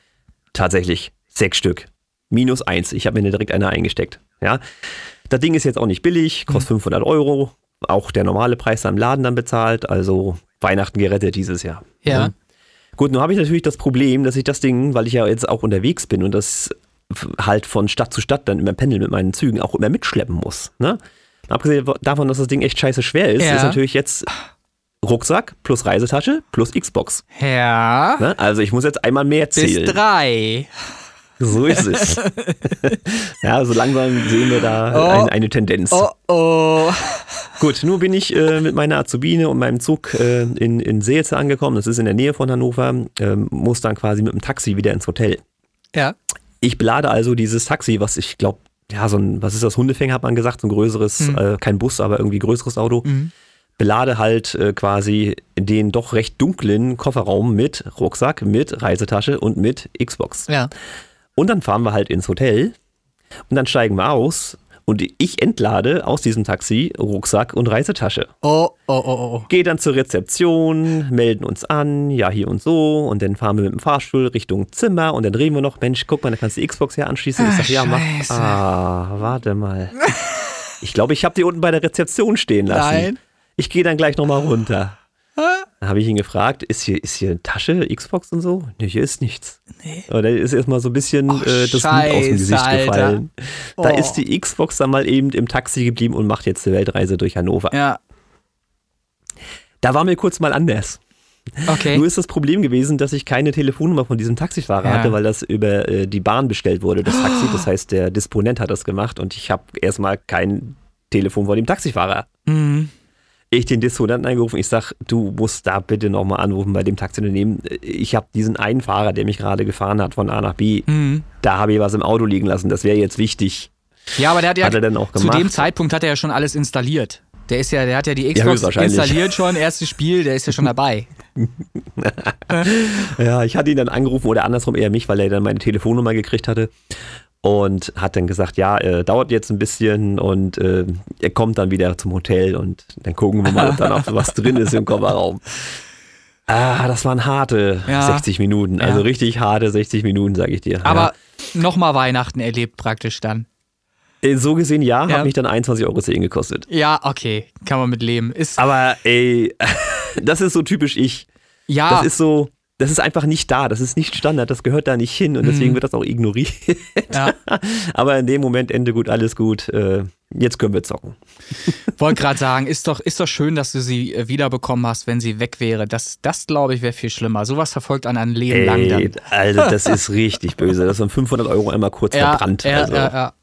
Speaker 1: Tatsächlich, sechs Stück. Minus eins. Ich habe mir direkt eine eingesteckt. Ja. Das Ding ist jetzt auch nicht billig, kostet mhm. 500 Euro. Auch der normale Preis am Laden dann bezahlt. Also Weihnachten gerettet dieses Jahr.
Speaker 2: Ja.
Speaker 1: Gut, nun habe ich natürlich das Problem, dass ich das Ding, weil ich ja jetzt auch unterwegs bin und das halt von Stadt zu Stadt dann immer pendeln mit meinen Zügen auch immer mitschleppen muss. Ne? Abgesehen davon, dass das Ding echt scheiße schwer ist,
Speaker 2: Ja.
Speaker 1: ist natürlich jetzt Rucksack plus Reisetasche plus Xbox.
Speaker 2: Ja.
Speaker 1: Ne? Also ich muss jetzt einmal mehr
Speaker 2: Bis
Speaker 1: zählen.
Speaker 2: drei.
Speaker 1: So ist es. (laughs) ja, so langsam sehen wir da
Speaker 2: Oh.
Speaker 1: ein, eine Tendenz.
Speaker 2: Oh oh.
Speaker 1: Gut, nun bin ich äh, mit meiner Azubine und meinem Zug äh, in, in Seelze angekommen. Das ist in der Nähe von Hannover. Ähm, muss dann quasi mit dem Taxi wieder ins Hotel.
Speaker 2: Ja.
Speaker 1: Ich belade also dieses Taxi, was ich glaube, ja, so ein, was ist das, Hundefänger hat man gesagt, so ein größeres,
Speaker 2: Mhm.
Speaker 1: äh, kein Bus, aber irgendwie größeres Auto.
Speaker 2: Mhm.
Speaker 1: Belade halt äh, quasi den doch recht dunklen Kofferraum mit Rucksack, mit Reisetasche und mit Xbox.
Speaker 2: Ja.
Speaker 1: Und dann fahren wir halt ins Hotel und dann steigen wir aus und ich entlade aus diesem Taxi Rucksack und Reisetasche.
Speaker 2: Oh, oh, oh, oh.
Speaker 1: Gehe dann zur Rezeption, melden uns an, ja, hier und so. Und dann fahren wir mit dem Fahrstuhl Richtung Zimmer und dann reden wir noch, Mensch, guck mal, da kannst du die Xbox ja anschließen. Ich
Speaker 2: Ah,
Speaker 1: sag, ja, mach.
Speaker 2: Scheiße.
Speaker 1: Ah, warte mal. (laughs) Ich glaube, ich habe die unten bei der Rezeption stehen lassen.
Speaker 2: Nein.
Speaker 1: Ich gehe dann gleich nochmal runter. Dann habe ich ihn gefragt, ist hier, ist hier eine Tasche, Xbox und so? Nee, hier ist nichts.
Speaker 2: Nee.
Speaker 1: Und dann ist erstmal so ein bisschen
Speaker 2: Oh,
Speaker 1: äh, das Blut aus dem Gesicht
Speaker 2: Alter.
Speaker 1: gefallen. Da
Speaker 2: Oh.
Speaker 1: ist die Xbox dann mal eben im Taxi geblieben und macht jetzt die Weltreise durch Hannover.
Speaker 2: Ja.
Speaker 1: Da war mir kurz mal anders.
Speaker 2: Okay.
Speaker 1: Nur ist das Problem gewesen, dass ich keine Telefonnummer von diesem Taxifahrer
Speaker 2: Ja.
Speaker 1: hatte, weil das über äh, die Bahn bestellt wurde, das Taxi. Das (gasps) heißt, der Disponent hat das gemacht und ich habe erstmal kein Telefon von dem Taxifahrer.
Speaker 2: Mhm.
Speaker 1: Ich den Disponenten angerufen, ich sag, du musst da bitte nochmal anrufen bei dem Taxiunternehmen. Ich habe diesen einen Fahrer, der mich gerade gefahren hat von A nach B,
Speaker 2: Mhm.
Speaker 1: da habe ich was im Auto liegen lassen, das wäre jetzt wichtig.
Speaker 2: Ja, aber der hat ja
Speaker 1: Hat er dann auch
Speaker 2: zu
Speaker 1: gemacht?
Speaker 2: dem Zeitpunkt hat er ja schon alles installiert. Der ist ja, der hat ja die Xbox
Speaker 1: höchstwahrscheinlich.
Speaker 2: installiert schon, erstes Spiel, der ist ja schon dabei. (laughs)
Speaker 1: Ja, ich hatte ihn dann angerufen oder andersrum eher mich, weil er dann meine Telefonnummer gekriegt hatte und hat dann gesagt, ja, äh, dauert jetzt ein bisschen und äh, er kommt dann wieder zum Hotel und dann gucken wir mal, ob da noch was (laughs) drin ist im Kofferraum. Ah, das waren harte
Speaker 2: Ja.
Speaker 1: 60 Minuten, also
Speaker 2: Ja.
Speaker 1: richtig harte 60 Minuten, sage ich dir.
Speaker 2: Aber nochmal Weihnachten erlebt praktisch dann.
Speaker 1: ja. Äh, so gesehen, ja,
Speaker 2: Ja.
Speaker 1: hat mich dann 21 Euro gekostet.
Speaker 2: Ja, okay, kann man mit leben. Ist,
Speaker 1: Aber ey, (laughs) das ist so typisch ich.
Speaker 2: ja,
Speaker 1: Das ist so, das ist einfach nicht da, das ist nicht Standard, das gehört da nicht hin und deswegen
Speaker 2: Mhm.
Speaker 1: wird das auch ignoriert.
Speaker 2: ja. (laughs)
Speaker 1: Aber in dem Moment Ende gut, alles gut. Äh, jetzt können wir zocken. (laughs)
Speaker 2: wollte gerade sagen, ist doch, ist doch schön, dass du sie äh, wiederbekommen hast, wenn sie weg wäre. Das, das glaube ich, wäre viel schlimmer. Sowas verfolgt an ein Leben lang
Speaker 1: Ey,
Speaker 2: dann.
Speaker 1: also das (laughs) ist richtig böse. Das waren 500 Euro einmal kurz verbrannt.
Speaker 2: Ja,
Speaker 1: also.
Speaker 2: ja, ja.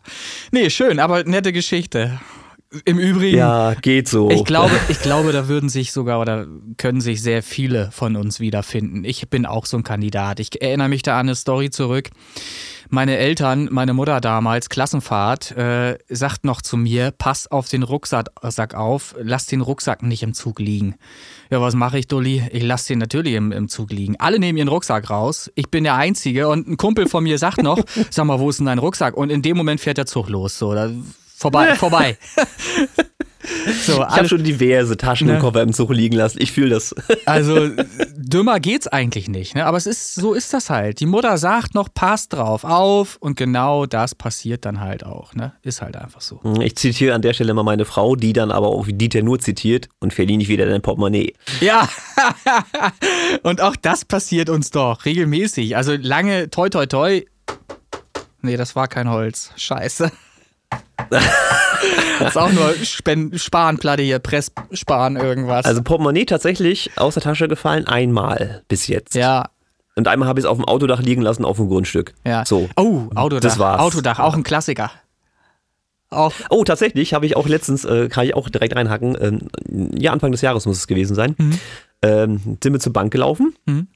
Speaker 2: Nee, schön, aber nette Geschichte. Im Übrigen,
Speaker 1: Ja, geht so.
Speaker 2: ich glaube, ich glaube, da würden sich sogar oder können sich sehr viele von uns wiederfinden. Ich bin auch so ein Kandidat. Ich erinnere mich da an eine Story zurück. Meine Eltern, meine Mutter damals, Klassenfahrt, äh, sagt noch zu mir, pass auf den Rucksack Sack auf, lass den Rucksack nicht im Zug liegen. Ja, was mache ich, Dulli? Ich lasse den natürlich im, im Zug liegen. Alle nehmen ihren Rucksack raus. Ich bin der Einzige und ein Kumpel von mir sagt noch, sag mal, wo ist denn dein Rucksack? Und in dem Moment fährt der Zug los. So, da, vorbei, (laughs) vorbei. so,
Speaker 1: ich habe schon diverse Taschen
Speaker 2: Ne?
Speaker 1: und Koffer im Zug liegen lassen. Ich fühle das. (laughs)
Speaker 2: also dümmer geht's eigentlich nicht, ne? Aber es ist so ist das halt. Die Mutter sagt noch, pass drauf auf und genau das passiert dann halt auch, ne? Ist halt einfach so.
Speaker 1: Ich zitiere an der Stelle mal meine Frau, die dann aber auch wie Dieter nur zitiert und verlieh nicht wieder dein Portemonnaie.
Speaker 2: Ja. (laughs) und auch das passiert uns doch regelmäßig. Also lange toi toi toi. Nee, das war kein Holz. Scheiße. (laughs) das ist auch nur Spen Spanplatte hier, Presssparen irgendwas.
Speaker 1: Also Portemonnaie tatsächlich aus der Tasche gefallen einmal bis jetzt.
Speaker 2: ja,
Speaker 1: Und einmal habe ich es auf dem Autodach liegen lassen auf dem Grundstück.
Speaker 2: ja.
Speaker 1: So.
Speaker 2: Oh, Autodach.
Speaker 1: Das war's.
Speaker 2: Autodach, auch ein Klassiker. Auch
Speaker 1: Oh, tatsächlich habe ich auch letztens, äh, kann ich auch direkt reinhacken, ähm, ja, Anfang des Jahres muss es gewesen sein,
Speaker 2: Mhm.
Speaker 1: ähm, sind wir zur Bank gelaufen
Speaker 2: Mhm.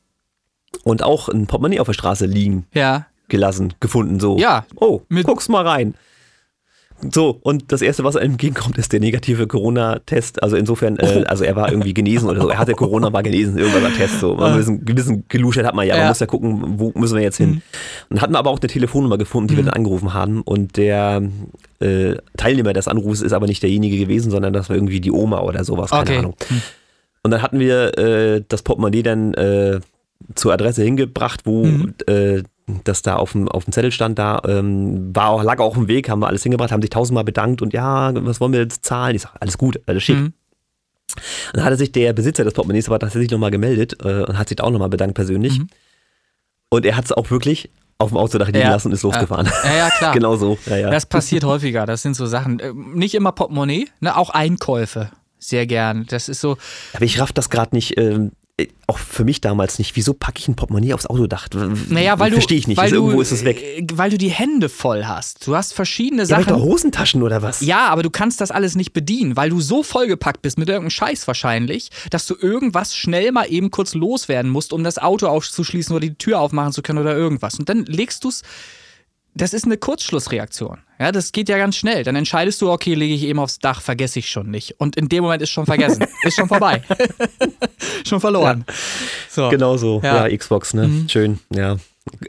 Speaker 1: und auch ein Portemonnaie auf der Straße liegen
Speaker 2: Ja,
Speaker 1: gelassen, gefunden, so.
Speaker 2: Ja,
Speaker 1: Oh,
Speaker 2: mit-
Speaker 1: guck's mal rein. So, und das Erste, was einem entgegenkommt, ist der negative Corona-Test. Also insofern, äh, also er war irgendwie genesen oder so. Er hatte Corona, war genesen, irgendwas war Test. So. Man ein bisschen, gewissen geluschert hat man ja,
Speaker 2: Ja.
Speaker 1: man muss ja gucken, wo müssen wir jetzt hin. Und hatten aber auch eine Telefonnummer gefunden, die wir dann angerufen haben. Und der äh, Teilnehmer des Anrufs ist aber nicht derjenige gewesen, sondern das war irgendwie die Oma oder sowas, keine
Speaker 2: okay.
Speaker 1: Ahnung. Und dann hatten wir äh, das Portemonnaie dann äh, zur Adresse hingebracht, wo
Speaker 2: Mhm.
Speaker 1: äh, das da auf dem, auf dem Zettel stand, da ähm, war auch, lag auch auf dem Weg, haben wir alles hingebracht, haben sich tausendmal bedankt und ja, was wollen wir jetzt zahlen? Ich sage, alles gut, alles schick.
Speaker 2: Mhm.
Speaker 1: Dann hatte sich der Besitzer des Portemonnaies aber tatsächlich nochmal gemeldet äh, und hat sich da auch nochmal bedankt persönlich.
Speaker 2: Mhm.
Speaker 1: Und er hat es auch wirklich auf dem Autodach liegen
Speaker 2: Ja.
Speaker 1: lassen und ist losgefahren.
Speaker 2: Ja, ja, klar. (laughs)
Speaker 1: genau so. Ja, ja.
Speaker 2: Das passiert häufiger. Das sind so Sachen. äh, Nicht immer Portemonnaie, ne? auch Einkäufe. Sehr gern. Das ist so.
Speaker 1: Aber ich raff das gerade nicht, ähm, äh, auch für mich damals nicht. Wieso packe ich ein Portemonnaie aufs Autodach?
Speaker 2: Naja, weil du.
Speaker 1: Verstehe ich nicht.
Speaker 2: Weil
Speaker 1: Also
Speaker 2: du,
Speaker 1: irgendwo ist es weg.
Speaker 2: äh, Weil du die Hände voll hast. Du hast verschiedene
Speaker 1: Ja,
Speaker 2: Sachen.
Speaker 1: Hosentaschen oder was?
Speaker 2: Ja, aber du kannst das alles nicht bedienen, weil du so vollgepackt bist mit irgendeinem Scheiß wahrscheinlich, dass du irgendwas schnell mal eben kurz loswerden musst, um das Auto aufzuschließen oder die Tür aufmachen zu können oder irgendwas. Und dann legst du es. Das ist eine Kurzschlussreaktion. Ja, das geht ja ganz schnell. Dann entscheidest du, okay, lege ich eben aufs Dach, vergesse ich schon nicht. Und in dem Moment ist schon vergessen. (laughs) ist schon vorbei. (laughs) schon verloren. So.
Speaker 1: Genau so.
Speaker 2: Ja. Mhm.
Speaker 1: Ja, Xbox, ne? Schön, ja.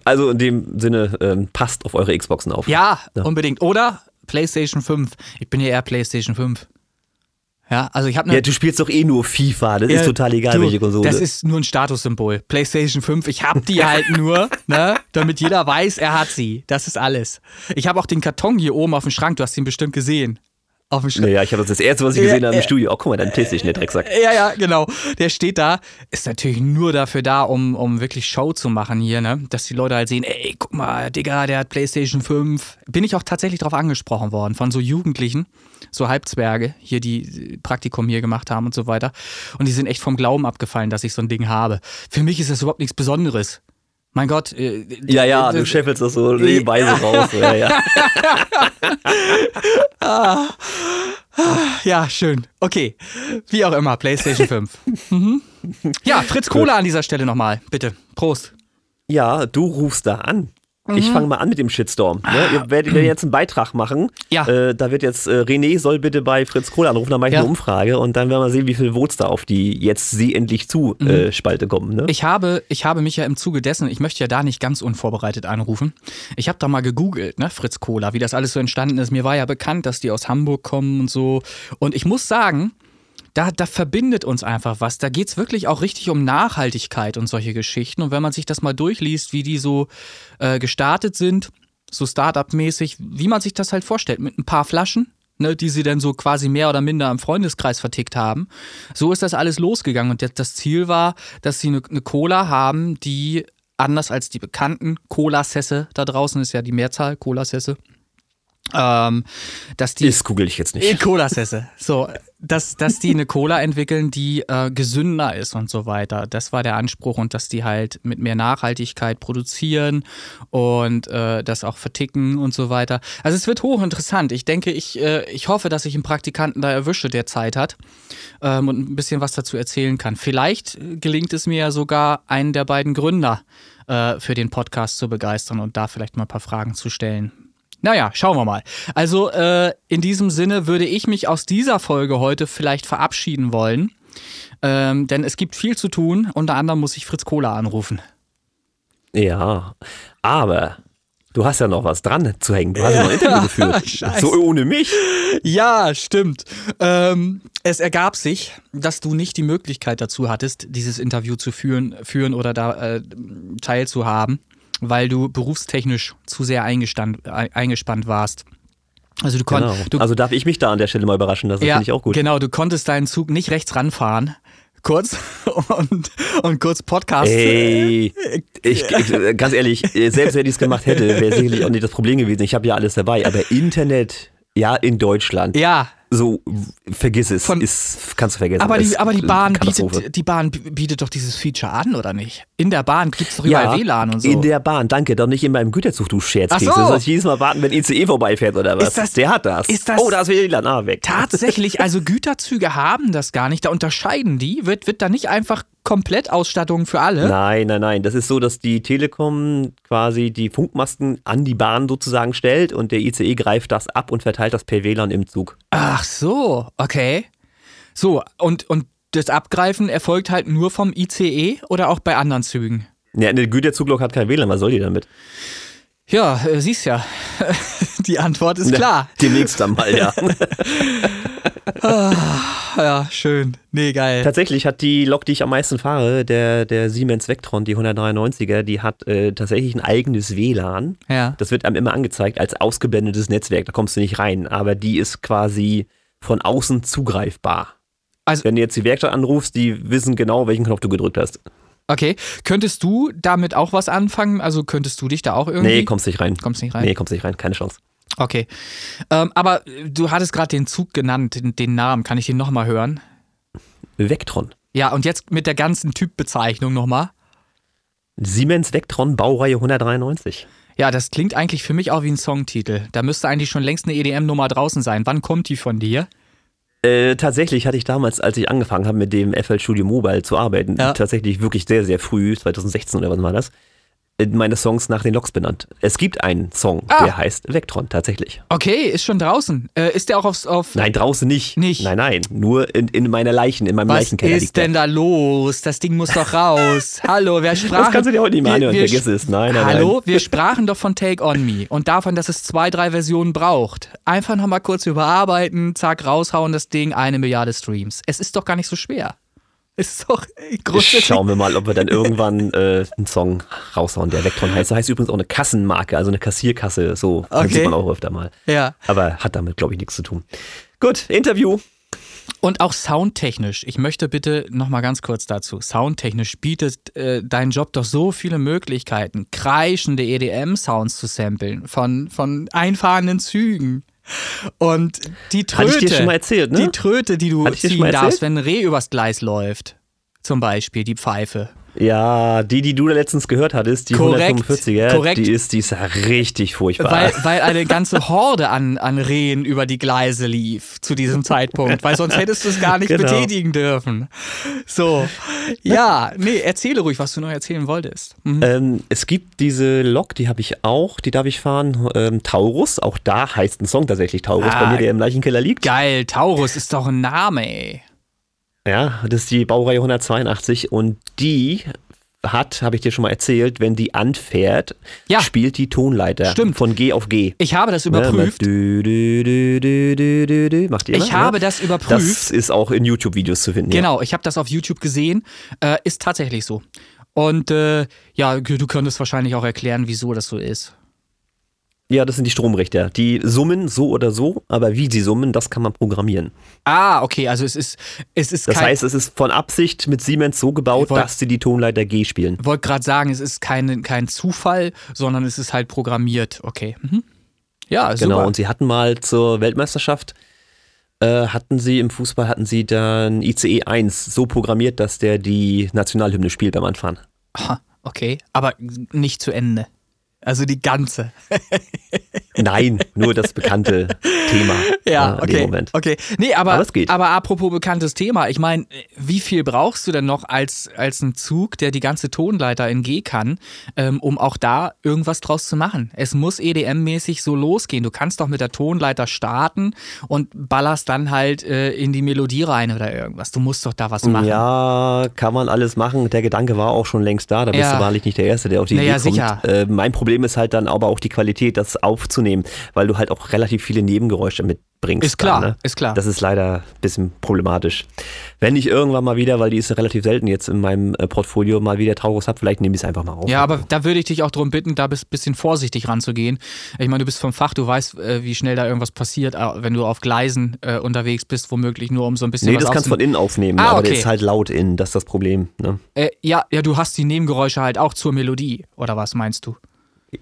Speaker 1: Also in dem Sinne, ähm, passt auf eure Xboxen auf.
Speaker 2: Ja,
Speaker 1: Ja.
Speaker 2: unbedingt. Oder PlayStation 5. Ich bin ja eher PlayStation 5. Ja, also ich habe eine
Speaker 1: Ja, du spielst doch eh nur FIFA, das
Speaker 2: Ja,
Speaker 1: ist total egal,
Speaker 2: du,
Speaker 1: welche Konsole.
Speaker 2: Das ist nur ein Statussymbol. PlayStation 5, ich hab die halt nur, (laughs) ne, damit jeder weiß, er hat sie. Das ist alles. Ich habe auch den Karton hier oben auf dem Schrank, du hast ihn bestimmt gesehen. Auf dem Schrank.
Speaker 1: naja, ich habe das das erste, was ich
Speaker 2: Ja,
Speaker 1: gesehen habe im
Speaker 2: ja.
Speaker 1: Studio. Oh, guck mal, dein Playstation, der Drecksack.
Speaker 2: Ja, ja, genau. Der steht da, ist natürlich nur dafür da, um, um wirklich Show zu machen hier, ne? Dass die Leute halt sehen, ey, guck mal, Digga, der hat PlayStation 5. Bin ich auch tatsächlich drauf angesprochen worden von so Jugendlichen, so Halbzwerge, hier, die Praktikum hier gemacht haben und so weiter. Und die sind echt vom Glauben abgefallen, dass ich so ein Ding habe. Für mich ist das überhaupt nichts Besonderes. Mein Gott. Äh,
Speaker 1: Ja, ja,
Speaker 2: äh,
Speaker 1: du scheffelst das so nebenbei so raus. Ja, ja. (laughs)
Speaker 2: Ja, schön. Okay. Wie auch immer, PlayStation 5. mhm. Ja, Fritz Cola an dieser Stelle nochmal, bitte. Prost.
Speaker 1: ja, du rufst da an. Ich
Speaker 2: Mhm.
Speaker 1: fange mal an mit dem Shitstorm. Ne? Ihr werdet werden jetzt einen Beitrag machen.
Speaker 2: Ah. Ja.
Speaker 1: Äh, da wird jetzt äh, René soll bitte bei Fritz Kohl anrufen, dann mache ich
Speaker 2: Ja.
Speaker 1: eine Umfrage und dann werden wir sehen, wie viele Votes da auf die jetzt sie endlich zu äh, Spalte kommen. Ne?
Speaker 2: Mhm. Ich habe, ich habe mich ja im Zuge dessen, ich möchte ja da nicht ganz unvorbereitet anrufen. Ich habe da mal gegoogelt, ne, Fritz Cola, wie das alles so entstanden ist. Mir war ja bekannt, dass die aus Hamburg kommen und so. Und ich muss sagen, da, da verbindet uns einfach was. Da geht es wirklich auch richtig um Nachhaltigkeit und solche Geschichten. Und wenn man sich das mal durchliest, wie die so äh, gestartet sind, so Startup-mäßig, wie man sich das halt vorstellt, mit ein paar Flaschen, ne, die sie dann so quasi mehr oder minder im Freundeskreis vertickt haben. So ist das alles losgegangen. Und das- das Ziel war, dass sie eine, eine Cola haben, die anders als die bekannten Cola-Sesse da draußen ist ja die Mehrzahl Cola-Sesse. Ähm, dass die
Speaker 1: Das google ich jetzt nicht.
Speaker 2: Cola-Sesse. So, dass, dass die eine Cola entwickeln, die äh, gesünder ist und so weiter. Das war der Anspruch und dass die halt mit mehr Nachhaltigkeit produzieren und äh, das auch verticken und so weiter. Also es wird hochinteressant. Ich denke, ich, äh, ich hoffe, dass ich einen Praktikanten da erwische, der Zeit hat ähm, und ein bisschen was dazu erzählen kann. Vielleicht gelingt es mir ja sogar, einen der beiden Gründer äh, für den Podcast zu begeistern und da vielleicht mal ein paar Fragen zu stellen. Naja, schauen wir mal. Also äh, in diesem Sinne würde ich mich aus dieser Folge heute vielleicht verabschieden wollen. Ähm, denn es gibt viel zu tun. Unter anderem muss ich Fritz Kohler anrufen.
Speaker 1: Ja, aber du hast ja noch was dran zu hängen. Du hast ja noch ein Interview (laughs) geführt.
Speaker 2: Scheiße.
Speaker 1: So ohne mich.
Speaker 2: Ja, stimmt. Ähm, es ergab sich, dass du nicht die Möglichkeit dazu hattest, dieses Interview zu führen, führen oder da äh, teilzuhaben, weil du berufstechnisch zu sehr eingespannt warst. Also du, kon
Speaker 1: Genau. Also darf ich mich da an der Stelle mal überraschen, das finde ich auch gut.
Speaker 2: Genau, du konntest deinen Zug nicht rechts ranfahren. Kurz (laughs) und, und kurz Podcast.
Speaker 1: Ey, (laughs) ich, ich, ganz ehrlich, selbst wenn ich es gemacht hätte, wäre sicherlich auch nicht das Problem gewesen. Ich habe ja alles dabei, aber Internet, ja, in Deutschland,
Speaker 2: Ja,
Speaker 1: so vergiss es,
Speaker 2: Von-
Speaker 1: ist, kannst du vergessen.
Speaker 2: aber die, aber die Bahn bietet, die Bahn bietet doch dieses Feature an, oder nicht? In der Bahn gibt es doch überall WLAN und so.
Speaker 1: in der Bahn, danke, doch nicht in meinem Güterzug, du Scherzkeks.
Speaker 2: So.
Speaker 1: Da soll ich jedes Mal warten, wenn ICE vorbeifährt oder was?
Speaker 2: Ist das-
Speaker 1: der hat das.
Speaker 2: ist das-
Speaker 1: oh, da ist WLAN, ah, weg.
Speaker 2: Tatsächlich, also Güterzüge haben das gar nicht. Da unterscheiden die. Wird, wird da nicht einfach Komplettausstattung für alle?
Speaker 1: Nein, nein, nein. Das ist so, dass die Telekom quasi die Funkmasten an die Bahn sozusagen stellt und der ICE greift das ab und verteilt das per WLAN im Zug.
Speaker 2: Ach so, okay. So, und, und das Abgreifen erfolgt halt nur vom ICE oder auch bei anderen Zügen?
Speaker 1: Ja, eine Güterzuglok hat kein WLAN, was soll die damit?
Speaker 2: Ja, äh, siehst ja. (laughs) Die Antwort ist klar.
Speaker 1: Demnächst dann mal, ja. (laughs)
Speaker 2: Ja, schön. Nee, geil.
Speaker 1: Tatsächlich hat die Lok, die ich am meisten fahre, der, der Siemens Vectron, die 193er, die hat äh, tatsächlich ein eigenes WLAN.
Speaker 2: Ja.
Speaker 1: Das wird einem immer angezeigt als ausgeblendetes Netzwerk, da kommst du nicht rein, aber die ist quasi von außen zugreifbar. Also, Wenn du jetzt die Werkstatt anrufst, die wissen genau, welchen Knopf du gedrückt hast.
Speaker 2: Okay. Könntest du damit auch was anfangen? Also könntest du dich da auch irgendwie.
Speaker 1: Nee, kommst nicht rein.
Speaker 2: Kommst nicht rein?
Speaker 1: Nee, kommst nicht rein. Keine Chance.
Speaker 2: Okay. Ähm, aber du hattest gerade den Zug genannt, den, den Namen. Kann ich den nochmal hören?
Speaker 1: Vectron.
Speaker 2: Ja, und jetzt mit der ganzen Typbezeichnung nochmal.
Speaker 1: Siemens Vectron Baureihe 193.
Speaker 2: Ja, das klingt eigentlich für mich auch wie ein Songtitel. Da müsste eigentlich schon längst eine EDM-Nummer draußen sein. Wann kommt die von dir?
Speaker 1: Äh, tatsächlich hatte ich damals, als ich angefangen habe, mit dem FL Studio Mobile zu arbeiten, ja. tatsächlich wirklich sehr, sehr früh, 2016 oder was war das, meine Songs nach den Loks benannt. Es gibt einen Song, ah. der heißt Vectron, tatsächlich.
Speaker 2: Okay, ist schon draußen. Äh, ist der auch aufs, auf.
Speaker 1: Nein, draußen nicht.
Speaker 2: Nicht.
Speaker 1: Nein, nein. Nur in, in meiner Leichen, in meinem
Speaker 2: Was
Speaker 1: Leichenkeller.
Speaker 2: Was ist denn da los? Das Ding muss doch raus. (laughs) Hallo, wer sprach.
Speaker 1: Das kannst du dir heute nicht mehr anhören, vergiss es. Nein, nein.
Speaker 2: Hallo,
Speaker 1: nein.
Speaker 2: wir (laughs) sprachen doch von Take On Me und davon, dass es zwei, drei Versionen braucht. Einfach nochmal kurz überarbeiten, zack, raushauen das Ding, eine Milliarde Streams. Es ist doch gar nicht so schwer. Ist doch
Speaker 1: grundsätzlich. Schauen wir mal, ob wir dann irgendwann äh, einen Song raushauen, der Vectron heißt. Das heißt übrigens auch eine Kassenmarke, also eine Kassierkasse. So okay. sieht man auch öfter mal.
Speaker 2: Ja.
Speaker 1: Aber hat damit, glaube ich, nichts zu tun. Gut, Interview.
Speaker 2: Und auch soundtechnisch. Ich möchte bitte nochmal ganz kurz dazu. Soundtechnisch bietet äh, dein Job doch so viele Möglichkeiten, kreischende EDM-Sounds zu samplen von, von einfahrenden Zügen. Und die Tröte,
Speaker 1: erzählt, ne?
Speaker 2: die Tröte, die du ziehen darfst, wenn ein Reh übers Gleis läuft, zum Beispiel die Pfeife.
Speaker 1: Ja, die, die du da letztens gehört hattest, die korrekt, 145er, korrekt. die ist, die ist richtig furchtbar.
Speaker 2: Weil, weil eine ganze Horde an, an Rehen über die Gleise lief zu diesem Zeitpunkt, weil sonst hättest du es gar nicht genau. betätigen dürfen. So, ja, nee, erzähle ruhig, was du noch erzählen wolltest.
Speaker 1: Mhm. Ähm, es gibt diese Lok, die habe ich auch, die darf ich fahren, ähm, Taurus, auch da heißt ein Song tatsächlich Taurus, ah, bei mir, der im Leichenkeller liegt.
Speaker 2: Geil, Taurus ist doch ein Name, ey.
Speaker 1: Ja, das ist die Baureihe 182 und die hat, habe ich dir schon mal erzählt, wenn die anfährt, ja. spielt die Tonleiter
Speaker 2: Stimmt.
Speaker 1: von G auf G.
Speaker 2: Ich habe das überprüft.
Speaker 1: Ne, Macht ihr
Speaker 2: Ich
Speaker 1: immer,
Speaker 2: habe ne? das überprüft.
Speaker 1: Das ist auch in YouTube-Videos zu finden.
Speaker 2: Genau, ich habe das auf YouTube gesehen. Äh, ist tatsächlich so. Und äh, ja, du könntest wahrscheinlich auch erklären, wieso das so ist.
Speaker 1: Ja, das sind die Stromrichter. Die summen so oder so, aber wie sie summen, das kann man programmieren.
Speaker 2: Ah, okay, also es ist es ist
Speaker 1: Das heißt, es ist von Absicht mit Siemens so gebaut, wollt, dass sie die Tonleiter G spielen.
Speaker 2: Ich wollte gerade sagen, es ist kein, kein Zufall, sondern es ist halt programmiert. Okay. Mhm. Ja,
Speaker 1: super. Genau, und sie hatten mal zur Weltmeisterschaft äh, hatten sie im Fußball hatten sie dann ICE 1 so programmiert, dass der die Nationalhymne spielt beim Anfahren.
Speaker 2: Aha, okay, aber nicht zu Ende. Also die ganze.
Speaker 1: Nein, nur das bekannte Thema. (laughs)
Speaker 2: Ja,
Speaker 1: äh,
Speaker 2: okay.
Speaker 1: Moment.
Speaker 2: Okay. Nee, aber,
Speaker 1: aber, es geht.
Speaker 2: aber apropos bekanntes Thema, ich meine, wie viel brauchst du denn noch als, als ein Zug, der die ganze Tonleiter in G kann, ähm, um auch da irgendwas draus zu machen? Es muss EDM-mäßig so losgehen. Du kannst doch mit der Tonleiter starten und ballerst dann halt äh, in die Melodie rein oder irgendwas. Du musst doch da was machen.
Speaker 1: Ja, kann man alles machen. Der Gedanke war auch schon längst da. Da bist ja. du wahrlich nicht der Erste, der auf die
Speaker 2: naja,
Speaker 1: Idee kommt.
Speaker 2: Sicher.
Speaker 1: Äh, mein Problem ist halt dann aber auch die Qualität, das aufzunehmen, weil du halt auch relativ viele Nebengeräusche mitbringst.
Speaker 2: Ist klar,
Speaker 1: da, ne?
Speaker 2: ist klar.
Speaker 1: Das ist leider ein bisschen problematisch. Wenn ich irgendwann mal wieder, weil die ist relativ selten jetzt in meinem äh, Portfolio, mal wieder Taurus habe, vielleicht nehme ich es einfach mal auf.
Speaker 2: Ja, aber da würde ich dich auch darum bitten, da ein bisschen vorsichtig ranzugehen. Ich meine, du bist vom Fach, du weißt, äh, wie schnell da irgendwas passiert, wenn du auf Gleisen äh, unterwegs bist, womöglich nur um so ein bisschen.
Speaker 1: Nee, das kannst du von innen aufnehmen, ah, aber okay. der ist halt laut innen, das ist das Problem. Ne?
Speaker 2: Äh, ja, ja, du hast die Nebengeräusche halt auch zur Melodie, oder was meinst du?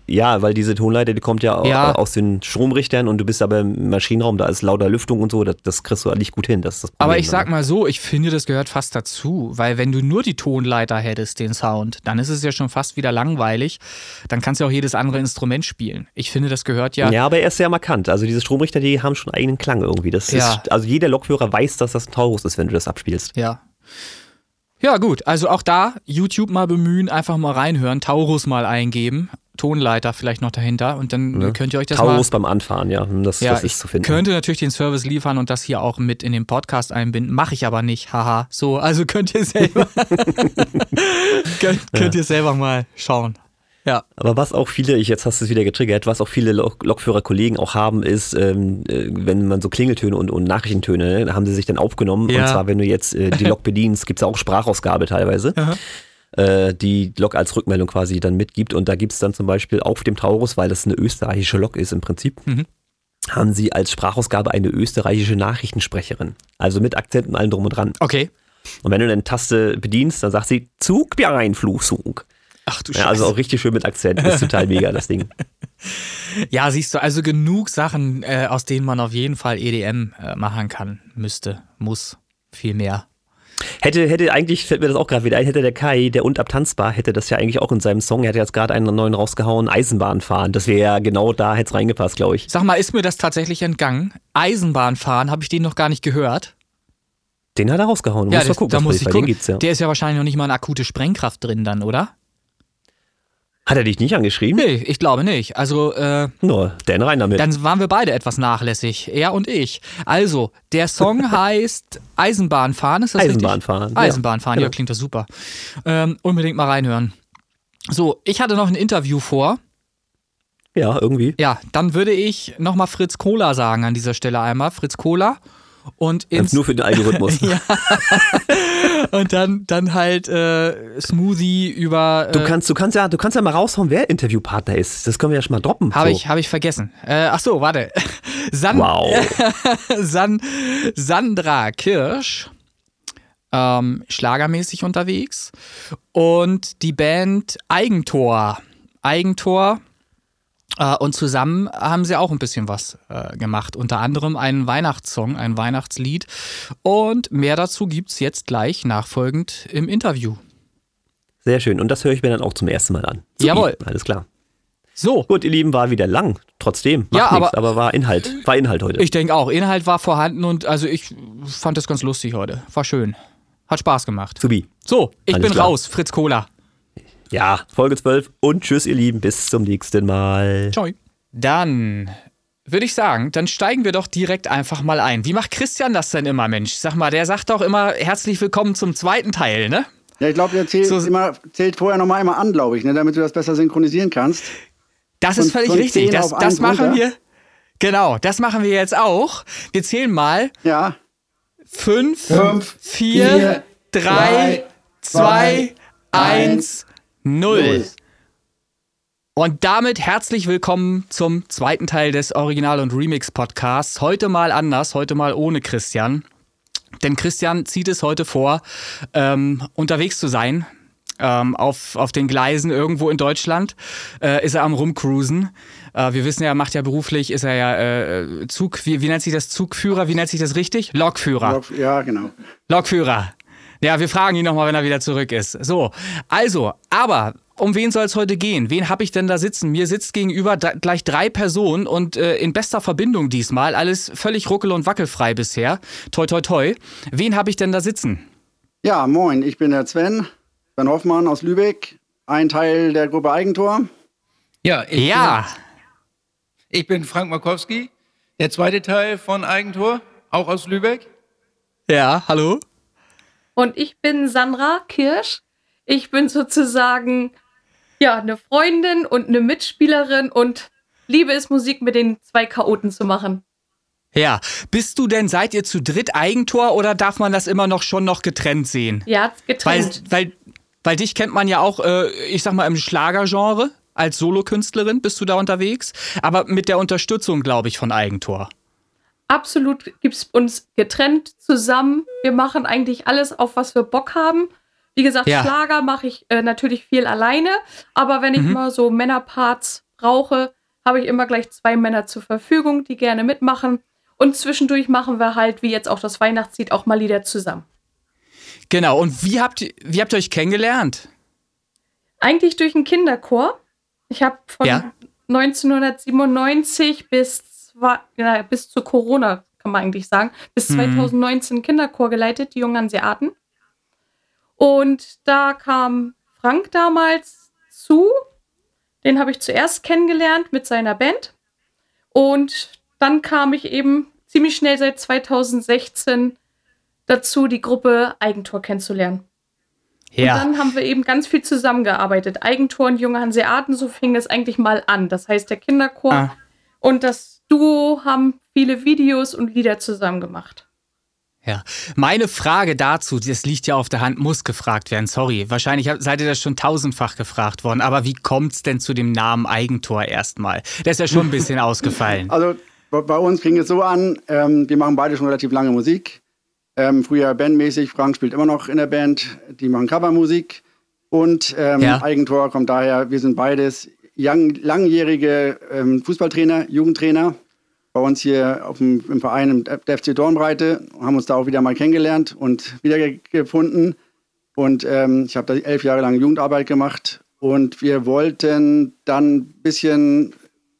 Speaker 1: Ja, weil diese Tonleiter, die kommt ja, ja, aus den Stromrichtern und du bist aber im Maschinenraum, da ist lauter Lüftung und so, das, das kriegst du halt nicht gut hin. Das das
Speaker 2: aber ich sag mal so, ich finde, das gehört fast dazu, weil wenn du nur die Tonleiter hättest, den Sound, dann ist es ja schon fast wieder langweilig. Dann kannst du auch jedes andere Instrument spielen. Ich finde, das gehört ja.
Speaker 1: Ja, aber er ist sehr markant. Also diese Stromrichter, die haben schon eigenen Klang irgendwie. Das ja. ist, also jeder Lokführer weiß, dass das ein Taurus ist, wenn du das abspielst.
Speaker 2: Ja. Ja, gut. Also auch da YouTube mal bemühen, einfach mal reinhören, Taurus mal eingeben. Tonleiter vielleicht noch dahinter und dann ne? könnt ihr euch das
Speaker 1: Taurus mal, beim Anfahren, ja, das,
Speaker 2: ja,
Speaker 1: das ist zu finden.
Speaker 2: könnte natürlich den Service liefern und das hier auch mit in den Podcast einbinden, mache ich aber nicht, haha. So, also könnt ihr selber könnt, (laughs) könnt ja. ihr selber mal schauen. Ja.
Speaker 1: Aber was auch viele, ich jetzt hast du es wieder getriggert, was auch viele Lok Lokführerkollegen auch haben, ist, ähm, äh, wenn man so Klingeltöne und, und Nachrichtentöne, ne, haben sie sich dann aufgenommen. Ja. Und zwar, wenn du jetzt äh, die (laughs) Lok bedienst, gibt es auch Sprachausgabe teilweise. Aha äh, die Lok als Rückmeldung quasi dann mitgibt. Und da gibt es dann zum Beispiel auf dem Taurus, weil das eine österreichische Lok ist im Prinzip, mhm. haben sie als Sprachausgabe eine österreichische Nachrichtensprecherin. Also mit Akzent und allem drum und dran.
Speaker 2: Okay.
Speaker 1: Und wenn du eine Taste bedienst, dann sagt sie Zugbeeinflussung.
Speaker 2: Ach du
Speaker 1: Ja, also auch richtig schön mit Akzent. Ist total mega, das Ding. (laughs)
Speaker 2: Ja, siehst du, also genug Sachen, äh, aus denen man auf jeden Fall EDM äh, machen kann, müsste, muss, viel mehr.
Speaker 1: Hätte, hätte eigentlich, fällt mir das auch gerade wieder ein, hätte der Kai, der unabtanzbar, hätte das ja eigentlich auch in seinem Song, er hat jetzt gerade einen neuen rausgehauen, Eisenbahn fahren. Das wäre ja genau da, hätte es reingepasst, glaube ich.
Speaker 2: Sag mal, ist mir das tatsächlich entgangen? Eisenbahn fahren, habe ich den noch gar nicht gehört.
Speaker 1: Den hat er rausgehauen.
Speaker 2: Ja,
Speaker 1: musst mal
Speaker 2: das,
Speaker 1: gucken,
Speaker 2: da muss ich gucken.
Speaker 1: ja.
Speaker 2: Der ist ja wahrscheinlich noch nicht mal eine akute Sprengkraft drin dann, oder?
Speaker 1: Hat er dich nicht angeschrieben?
Speaker 2: Nee, ich glaube nicht. Also, äh,
Speaker 1: Nur, dann rein damit.
Speaker 2: dann waren wir beide etwas nachlässig, er und ich. Also, der Song (laughs) heißt Eisenbahnfahren, ist das
Speaker 1: Eisenbahn
Speaker 2: richtig?
Speaker 1: fahren, ja.
Speaker 2: Eisenbahnfahren, ja,
Speaker 1: Genau.
Speaker 2: klingt das super. Ähm, unbedingt mal reinhören. So, ich hatte noch ein Interview vor.
Speaker 1: ja, irgendwie.
Speaker 2: Ja, dann würde ich nochmal Fritz Kohler sagen an dieser Stelle einmal. Fritz Kohler. Und, ins,
Speaker 1: Nur für den Algorithmus. (laughs)
Speaker 2: und dann, dann halt äh, Smoothie über. Äh,
Speaker 1: Du kannst, du kannst ja, du kannst ja mal raushauen, wer Interviewpartner ist. Das können wir ja schon mal droppen.
Speaker 2: Habe
Speaker 1: so.
Speaker 2: ich, hab ich vergessen. Äh, ach so, warte. (laughs) San
Speaker 1: Wow. (laughs)
Speaker 2: San Sandra Kirsch, ähm, schlagermäßig unterwegs. Und die Band Eigentor. Eigentor. Äh, und zusammen haben sie auch ein bisschen was äh, gemacht. Unter anderem einen Weihnachtssong, ein Weihnachtslied. Und mehr dazu gibt es jetzt gleich nachfolgend im Interview.
Speaker 1: Sehr schön. Und das höre ich mir dann auch zum ersten Mal an.
Speaker 2: Jawohl.
Speaker 1: Alles klar.
Speaker 2: So,
Speaker 1: Gut, ihr Lieben, war wieder lang. Trotzdem. Macht
Speaker 2: Ja,
Speaker 1: nichts,
Speaker 2: aber-
Speaker 1: aber war Inhalt. War Inhalt heute.
Speaker 2: Ich denke auch. Inhalt war vorhanden und also ich fand das ganz lustig heute. War schön. Hat Spaß gemacht.
Speaker 1: Subi.
Speaker 2: So, ich
Speaker 1: Alles
Speaker 2: bin
Speaker 1: klar.
Speaker 2: raus. Fritz Kohler.
Speaker 1: Ja, Folge 12 und tschüss, ihr Lieben. Bis zum nächsten Mal.
Speaker 2: Ciao. Dann würde ich sagen, dann steigen wir doch direkt einfach mal ein. Wie macht Christian das denn immer, Mensch? Sag mal, der sagt doch immer herzlich willkommen zum zweiten Teil, ne?
Speaker 3: Ja, ich glaube, der zählt,
Speaker 2: So-
Speaker 3: immer, zählt vorher noch mal einmal an, glaube ich, ne, damit du das besser synchronisieren kannst.
Speaker 2: Das ist
Speaker 3: Von-
Speaker 2: völlig
Speaker 3: von
Speaker 2: richtig.
Speaker 3: 10
Speaker 2: Das, das
Speaker 3: 1
Speaker 2: machen
Speaker 3: runter?
Speaker 2: wir. Genau, das machen wir jetzt auch. Wir zählen mal.
Speaker 3: Ja,
Speaker 2: Fünf,
Speaker 3: Fünf,
Speaker 2: vier,
Speaker 3: vier,
Speaker 2: drei,
Speaker 3: drei,
Speaker 2: zwei,
Speaker 3: zwei,
Speaker 2: eins, null.
Speaker 3: null.
Speaker 2: Und damit herzlich willkommen zum zweiten Teil des Original- und Remix-Podcasts. Heute mal anders, heute mal ohne Christian. Denn Christian zieht es heute vor, ähm, unterwegs zu sein. Ähm, auf, auf den Gleisen irgendwo in Deutschland äh, ist er am Rumcruisen. Äh, wir wissen ja, er macht ja beruflich, ist er ja äh, Zug, wie, wie nennt sich das Zugführer? Wie nennt sich das richtig? Lokführer.
Speaker 3: ja, genau.
Speaker 2: Lokführer. Ja, wir fragen ihn nochmal, wenn er wieder zurück ist. So, also, aber um wen soll es heute gehen? Wen habe ich denn da sitzen? Mir sitzt gegenüber d- gleich drei Personen und äh, in bester Verbindung diesmal. Alles völlig ruckel- und wackelfrei bisher. Toi, toi, toi. Wen habe ich denn da sitzen?
Speaker 3: Ja, moin, ich bin der Sven, Sven Hoffmann aus Lübeck, ein Teil der Gruppe Eigentor.
Speaker 4: Ja, ich,
Speaker 2: Ja,
Speaker 4: Bin, ich bin Frank Markowski, der zweite Teil von Eigentor, auch aus Lübeck.
Speaker 2: ja, hallo?
Speaker 5: Und ich bin Sandra Kirsch. Ich bin sozusagen ja eine Freundin und eine Mitspielerin und liebe es, Musik mit den zwei Chaoten zu machen.
Speaker 2: Ja, bist du denn, seid ihr zu dritt Eigentor oder darf man das immer noch schon noch getrennt sehen?
Speaker 5: Ja,
Speaker 2: Weil,
Speaker 5: getrennt.
Speaker 2: weil, weil dich kennt man ja auch, äh, ich sag mal, im Schlagergenre. Als Solokünstlerin bist du da unterwegs, aber mit der Unterstützung, glaube ich, von Eigentor.
Speaker 5: Absolut gibt es uns getrennt zusammen. Wir machen eigentlich alles, auf was wir Bock haben. Wie gesagt,
Speaker 2: Ja.
Speaker 5: Schlager mache ich äh, natürlich viel alleine, aber wenn ich
Speaker 2: Mhm.
Speaker 5: mal so Männerparts brauche, habe ich immer gleich zwei Männer zur Verfügung, die gerne mitmachen. Und zwischendurch machen wir halt, wie jetzt auch das Weihnachtslied, auch mal Lieder zusammen.
Speaker 2: Genau, und wie habt, ihr- wie habt ihr euch kennengelernt?
Speaker 5: Eigentlich durch einen Kinderchor. Ich habe von
Speaker 2: Ja.
Speaker 5: 1997 bis, zwei- ja, bis zu Corona, kann man eigentlich sagen, bis
Speaker 2: Mhm.
Speaker 5: 2019 einen Kinderchor geleitet, die Jungen Hanseaten. Und da kam Frank damals zu. Den habe ich zuerst kennengelernt mit seiner Band. Und dann kam ich eben ziemlich schnell seit 2016 dazu, die Gruppe Eigentor kennenzulernen. Und dann haben wir eben ganz viel zusammengearbeitet. Eigentor und junge Hanseaten, so fing es eigentlich mal an. Das heißt, der Kinderchor
Speaker 2: Ah.
Speaker 5: und das Duo haben viele Videos und Lieder zusammen gemacht.
Speaker 2: Ja, meine Frage dazu, das liegt ja auf der Hand, muss gefragt werden. Sorry, wahrscheinlich seid ihr das schon tausendfach gefragt worden. Aber wie kommt's denn zu dem Namen Eigentor erstmal? Der ist ja schon ein bisschen (laughs) ausgefallen.
Speaker 3: Also bei uns fing es so an, ähm, wir machen beide schon relativ lange Musik. Ähm, früher bandmäßig, Frank spielt immer noch in der Band, die machen Covermusik. Und ähm, ja. Eigentor kommt daher, wir sind beides young, langjährige ähm, Fußballtrainer, Jugendtrainer. Bei uns hier auf dem, im Verein der FC Dornbreite, haben uns da auch wieder mal kennengelernt und wiedergefunden. Und ähm, ich habe da elf Jahre lang Jugendarbeit gemacht. Und wir wollten dann ein bisschen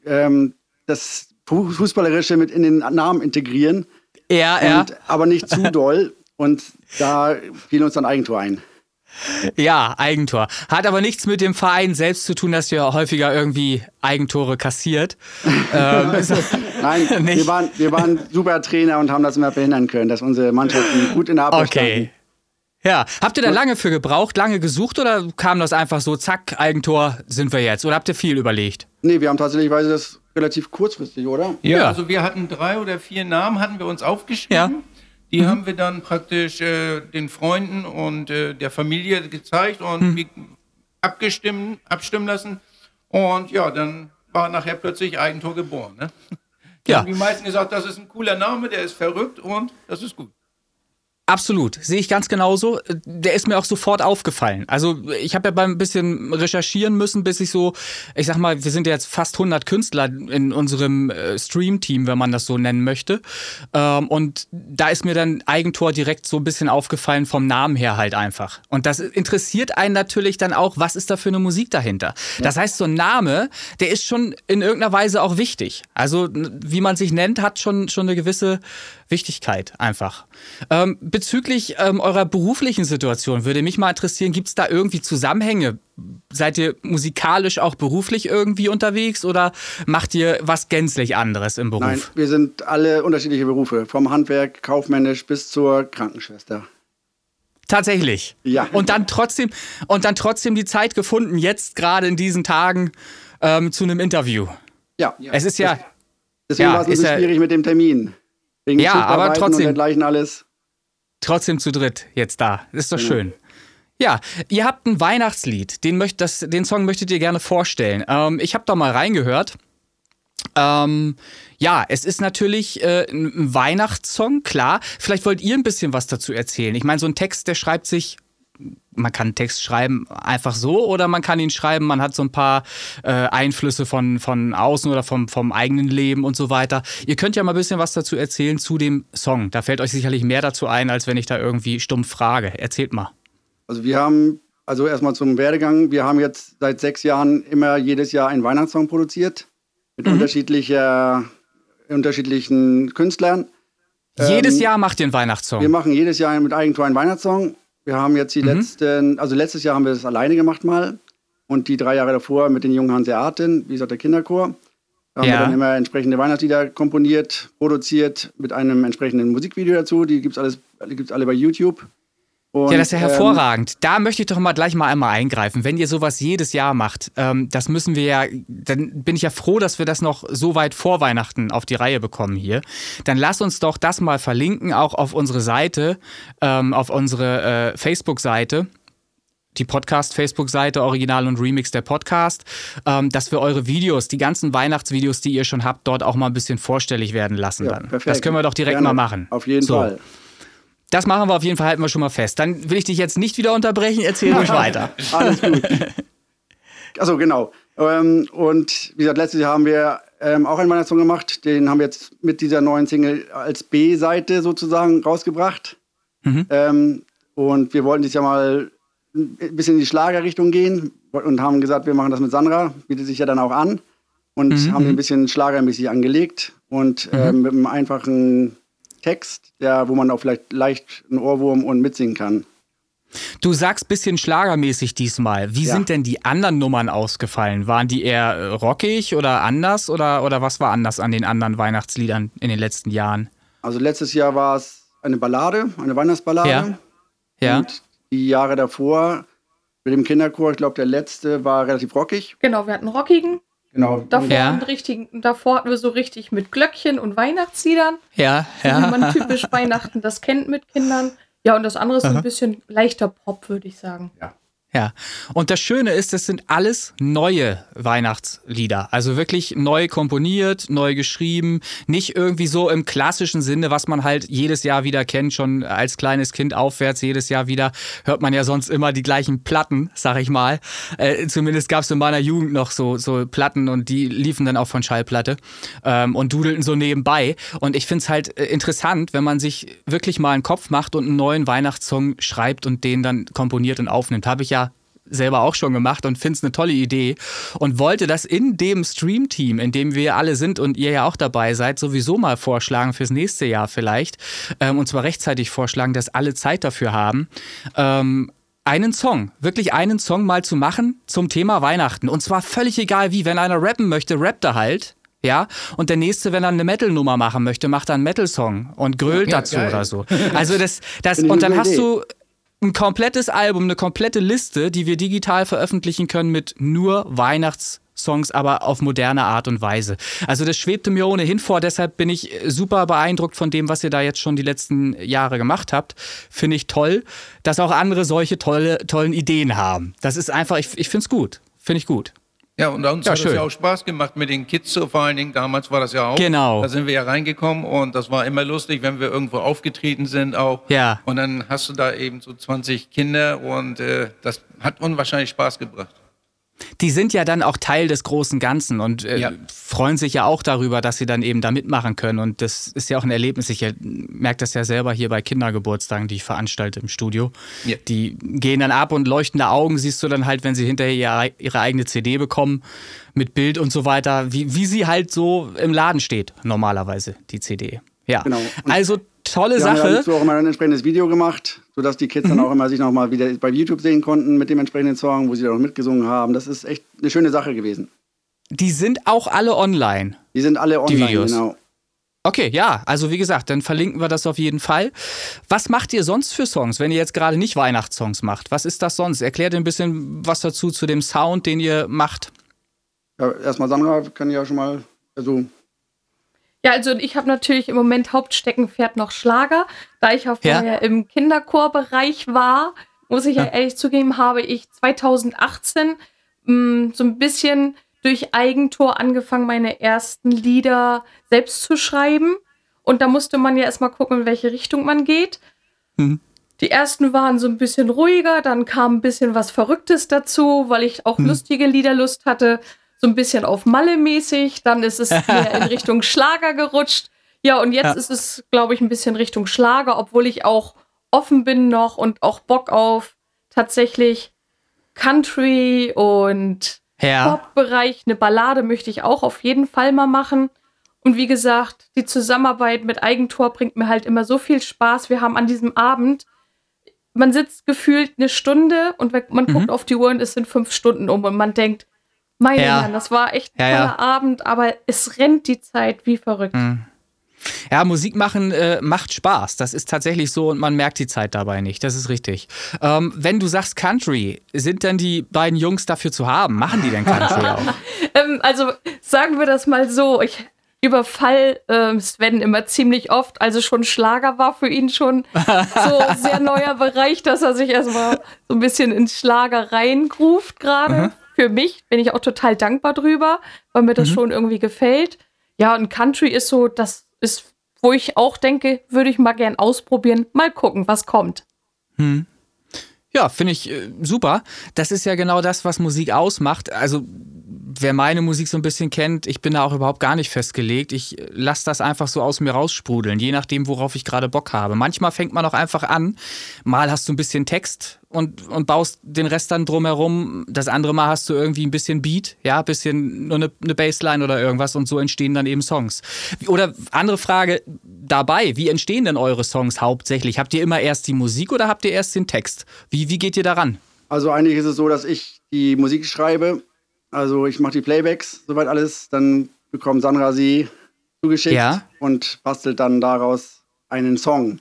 Speaker 3: ähm, das Fußballerische mit in den Namen integrieren.
Speaker 2: Ja,
Speaker 3: und,
Speaker 2: ja.
Speaker 3: Aber nicht zu (laughs) doll. Und da fiel uns dann Eigentor ein.
Speaker 2: Ja, Eigentor. Hat aber nichts mit dem Verein selbst zu tun, dass ihr häufiger irgendwie Eigentore kassiert. (laughs)
Speaker 3: ähm, Nein, (laughs) wir waren, wir waren super Trainer und haben das immer verhindern können, dass unsere Mannschaften gut in der Abwehr
Speaker 2: Okay. Standen. Ja, habt ihr da lange für gebraucht, lange gesucht oder kam das einfach so, zack, Eigentor sind wir jetzt? Oder habt ihr viel überlegt?
Speaker 3: Nee, wir haben tatsächlich das relativ kurzfristig, oder?
Speaker 4: Ja, ja, also wir hatten drei oder vier Namen, hatten wir uns aufgeschrieben. Ja. Die mhm. haben wir dann praktisch äh, den Freunden und äh, der Familie gezeigt und mhm. abgestimmt, abstimmen lassen. Und ja, dann war nachher plötzlich Eigentor geboren. Ne? (laughs) Ja. Die meisten gesagt, das ist ein cooler Name, der ist verrückt und das ist gut.
Speaker 2: Absolut, sehe ich ganz genauso. Der ist mir auch sofort aufgefallen. Also ich habe ja beim bisschen recherchieren müssen, bis ich so, ich sag mal, wir sind ja jetzt fast 100 Künstler in unserem äh, Stream-Team, wenn man das so nennen möchte. Ähm, und da ist mir dann Eigentor direkt so ein bisschen aufgefallen vom Namen her halt einfach. Und das interessiert einen natürlich dann auch, was ist da für eine Musik dahinter. Das heißt, so ein Name, der ist schon in irgendeiner Weise auch wichtig. Also wie man sich nennt, hat schon, schon eine gewisse Wichtigkeit einfach. Ähm, bezüglich ähm, eurer beruflichen Situation würde mich mal interessieren, gibt es da irgendwie Zusammenhänge? Seid ihr musikalisch auch beruflich irgendwie unterwegs oder macht ihr was gänzlich anderes im Beruf? Nein,
Speaker 3: wir sind alle unterschiedliche Berufe, vom Handwerk, kaufmännisch bis zur Krankenschwester.
Speaker 2: Tatsächlich.
Speaker 3: Ja.
Speaker 2: Und dann trotzdem und dann trotzdem die Zeit gefunden, jetzt gerade in diesen Tagen ähm, zu einem Interview.
Speaker 3: Ja.
Speaker 2: Es ist ja.
Speaker 3: Deswegen ja, war es ein bisschen schwierig mit dem Termin.
Speaker 2: Wegen ja, aber trotzdem.
Speaker 3: Und dergleichen alles.
Speaker 2: Trotzdem zu dritt jetzt da. Ist doch genau. schön. Ja, ihr habt ein Weihnachtslied. Den, möcht, das, den Song möchtet ihr gerne vorstellen. Ähm, ich habe da mal reingehört. Ähm, ja, es ist natürlich äh, ein Weihnachtssong, klar. Vielleicht wollt ihr ein bisschen was dazu erzählen. Ich meine, so ein Text, der schreibt sich man kann Text schreiben einfach so oder man kann ihn schreiben, man hat so ein paar äh, Einflüsse von, von außen oder vom, vom eigenen Leben und so weiter. Ihr könnt ja mal ein bisschen was dazu erzählen zu dem Song. Da fällt euch sicherlich mehr dazu ein, als wenn ich da irgendwie stumpf frage. Erzählt mal.
Speaker 3: Also wir haben, also erstmal zum Werdegang, wir haben jetzt seit sechs Jahren immer jedes Jahr einen Weihnachtssong produziert mit mhm. unterschiedlicher, unterschiedlichen Künstlern.
Speaker 2: Jedes ähm, Jahr macht ihr einen Weihnachtssong?
Speaker 3: Wir machen jedes Jahr mit Eigentor einen Weihnachtssong wir haben jetzt die mhm. letzten, also letztes Jahr haben wir das alleine gemacht mal und die drei Jahre davor mit den jungen Hanseaten, wie gesagt, der Kinderchor. Da haben ja. wir dann immer entsprechende Weihnachtslieder komponiert, produziert mit einem entsprechenden Musikvideo dazu. Die gibt es alle bei YouTube.
Speaker 2: Und, ja, das ist ja ähm, hervorragend. Ähm, da möchte ich doch mal gleich mal einmal eingreifen. Wenn ihr sowas jedes Jahr macht, ähm, das müssen wir ja, dann bin ich ja froh, dass wir das noch so weit vor Weihnachten auf die Reihe bekommen hier. Dann lass uns doch das mal verlinken, auch auf unsere Seite, ähm, auf unsere äh, Facebook-Seite die Podcast-Facebook-Seite, Original und Remix der Podcast, ähm, dass wir eure Videos, die ganzen Weihnachtsvideos, die ihr schon habt, dort auch mal ein bisschen vorstellig werden lassen ja, dann. Perfekt. Das können wir doch direkt Gerne. mal machen.
Speaker 3: Auf jeden so. Fall.
Speaker 2: Das machen wir auf jeden Fall, halten wir schon mal fest. Dann will ich dich jetzt nicht wieder unterbrechen, erzähl ruhig (laughs) weiter.
Speaker 3: Alles gut. Achso, (laughs) genau. Ähm, und wie gesagt, letztes Jahr haben wir ähm, auch einen Weihnachtssong gemacht. Den haben wir jetzt mit dieser neuen Single als B-Seite sozusagen rausgebracht. Mhm. Ähm, und wir wollten dieses Jahr mal ein bisschen in die Schlagerrichtung gehen und haben gesagt, wir machen das mit Sandra. Bietet sich ja dann auch an. Und mhm. haben ein mhm. bisschen schlagermäßig angelegt und mhm. äh, mit einem einfachen Text, der, wo man auch vielleicht leicht einen Ohrwurm und mitsingen kann.
Speaker 2: Du sagst bisschen schlagermäßig diesmal. Wie ja. sind denn die anderen Nummern ausgefallen? Waren die eher äh, rockig oder anders oder, oder was war anders an den anderen Weihnachtsliedern in den letzten Jahren?
Speaker 3: Also letztes Jahr war es eine Ballade, eine Weihnachtsballade.
Speaker 2: Ja. ja.
Speaker 3: Und die Jahre davor mit dem Kinderchor, ich glaube der letzte war relativ rockig.
Speaker 5: Genau, wir hatten rockigen.
Speaker 3: Genau.
Speaker 5: Davor, ja. richtigen, davor hatten wir so richtig mit Glöckchen und Weihnachtsliedern.
Speaker 2: Ja,
Speaker 5: so ja. Wie man typisch (laughs) Weihnachten das kennt mit Kindern. Ja, und das andere ist so ein bisschen leichter Pop, würde ich sagen.
Speaker 3: Ja.
Speaker 2: Ja, und das Schöne ist, das sind alles neue Weihnachtslieder. Also wirklich neu komponiert, neu geschrieben. Nicht irgendwie so im klassischen Sinne, was man halt jedes Jahr wieder kennt, schon als kleines Kind aufwärts, jedes Jahr wieder hört man ja sonst immer die gleichen Platten, sag ich mal. Äh, zumindest gab es in meiner Jugend noch so, so Platten und die liefen dann auch von Schallplatte ähm, und dudelten so nebenbei. Und ich finde es halt äh, interessant, wenn man sich wirklich mal einen Kopf macht und einen neuen Weihnachtssong schreibt und den dann komponiert und aufnimmt. Habe ich ja selber auch schon gemacht und finde es eine tolle Idee und wollte das in dem Stream-Team, in dem wir alle sind und ihr ja auch dabei seid, sowieso mal vorschlagen fürs nächste Jahr vielleicht ähm, und zwar rechtzeitig vorschlagen, dass alle Zeit dafür haben. Ähm, einen Song, wirklich einen Song mal zu machen zum Thema Weihnachten. Und zwar völlig egal wie, wenn einer rappen möchte, rappt er halt. Ja, und der nächste, wenn er eine Metal-Nummer machen möchte, macht er einen Metal-Song und grölt ja, dazu geil. oder so. Also das, das, und dann hast du ein komplettes Album, eine komplette Liste, die wir digital veröffentlichen können mit nur Weihnachtssongs, aber auf moderne Art und Weise. Also das schwebte mir ohnehin vor, deshalb bin ich super beeindruckt von dem, was ihr da jetzt schon die letzten Jahre gemacht habt. Finde ich toll, dass auch andere solche tolle, tollen Ideen haben. Das ist einfach, ich, ich finde es gut. Finde ich gut.
Speaker 4: Ja, und uns ja, hat es ja auch Spaß gemacht mit den Kids so vor allen Dingen. Damals war das ja auch.
Speaker 2: Genau.
Speaker 4: Da sind wir ja reingekommen und das war immer lustig, wenn wir irgendwo aufgetreten sind auch.
Speaker 2: Ja.
Speaker 4: Und dann hast du da eben so 20 Kinder und äh, das hat unwahrscheinlich Spaß gebracht
Speaker 2: die sind ja dann auch Teil des großen Ganzen und äh, ja. freuen sich ja auch darüber, dass sie dann eben da mitmachen können. Und das ist ja auch ein Erlebnis. Ich merke das ja selber hier bei Kindergeburtstagen, die ich veranstalte im Studio. Ja. Die gehen dann ab und leuchtende Augen siehst du dann halt, wenn sie hinterher ihre, ihre eigene CD bekommen mit Bild und so weiter, wie, wie sie halt so im Laden steht, normalerweise, die CD. Ja, genau. also tolle
Speaker 3: wir
Speaker 2: Sache.
Speaker 3: Wir haben dazu auch immer ein entsprechendes Video gemacht, sodass die Kids mhm. dann auch immer sich nochmal wieder bei YouTube sehen konnten mit dem entsprechenden Song, wo sie dann auch mitgesungen haben. Das ist echt eine schöne Sache gewesen.
Speaker 2: Die sind auch alle online.
Speaker 3: Die sind alle online, die Videos. genau.
Speaker 2: Okay, ja, also wie gesagt, dann verlinken wir das auf jeden Fall. Was macht ihr sonst für Songs, wenn ihr jetzt gerade nicht Weihnachtssongs macht? Was ist das sonst? Erklärt ein bisschen was dazu zu dem Sound, den ihr macht.
Speaker 3: Ja, erstmal Sandra kann ja schon mal, also
Speaker 5: ja, also ich habe natürlich im Moment Hauptsteckenpferd noch Schlager. Da ich auch vorher ja. im Kinderchorbereich war, muss ich ja. ja ehrlich zugeben, habe ich 2018 mh, mm, so ein bisschen durch Eigentor angefangen, meine ersten Lieder selbst zu schreiben. Und da musste man ja erstmal gucken, in welche Richtung man geht. Mhm. Die ersten waren so ein bisschen ruhiger, dann kam ein bisschen was Verrücktes dazu, weil ich auch mhm. lustige Liederlust hatte so ein bisschen auf Malle mäßig, dann ist es mehr in (laughs) Richtung Schlager gerutscht. Ja, und jetzt ja. ist es, glaube ich, ein bisschen Richtung Schlager, obwohl ich auch offen bin noch und auch Bock auf tatsächlich Country und ja. Pop-Bereich. Eine Ballade möchte ich auch auf jeden Fall mal machen. Und wie gesagt, die Zusammenarbeit mit Eigentor bringt mir halt immer so viel Spaß. Wir haben an diesem Abend, man sitzt gefühlt eine Stunde und man mhm. guckt auf die Uhr und es sind fünf Stunden um und man denkt, meine ja. Herren, das war echt ein ja, toller ja. Abend, aber es rennt die Zeit wie verrückt. Mhm.
Speaker 2: Ja, Musik machen äh, macht Spaß. Das ist tatsächlich so und man merkt die Zeit dabei nicht. Das ist richtig. Ähm, wenn du sagst Country, sind denn die beiden Jungs dafür zu haben? Machen die denn Country (laughs) auch?
Speaker 5: ähm, also sagen wir das mal so. Ich überfall äh, Sven immer ziemlich oft. Also schon Schlager war für ihn schon so (laughs) sehr neuer Bereich, dass er sich erstmal so ein bisschen ins Schlager reingruft gerade. Mhm für mich bin ich auch total dankbar drüber, weil mir das mhm. schon irgendwie gefällt. Ja, und Country ist so, das ist, wo ich auch denke, würde ich mal gern ausprobieren, mal gucken, was kommt.
Speaker 2: Hm. Ja, finde ich äh, super. Das ist ja genau das, was Musik ausmacht. Also wer meine Musik so ein bisschen kennt, ich bin da auch überhaupt gar nicht festgelegt. Ich lasse das einfach so aus mir raussprudeln, je nachdem, worauf ich gerade Bock habe. Manchmal fängt man auch einfach an. Mal hast du ein bisschen Text und, und baust den Rest dann drumherum. Das andere Mal hast du irgendwie ein bisschen Beat, ja, ein bisschen nur eine, eine Bassline oder irgendwas und so entstehen dann eben Songs. Oder andere Frage dabei, wie entstehen denn eure Songs hauptsächlich? Habt ihr immer erst die Musik oder habt ihr erst den Text? Wie, wie geht ihr daran?
Speaker 3: Also eigentlich ist es so, dass ich die Musik schreibe also ich mache die Playbacks, soweit alles. Dann bekommt Sandra sie zugeschickt ja. und bastelt dann daraus einen Song.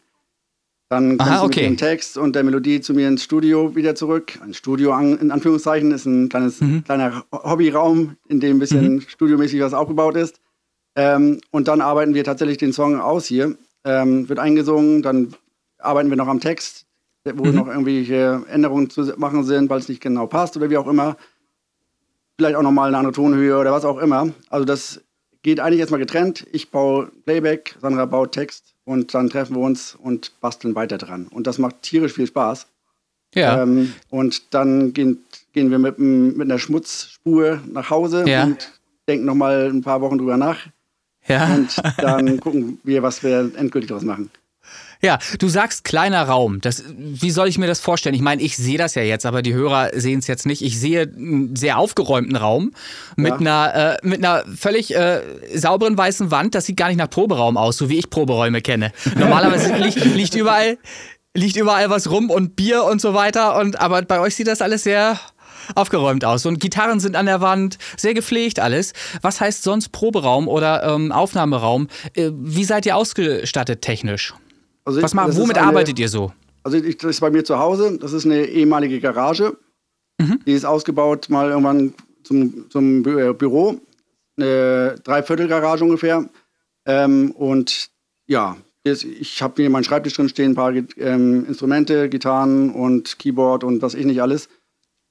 Speaker 3: Dann kommt Aha, sie okay. mit dem Text und der Melodie zu mir ins Studio wieder zurück. Ein Studio in Anführungszeichen ist ein kleines, mhm. kleiner Hobbyraum, in dem ein bisschen mhm. studiomäßig was aufgebaut ist. Ähm, und dann arbeiten wir tatsächlich den Song aus hier. Ähm, wird eingesungen, dann arbeiten wir noch am Text. wo mhm. noch irgendwelche Änderungen zu machen sind, weil es nicht genau passt oder wie auch immer. Vielleicht auch nochmal eine andere Tonhöhe oder was auch immer. Also das geht eigentlich erstmal getrennt. Ich baue Playback, Sandra baut Text und dann treffen wir uns und basteln weiter dran. Und das macht tierisch viel Spaß. Ja. Ähm, und dann gehen, gehen wir mit, mit einer Schmutzspur nach Hause ja. und denken nochmal ein paar Wochen drüber nach. Ja. Und (laughs) dann gucken wir, was wir endgültig daraus machen.
Speaker 2: Ja, du sagst kleiner Raum. Das, wie soll ich mir das vorstellen? Ich meine, ich sehe das ja jetzt, aber die Hörer sehen es jetzt nicht. Ich sehe einen sehr aufgeräumten Raum mit, ja. einer, äh, mit einer völlig äh, sauberen weißen Wand. Das sieht gar nicht nach Proberaum aus, so wie ich Proberäume kenne. Normalerweise (laughs) liegt, liegt überall liegt überall was rum und Bier und so weiter. Und aber bei euch sieht das alles sehr aufgeräumt aus. Und Gitarren sind an der Wand, sehr gepflegt alles. Was heißt sonst Proberaum oder ähm, Aufnahmeraum? Äh, wie seid ihr ausgestattet technisch? Also Was macht, womit eine, arbeitet ihr so?
Speaker 3: Also ich, das ist bei mir zu Hause. Das ist eine ehemalige Garage. Mhm. Die ist ausgebaut mal irgendwann zum, zum äh, Büro. Eine Dreiviertelgarage ungefähr. Ähm, und ja, ich habe hier meinen Schreibtisch drin stehen, ein paar ähm, Instrumente, Gitarren und Keyboard und was ich nicht alles.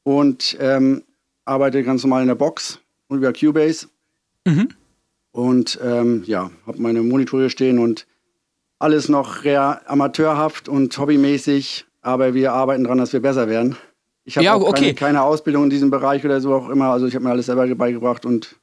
Speaker 3: Und ähm, arbeite ganz normal in der Box und über Cubase. Mhm. Und ähm, ja, habe meine Monitore stehen und alles noch sehr amateurhaft und hobbymäßig, aber wir arbeiten daran, dass wir besser werden. Ich habe ja, okay. keine, keine, Ausbildung in diesem Bereich oder so auch immer, also ich habe mir alles selber beigebracht und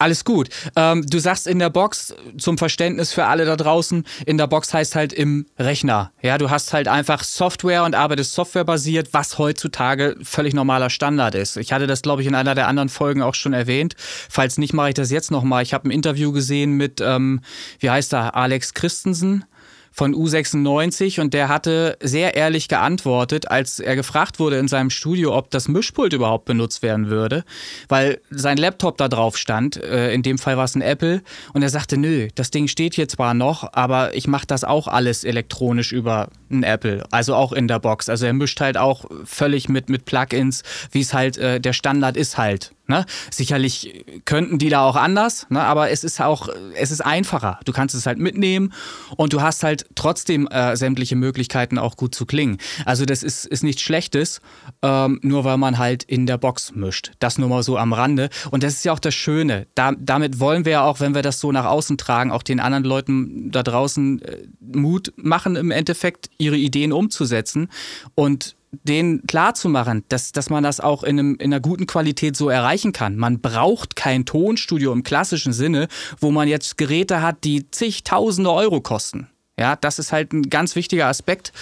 Speaker 2: alles gut. Ähm, du sagst in der Box, zum Verständnis für alle da draußen, in der Box heißt halt im Rechner. Ja, du hast halt einfach Software und arbeitest softwarebasiert, was heutzutage völlig normaler Standard ist. Ich hatte das, glaube ich, in einer der anderen Folgen auch schon erwähnt. Falls nicht, mache ich das jetzt nochmal. Ich habe ein Interview gesehen mit, ähm, wie heißt er, Alex Christensen von U96 und der hatte sehr ehrlich geantwortet, als er gefragt wurde in seinem Studio, ob das Mischpult überhaupt benutzt werden würde, weil sein Laptop da drauf stand, äh, in dem Fall war es ein Apple und er sagte, nö, das Ding steht hier zwar noch, aber ich mache das auch alles elektronisch über ein Apple, also auch in der Box. Also er mischt halt auch völlig mit, mit Plugins, wie es halt äh, der Standard ist halt. Ne? Sicherlich könnten die da auch anders, ne? aber es ist auch, es ist einfacher. Du kannst es halt mitnehmen und du hast halt trotzdem äh, sämtliche Möglichkeiten auch gut zu klingen. Also das ist, ist nichts Schlechtes, ähm, nur weil man halt in der Box mischt. Das nur mal so am Rande. Und das ist ja auch das Schöne. Da, damit wollen wir ja auch, wenn wir das so nach außen tragen, auch den anderen Leuten da draußen äh, Mut machen, im Endeffekt ihre Ideen umzusetzen. Und denen klarzumachen, dass, dass man das auch in, einem, in einer guten Qualität so erreichen kann. Man braucht kein Tonstudio im klassischen Sinne, wo man jetzt Geräte hat, die zigtausende Euro kosten. Ja, das ist halt ein ganz wichtiger Aspekt,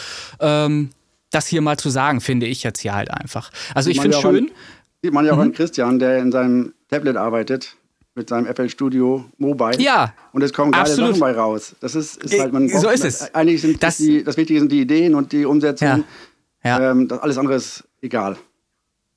Speaker 2: ähm, das hier mal zu sagen, finde ich jetzt hier halt einfach. Also ich finde schön. An,
Speaker 3: sieht man ja auch mhm. an Christian, der in seinem Tablet arbeitet mit seinem FL Studio Mobile.
Speaker 2: Ja.
Speaker 3: Und es kommen geile Sachen bei raus. Das ist, ist halt man.
Speaker 2: So ist es.
Speaker 3: Eigentlich sind das, die, das Wichtige sind die Ideen und die Umsetzung. Ja. Ja. Ähm, das alles andere ist egal.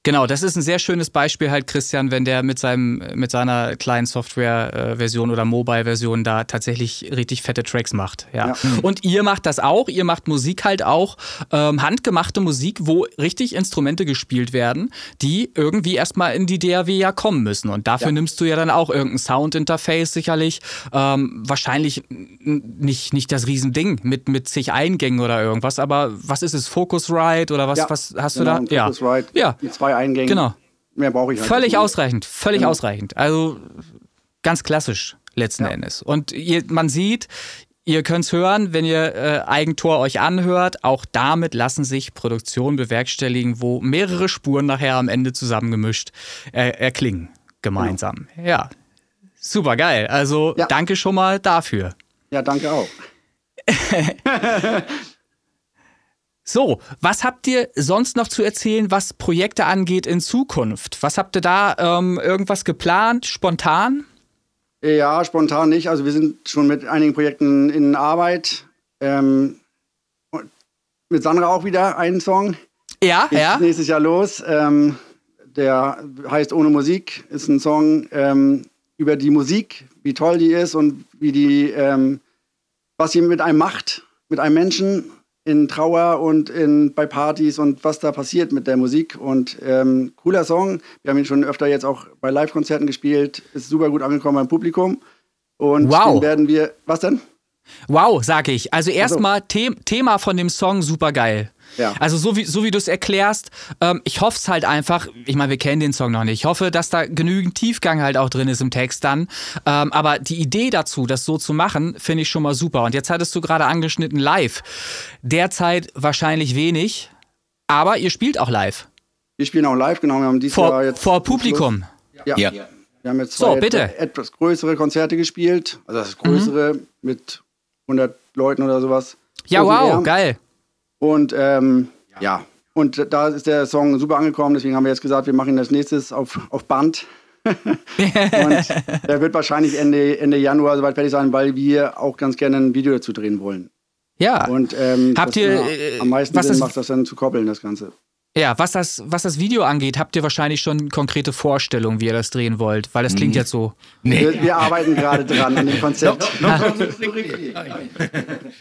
Speaker 2: Genau, das ist ein sehr schönes Beispiel halt, Christian, wenn der mit seinem, mit seiner kleinen Software-Version oder Mobile-Version da tatsächlich richtig fette Tracks macht. Ja. ja. Und ihr macht das auch, ihr macht Musik halt auch, ähm, handgemachte Musik, wo richtig Instrumente gespielt werden, die irgendwie erstmal in die DAW ja kommen müssen. Und dafür ja. nimmst du ja dann auch irgendein Sound-Interface sicherlich. Ähm, wahrscheinlich nicht, nicht das Riesending mit, mit zig Eingängen oder irgendwas, aber was ist es? Focusrite oder was, ja. was hast
Speaker 3: genau,
Speaker 2: du da?
Speaker 3: Focusrite. Ja. Zwei zwei Eingängen.
Speaker 2: Genau.
Speaker 3: Mehr brauche ich
Speaker 2: halt Völlig nicht. ausreichend, völlig genau. ausreichend. Also ganz klassisch letzten ja. Endes. Und ihr, man sieht, Ihr könnt es hören, wenn ihr äh, Eigentor euch anhört. Auch damit lassen sich Produktionen bewerkstelligen, wo mehrere Spuren nachher am Ende zusammengemischt äh, erklingen. Gemeinsam. Genau. Ja. Super geil. Also ja. danke schon mal dafür.
Speaker 3: Ja, danke auch. (laughs)
Speaker 2: So, was habt ihr sonst noch zu erzählen, was Projekte angeht in Zukunft? Was habt ihr da ähm, irgendwas geplant, spontan?
Speaker 3: Ja, spontan nicht. Also wir sind schon mit einigen Projekten in Arbeit. Ähm, mit Sandra auch wieder einen Song.
Speaker 2: Ja, Geht ja.
Speaker 3: Nächstes Jahr los. Ähm, der heißt Ohne Musik. Ist ein Song ähm, über die Musik, wie toll die ist und wie die, ähm, was sie mit einem macht, mit einem Menschen in Trauer und in, bei Partys und was da passiert mit der Musik. Und ähm, cooler Song. Wir haben ihn schon öfter jetzt auch bei Live-Konzerten gespielt. Ist super gut angekommen beim Publikum. Und wow. den werden wir. Was denn?
Speaker 2: Wow, sag ich. Also erstmal so. The Thema von dem Song super geil. Ja. Also so wie, so wie du es erklärst, ähm, ich hoffe es halt einfach, ich meine, wir kennen den Song noch nicht, ich hoffe, dass da genügend Tiefgang halt auch drin ist im Text dann. Ähm, aber die Idee dazu, das so zu machen, finde ich schon mal super. Und jetzt hattest du gerade angeschnitten live. Derzeit wahrscheinlich wenig, aber ihr spielt auch live.
Speaker 3: Wir spielen auch live, genau. Wir haben dieses
Speaker 2: vor,
Speaker 3: Jahr jetzt.
Speaker 2: Vor Publikum.
Speaker 3: Ja. ja. Wir haben jetzt zwei so, bitte. etwas größere Konzerte gespielt. Also das größere mhm. mit 100 Leuten oder sowas.
Speaker 2: Ja, wow, geil.
Speaker 3: Und ähm, ja, und da ist der Song super angekommen. Deswegen haben wir jetzt gesagt, wir machen das nächstes auf, auf Band. und der wird wahrscheinlich Ende, Ende Januar soweit fertig sein, weil wir auch ganz gerne ein Video dazu drehen wollen.
Speaker 2: Ja.
Speaker 3: Und ähm, habt ihr äh, am meisten Sinn macht das dann zu koppeln, das Ganze.
Speaker 2: Ja, was das, was das Video angeht, habt ihr wahrscheinlich schon konkrete Vorstellungen, wie ihr das drehen wollt, weil das klingt hm. jetzt so.
Speaker 3: Nee. Wir, wir arbeiten gerade dran an dem Konzept.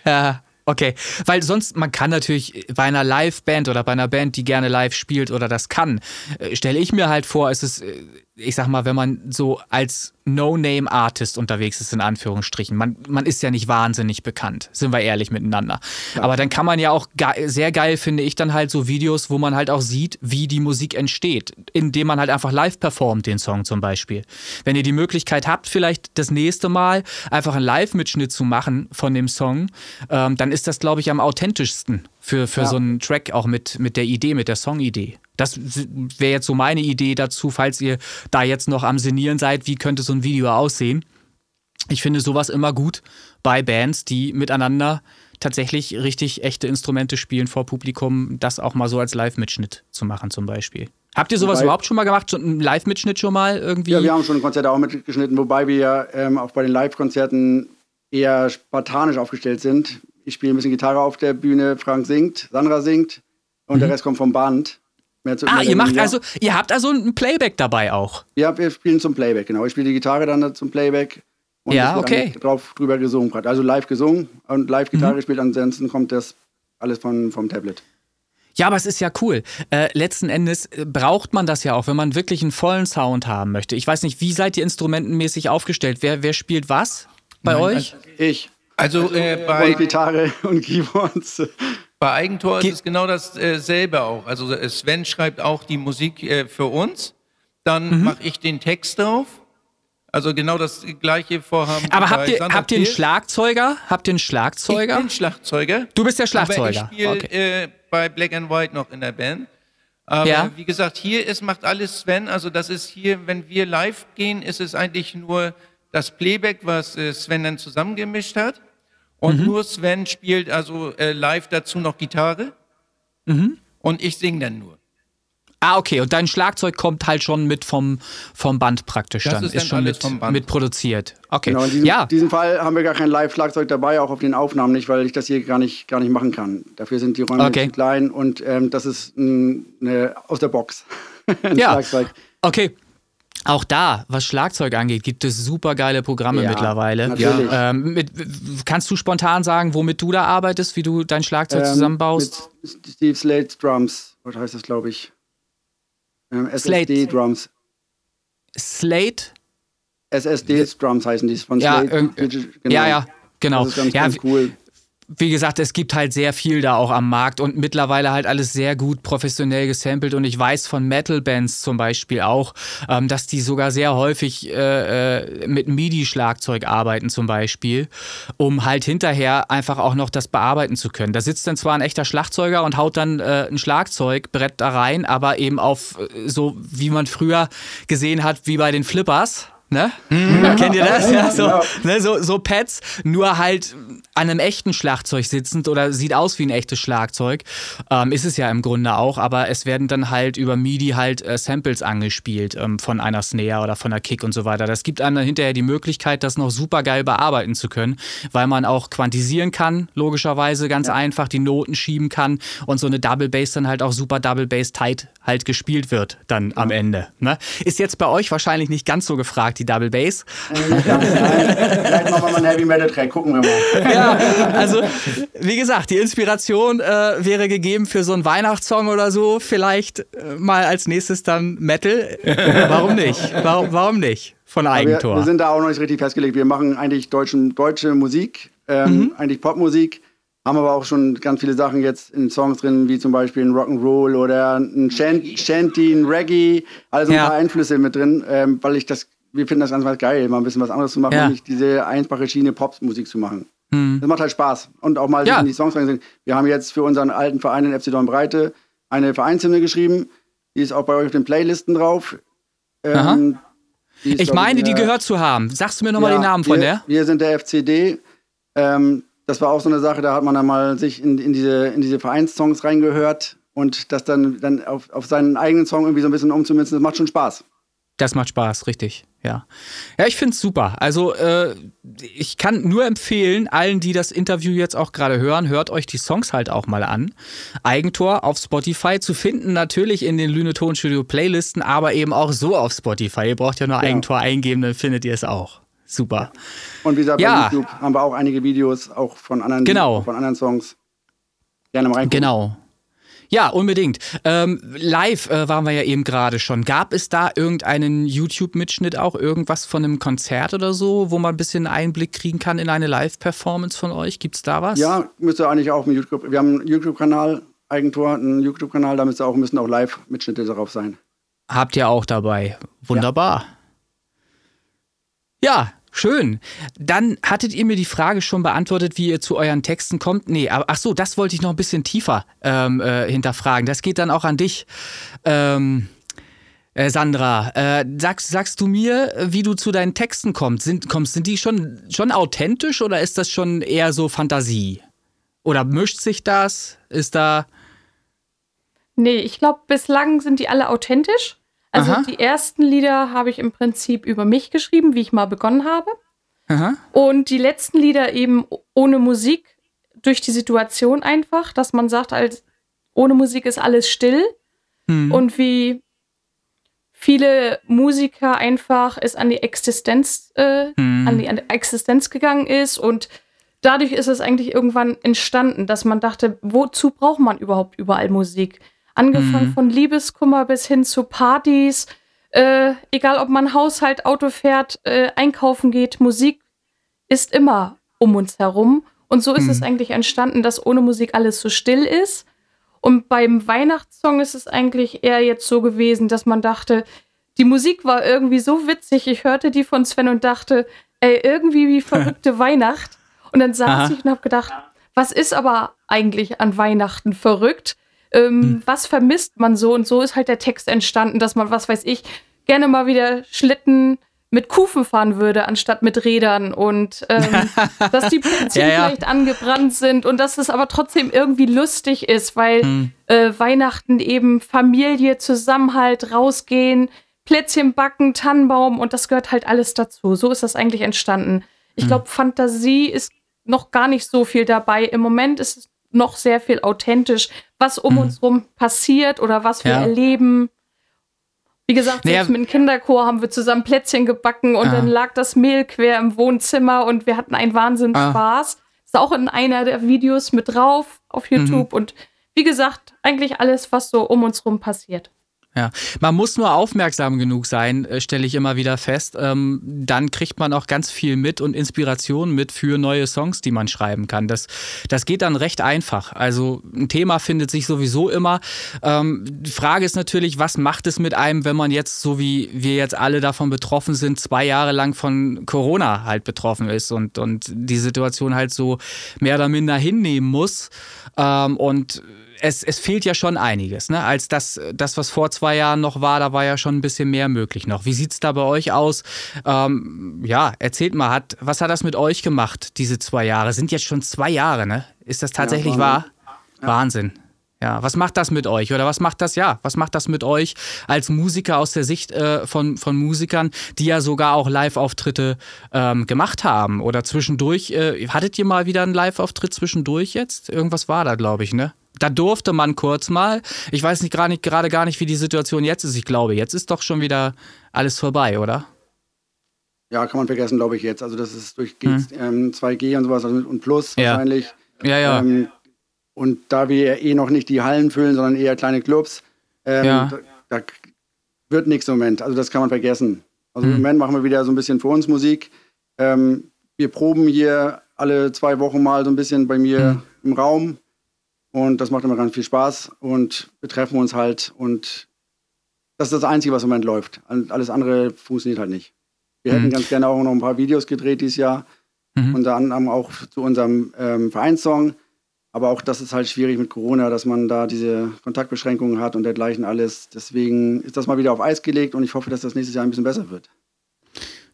Speaker 2: ja. Okay, weil sonst, man kann natürlich bei einer Live-Band oder bei einer Band, die gerne live spielt oder das kann, äh, stelle ich mir halt vor, es ist, äh, ich sag mal, wenn man so als No-Name-Artist unterwegs ist, in Anführungsstrichen. Man, man ist ja nicht wahnsinnig bekannt, sind wir ehrlich miteinander. Ja. Aber dann kann man ja auch ge sehr geil, finde ich, dann halt so Videos, wo man halt auch sieht, wie die Musik entsteht, indem man halt einfach live performt, den Song zum Beispiel. Wenn ihr die Möglichkeit habt, vielleicht das nächste Mal einfach einen Live-Mitschnitt zu machen von dem Song, ähm, dann ist das, glaube ich, am authentischsten für, für ja. so einen Track auch mit, mit der Idee, mit der Songidee. Das wäre jetzt so meine Idee dazu, falls ihr da jetzt noch am Senieren seid, wie könnte so ein Video aussehen. Ich finde sowas immer gut bei Bands, die miteinander tatsächlich richtig echte Instrumente spielen vor Publikum, das auch mal so als Live-Mitschnitt zu machen zum Beispiel. Habt ihr sowas wobei, überhaupt schon mal gemacht? So einen Live-Mitschnitt schon mal irgendwie?
Speaker 3: Ja, wir haben schon Konzerte auch mitgeschnitten, wobei wir ähm, auch bei den Live-Konzerten eher spartanisch aufgestellt sind. Ich spiele ein bisschen Gitarre auf der Bühne, Frank singt, Sandra singt und mhm. der Rest kommt vom Band.
Speaker 2: Zu, ah, ihr macht also, ihr habt also ein Playback dabei auch.
Speaker 3: Ja, wir spielen zum Playback, genau. Ich spiele die Gitarre dann zum Playback.
Speaker 2: Und ja, okay.
Speaker 3: drauf drüber gesungen, also live gesungen und live Gitarre mhm. gespielt. Ansonsten kommt das alles von, vom Tablet.
Speaker 2: Ja, aber es ist ja cool. Äh, letzten Endes äh, braucht man das ja auch, wenn man wirklich einen vollen Sound haben möchte. Ich weiß nicht, wie seid ihr instrumentenmäßig aufgestellt? Wer, wer spielt was bei Nein, euch?
Speaker 3: Also ich. Also äh, bei und Gitarre und Keyboards.
Speaker 4: Bei Eigentor Ge ist es genau dasselbe äh, auch. Also äh, Sven schreibt auch die Musik äh, für uns, dann mhm. mache ich den Text drauf. Also genau das gleiche Vorhaben.
Speaker 2: Aber habt ihr, habt ihr einen Schlagzeuger? Habt ihr einen Schlagzeuger?
Speaker 4: Ich bin Schlagzeuger.
Speaker 2: Du bist der Schlagzeuger.
Speaker 4: Aber ich spiele okay. äh, bei Black and White noch in der Band. Aber ja. wie gesagt, hier ist, macht alles Sven. Also das ist hier, wenn wir live gehen, ist es eigentlich nur das Playback, was äh, Sven dann zusammengemischt hat. Und mhm. nur Sven spielt also äh, live dazu noch Gitarre. Mhm. Und ich singe dann nur.
Speaker 2: Ah, okay. Und dein Schlagzeug kommt halt schon mit vom, vom Band praktisch das dann. Ist, ist schon mit, mit produziert. Okay.
Speaker 3: Genau, in diesem, ja. diesem Fall haben wir gar kein Live-Schlagzeug dabei, auch auf den Aufnahmen nicht, weil ich das hier gar nicht, gar nicht machen kann. Dafür sind die Räume okay. zu klein und ähm, das ist eine, aus der Box. (laughs)
Speaker 2: ein ja. Schlagzeug. Okay. Auch da, was Schlagzeug angeht, gibt es super geile Programme ja, mittlerweile.
Speaker 3: Natürlich.
Speaker 2: Ähm, mit, kannst du spontan sagen, womit du da arbeitest, wie du dein Schlagzeug ähm, zusammenbaust?
Speaker 3: Mit Steve Slade Drums, was heißt das, glaube ich? Ähm, SSD Drums.
Speaker 2: Slate?
Speaker 3: SSD Drums heißen die von
Speaker 2: ja, Slate. Genau. Ja, ja, genau.
Speaker 3: Das ist ganz,
Speaker 2: ja,
Speaker 3: ganz cool
Speaker 2: wie gesagt, es gibt halt sehr viel da auch am Markt und mittlerweile halt alles sehr gut professionell gesampelt und ich weiß von Metal-Bands zum Beispiel auch, ähm, dass die sogar sehr häufig äh, äh, mit MIDI-Schlagzeug arbeiten zum Beispiel, um halt hinterher einfach auch noch das bearbeiten zu können. Da sitzt dann zwar ein echter Schlagzeuger und haut dann äh, ein Schlagzeugbrett da rein, aber eben auf äh, so, wie man früher gesehen hat, wie bei den Flippers. Ne? Mhm. Kennt ihr das? Ja, so, ne, so, so Pads, nur halt an einem echten Schlagzeug sitzend oder sieht aus wie ein echtes Schlagzeug. Ähm, ist es ja im Grunde auch, aber es werden dann halt über MIDI halt äh, Samples angespielt ähm, von einer Snare oder von einer Kick und so weiter. Das gibt einem dann hinterher die Möglichkeit, das noch super geil bearbeiten zu können, weil man auch quantisieren kann, logischerweise ganz ja. einfach, die Noten schieben kann und so eine Double Bass dann halt auch super Double Bass tight halt gespielt wird dann ja. am Ende. Ne? Ist jetzt bei euch wahrscheinlich nicht ganz so gefragt, die Double Bass.
Speaker 3: Vielleicht machen wir mal einen Heavy Metal Track, gucken wir mal.
Speaker 2: Ja, also wie gesagt, die Inspiration äh, wäre gegeben für so einen Weihnachtssong oder so. Vielleicht äh, mal als nächstes dann Metal. warum nicht? Warum, warum nicht? Von Eigentor.
Speaker 3: Wir, wir, sind da auch noch nicht richtig festgelegt. Wir machen eigentlich deutschen, deutsche Musik, ähm, mhm. eigentlich Popmusik. haben aber auch schon ganz viele Sachen jetzt in Songs drin, wie zum Beispiel ein Rock'n'Roll oder ein Shanty, ein Reggae, also ja. ein paar Einflüsse mit drin, ähm, weil ich das, wir finden das ganz, geil, mal ein bisschen was anderes zu machen ja. und nicht diese einfache Schiene Popsmusik zu machen. Hm. Das macht halt Spaß und auch mal ja. in die Songs reingesehen. Wir haben jetzt für unseren alten Verein in FC Dornbreite eine Vereinshymne geschrieben, die ist auch bei euch auf den Playlisten drauf.
Speaker 2: Ähm, ich meine, die gehört zu haben. Sagst du mir nochmal ja, den Namen von
Speaker 3: wir,
Speaker 2: der?
Speaker 3: Wir sind der FCD. Ähm, das war auch so eine Sache, da hat man dann mal sich in, in diese, in diese Vereinssongs reingehört und das dann, dann auf, auf seinen eigenen Song irgendwie so ein bisschen umzumünzen, das macht schon Spaß.
Speaker 2: Das macht Spaß, richtig, ja. Ja, ich finde es super. Also, äh, ich kann nur empfehlen, allen, die das Interview jetzt auch gerade hören, hört euch die Songs halt auch mal an. Eigentor auf Spotify zu finden, natürlich in den Lüne Tonstudio Playlisten, aber eben auch so auf Spotify. Ihr braucht ja nur ja. Eigentor eingeben, dann findet ihr es auch. Super.
Speaker 3: Und wie gesagt, ja. bei YouTube haben wir auch einige Videos, auch von anderen,
Speaker 2: genau.
Speaker 3: von anderen Songs. Gerne mal reingucken.
Speaker 2: Genau. Ja, unbedingt. Ähm, live äh, waren wir ja eben gerade schon. Gab es da irgendeinen YouTube-Mitschnitt auch, irgendwas von einem Konzert oder so, wo man ein bisschen Einblick kriegen kann in eine Live-Performance von euch? Gibt es da was?
Speaker 3: Ja, müsste eigentlich auch. YouTube, wir haben einen YouTube-Kanal, Eigentor, einen YouTube-Kanal, da müsste auch, müssen auch Live-Mitschnitte darauf sein.
Speaker 2: Habt ihr auch dabei. Wunderbar. Ja, ja Schön. Dann hattet ihr mir die Frage schon beantwortet, wie ihr zu euren Texten kommt. Nee, aber ach so, das wollte ich noch ein bisschen tiefer ähm, äh, hinterfragen. Das geht dann auch an dich. Ähm, äh, Sandra, äh, sagst, sagst du mir, wie du zu deinen Texten kommst? Sind, kommst, sind die schon, schon authentisch oder ist das schon eher so Fantasie? Oder mischt sich das? Ist da.
Speaker 5: Nee, ich glaube, bislang sind die alle authentisch. Also Aha. die ersten Lieder habe ich im Prinzip über mich geschrieben, wie ich mal begonnen habe. Aha. Und die letzten Lieder eben ohne Musik, durch die Situation einfach, dass man sagt, als ohne Musik ist alles still. Hm. Und wie viele Musiker einfach es an die Existenz, äh, hm. an, die, an die Existenz gegangen ist und dadurch ist es eigentlich irgendwann entstanden, dass man dachte, wozu braucht man überhaupt überall Musik? Angefangen mhm. von Liebeskummer bis hin zu Partys. Äh, egal, ob man Haushalt, Auto fährt, äh, einkaufen geht, Musik ist immer um uns herum. Und so ist mhm. es eigentlich entstanden, dass ohne Musik alles so still ist. Und beim Weihnachtssong ist es eigentlich eher jetzt so gewesen, dass man dachte, die Musik war irgendwie so witzig. Ich hörte die von Sven und dachte, ey, irgendwie wie verrückte (laughs) Weihnacht. Und dann saß Aha. ich und habe gedacht, was ist aber eigentlich an Weihnachten verrückt? Ähm, hm. was vermisst man so? Und so ist halt der Text entstanden, dass man, was weiß ich, gerne mal wieder Schlitten mit Kufen fahren würde, anstatt mit Rädern und ähm, (laughs) dass die Plätzchen ja, ja. vielleicht angebrannt sind und dass es aber trotzdem irgendwie lustig ist, weil hm. äh, Weihnachten eben Familie, Zusammenhalt, rausgehen, Plätzchen backen, Tannenbaum und das gehört halt alles dazu. So ist das eigentlich entstanden. Ich hm. glaube, Fantasie ist noch gar nicht so viel dabei. Im Moment ist es noch sehr viel authentisch, was um mhm. uns rum passiert oder was wir ja. erleben. Wie gesagt, naja. mit dem Kinderchor haben wir zusammen Plätzchen gebacken und ah. dann lag das Mehl quer im Wohnzimmer und wir hatten einen Wahnsinn ah. Spaß. Ist auch in einer der Videos mit drauf auf YouTube mhm. und wie gesagt, eigentlich alles, was so um uns rum passiert.
Speaker 2: Ja, man muss nur aufmerksam genug sein, äh, stelle ich immer wieder fest. Ähm, dann kriegt man auch ganz viel mit und Inspiration mit für neue Songs, die man schreiben kann. Das, das geht dann recht einfach. Also ein Thema findet sich sowieso immer. Ähm, die Frage ist natürlich, was macht es mit einem, wenn man jetzt, so wie wir jetzt alle davon betroffen sind, zwei Jahre lang von Corona halt betroffen ist und, und die Situation halt so mehr oder minder hinnehmen muss. Ähm, und es, es fehlt ja schon einiges. Ne? Als das, das, was vor zwei Jahren noch war, da war ja schon ein bisschen mehr möglich noch. Wie sieht es da bei euch aus? Ähm, ja, erzählt mal, hat, was hat das mit euch gemacht, diese zwei Jahre? Sind jetzt schon zwei Jahre, ne? Ist das tatsächlich ja, wahr? Ja. Wahnsinn. Ja, was macht das mit euch? Oder was macht das, ja, was macht das mit euch als Musiker aus der Sicht äh, von, von Musikern, die ja sogar auch Live-Auftritte ähm, gemacht haben? Oder zwischendurch, äh, hattet ihr mal wieder einen Live-Auftritt zwischendurch jetzt? Irgendwas war da, glaube ich, ne? Da durfte man kurz mal. Ich weiß nicht gerade gerade gar nicht, wie die Situation jetzt ist. Ich glaube, jetzt ist doch schon wieder alles vorbei, oder?
Speaker 3: Ja, kann man vergessen, glaube ich jetzt. Also das ist durch G, hm. ähm, 2G und sowas also und Plus ja. wahrscheinlich.
Speaker 2: Ja, ja. Ähm,
Speaker 3: und da wir eh noch nicht die Hallen füllen, sondern eher kleine Clubs, ähm, ja. da, da, wird nichts im Moment. Also das kann man vergessen. Also hm. im Moment machen wir wieder so ein bisschen für uns Musik. Ähm, wir proben hier alle zwei Wochen mal so ein bisschen bei mir. Hm im Raum und das macht immer ganz viel Spaß und wir treffen uns halt und das ist das Einzige, was im Moment läuft. Alles andere funktioniert halt nicht. Wir mhm. hätten ganz gerne auch noch ein paar Videos gedreht dieses Jahr, mhm. unter anderem auch zu unserem ähm, Vereinssong. Aber auch das ist halt schwierig mit Corona, dass man da diese Kontaktbeschränkungen hat und dergleichen alles. Deswegen ist das mal wieder auf Eis gelegt und ich hoffe, dass das nächstes Jahr ein bisschen besser wird.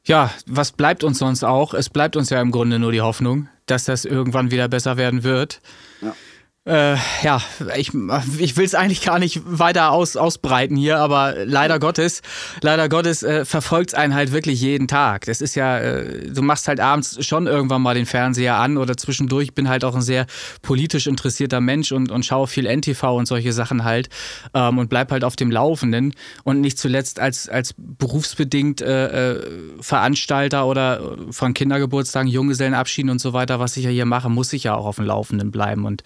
Speaker 2: Ja, was bleibt uns sonst auch? Es bleibt uns ja im Grunde nur die Hoffnung, dass das irgendwann wieder besser werden wird. Ja. Äh, ja, ich, ich will es eigentlich gar nicht weiter aus, ausbreiten hier, aber leider Gottes, leider Gottes äh, verfolgt es einen halt wirklich jeden Tag. Das ist ja, äh, du machst halt abends schon irgendwann mal den Fernseher an oder zwischendurch. Bin halt auch ein sehr politisch interessierter Mensch und, und schaue viel NTV und solche Sachen halt ähm, und bleib halt auf dem Laufenden und nicht zuletzt als, als berufsbedingt äh, äh Veranstalter oder von Kindergeburtstagen, Junggesellenabschieden und so weiter, was ich ja hier mache, muss ich ja auch auf dem Laufenden bleiben und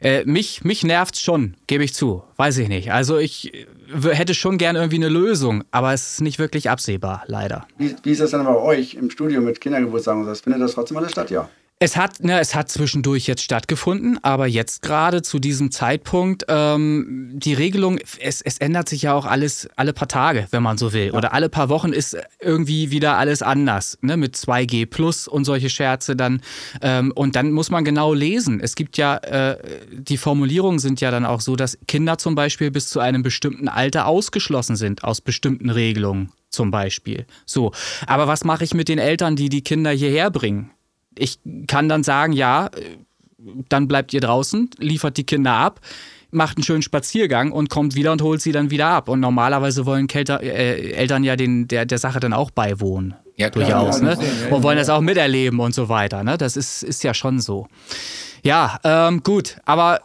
Speaker 2: äh, mich, mich nervt's schon, gebe ich zu. Weiß ich nicht. Also ich hätte schon gern irgendwie eine Lösung, aber es ist nicht wirklich absehbar, leider.
Speaker 3: Wie, wie ist das dann bei euch im Studio mit Kindergeburtstagen? Findet das trotzdem alles statt? Ja.
Speaker 2: Es hat, ne, es hat zwischendurch jetzt stattgefunden, aber jetzt gerade zu diesem Zeitpunkt, ähm, die Regelung, es, es ändert sich ja auch alles alle paar Tage, wenn man so will. Ja. Oder alle paar Wochen ist irgendwie wieder alles anders, ne, mit 2G Plus und solche Scherze dann. Ähm, und dann muss man genau lesen. Es gibt ja, äh, die Formulierungen sind ja dann auch so, dass Kinder zum Beispiel bis zu einem bestimmten Alter ausgeschlossen sind aus bestimmten Regelungen zum Beispiel. So. Aber was mache ich mit den Eltern, die die Kinder hierher bringen? Ich kann dann sagen, ja, dann bleibt ihr draußen, liefert die Kinder ab, macht einen schönen Spaziergang und kommt wieder und holt sie dann wieder ab. Und normalerweise wollen Kelter, äh, Eltern ja den, der, der Sache dann auch beiwohnen. Ja, durchaus. Ne? Und wollen das auch miterleben und so weiter. Ne? Das ist, ist ja schon so. Ja, ähm, gut, aber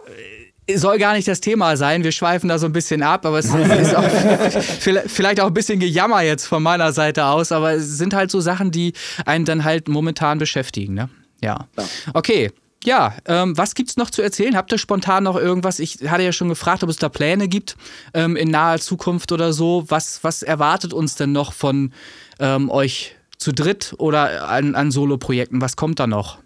Speaker 2: soll gar nicht das Thema sein. Wir schweifen da so ein bisschen ab, aber es (laughs) ist auch vielleicht auch ein bisschen Gejammer jetzt von meiner Seite aus, aber es sind halt so Sachen, die einen dann halt momentan beschäftigen. Ne? Ja. Okay. Ja, ähm, was gibt's noch zu erzählen? Habt ihr spontan noch irgendwas? Ich hatte ja schon gefragt, ob es da Pläne gibt ähm, in naher Zukunft oder so. Was, was erwartet uns denn noch von ähm, euch zu dritt oder an, an Solo-Projekten? Was kommt da noch?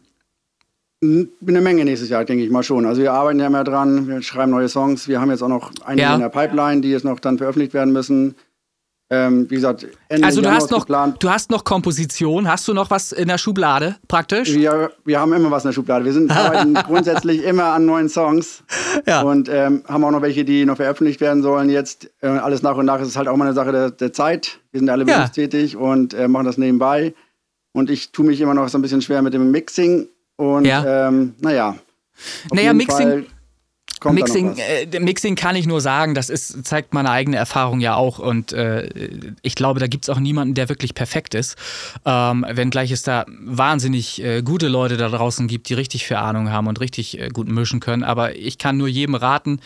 Speaker 3: Eine Menge nächstes Jahr, denke ich mal schon. Also wir arbeiten ja mehr dran, wir schreiben neue Songs. Wir haben jetzt auch noch einige ja. in der Pipeline, die jetzt noch dann veröffentlicht werden müssen. Ähm, wie gesagt,
Speaker 2: Ende Also du hast, noch, du hast noch Komposition, hast du noch was in der Schublade praktisch?
Speaker 3: Wir, wir haben immer was in der Schublade. Wir sind (laughs) arbeiten grundsätzlich immer an neuen Songs ja. und ähm, haben auch noch welche, die noch veröffentlicht werden sollen. Jetzt äh, alles nach und nach ist es halt auch mal eine Sache der, der Zeit. Wir sind alle ja. berufstätig und äh, machen das nebenbei. Und ich tue mich immer noch so ein bisschen schwer mit dem Mixing und ja. ähm, naja.
Speaker 2: Naja, Mixing. Mixing, äh, Mixing kann ich nur sagen, das ist, zeigt meine eigene Erfahrung ja auch. Und äh, ich glaube, da gibt es auch niemanden, der wirklich perfekt ist. Ähm, wenngleich es da wahnsinnig äh, gute Leute da draußen gibt, die richtig viel Ahnung haben und richtig äh, gut mischen können. Aber ich kann nur jedem raten,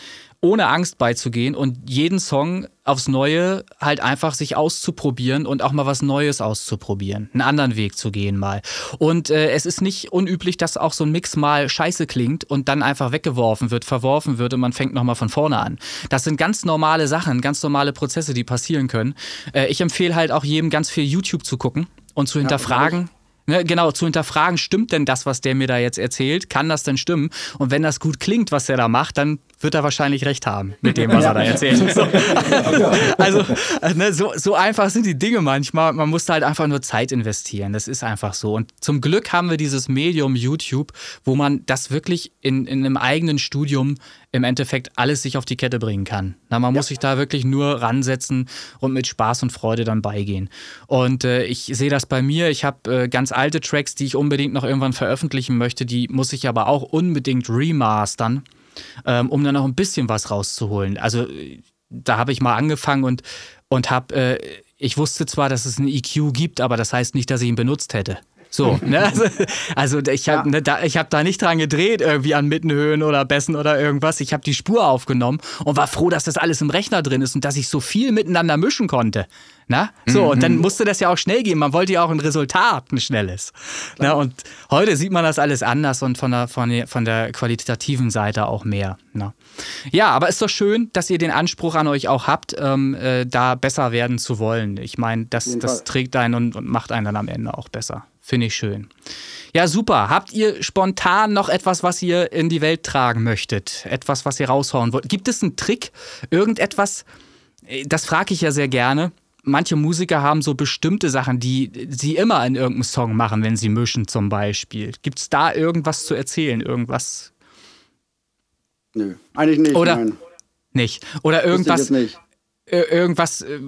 Speaker 2: ohne Angst beizugehen und jeden Song aufs Neue halt einfach sich auszuprobieren und auch mal was Neues auszuprobieren, einen anderen Weg zu gehen mal. Und äh, es ist nicht unüblich, dass auch so ein Mix mal scheiße klingt und dann einfach weggeworfen wird, verworfen wird und man fängt nochmal von vorne an. Das sind ganz normale Sachen, ganz normale Prozesse, die passieren können. Äh, ich empfehle halt auch jedem ganz viel YouTube zu gucken und zu hinterfragen. Ne, genau, zu hinterfragen, stimmt denn das, was der mir da jetzt erzählt? Kann das denn stimmen? Und wenn das gut klingt, was er da macht, dann wird er wahrscheinlich recht haben mit dem, was er da erzählt. (laughs) So. Also, ne, so, so einfach sind die Dinge manchmal. Man muss halt einfach nur Zeit investieren. Das ist einfach so. Und zum Glück haben wir dieses Medium YouTube, wo man das wirklich in, in einem eigenen Studium im Endeffekt alles sich auf die Kette bringen kann. Na, man ja. muss sich da wirklich nur ransetzen und mit Spaß und Freude dann beigehen. Und äh, ich sehe das bei mir. Ich habe äh, ganz alte Tracks, die ich unbedingt noch irgendwann veröffentlichen möchte. Die muss ich aber auch unbedingt remastern ähm, um dann noch ein bisschen was rauszuholen. Also da habe ich mal angefangen und, und habe, äh, ich wusste zwar, dass es einen EQ gibt, aber das heißt nicht, dass ich ihn benutzt hätte. So, (laughs) ne? Also, also ich habe ja. ne, da, hab da nicht dran gedreht, irgendwie an Mittenhöhen oder Bässen oder irgendwas. Ich habe die Spur aufgenommen und war froh, dass das alles im Rechner drin ist und dass ich so viel miteinander mischen konnte. Na? So, mhm. und dann musste das ja auch schnell gehen. Man wollte ja auch ein Resultat, ein schnelles. Na, und heute sieht man das alles anders und von der, von der, von der qualitativen Seite auch mehr. Na? Ja, aber ist doch schön, dass ihr den Anspruch an euch auch habt, ähm, äh, da besser werden zu wollen. Ich meine, das, das trägt einen und, und macht einen dann am Ende auch besser Finde ich schön. Ja, super. Habt ihr spontan noch etwas, was ihr in die Welt tragen möchtet? Etwas, was ihr raushauen wollt? Gibt es einen Trick? Irgendetwas? Äh, das frage ich ja sehr gerne. Manche Musiker haben so bestimmte Sachen, die sie immer in irgendeinem Song machen, wenn sie mischen zum Beispiel. Gibt es da irgendwas zu erzählen? Irgendwas?
Speaker 3: Nö, eigentlich nicht.
Speaker 2: Oder nein. nicht. Oder irgendwas. Nicht irgendwas, äh,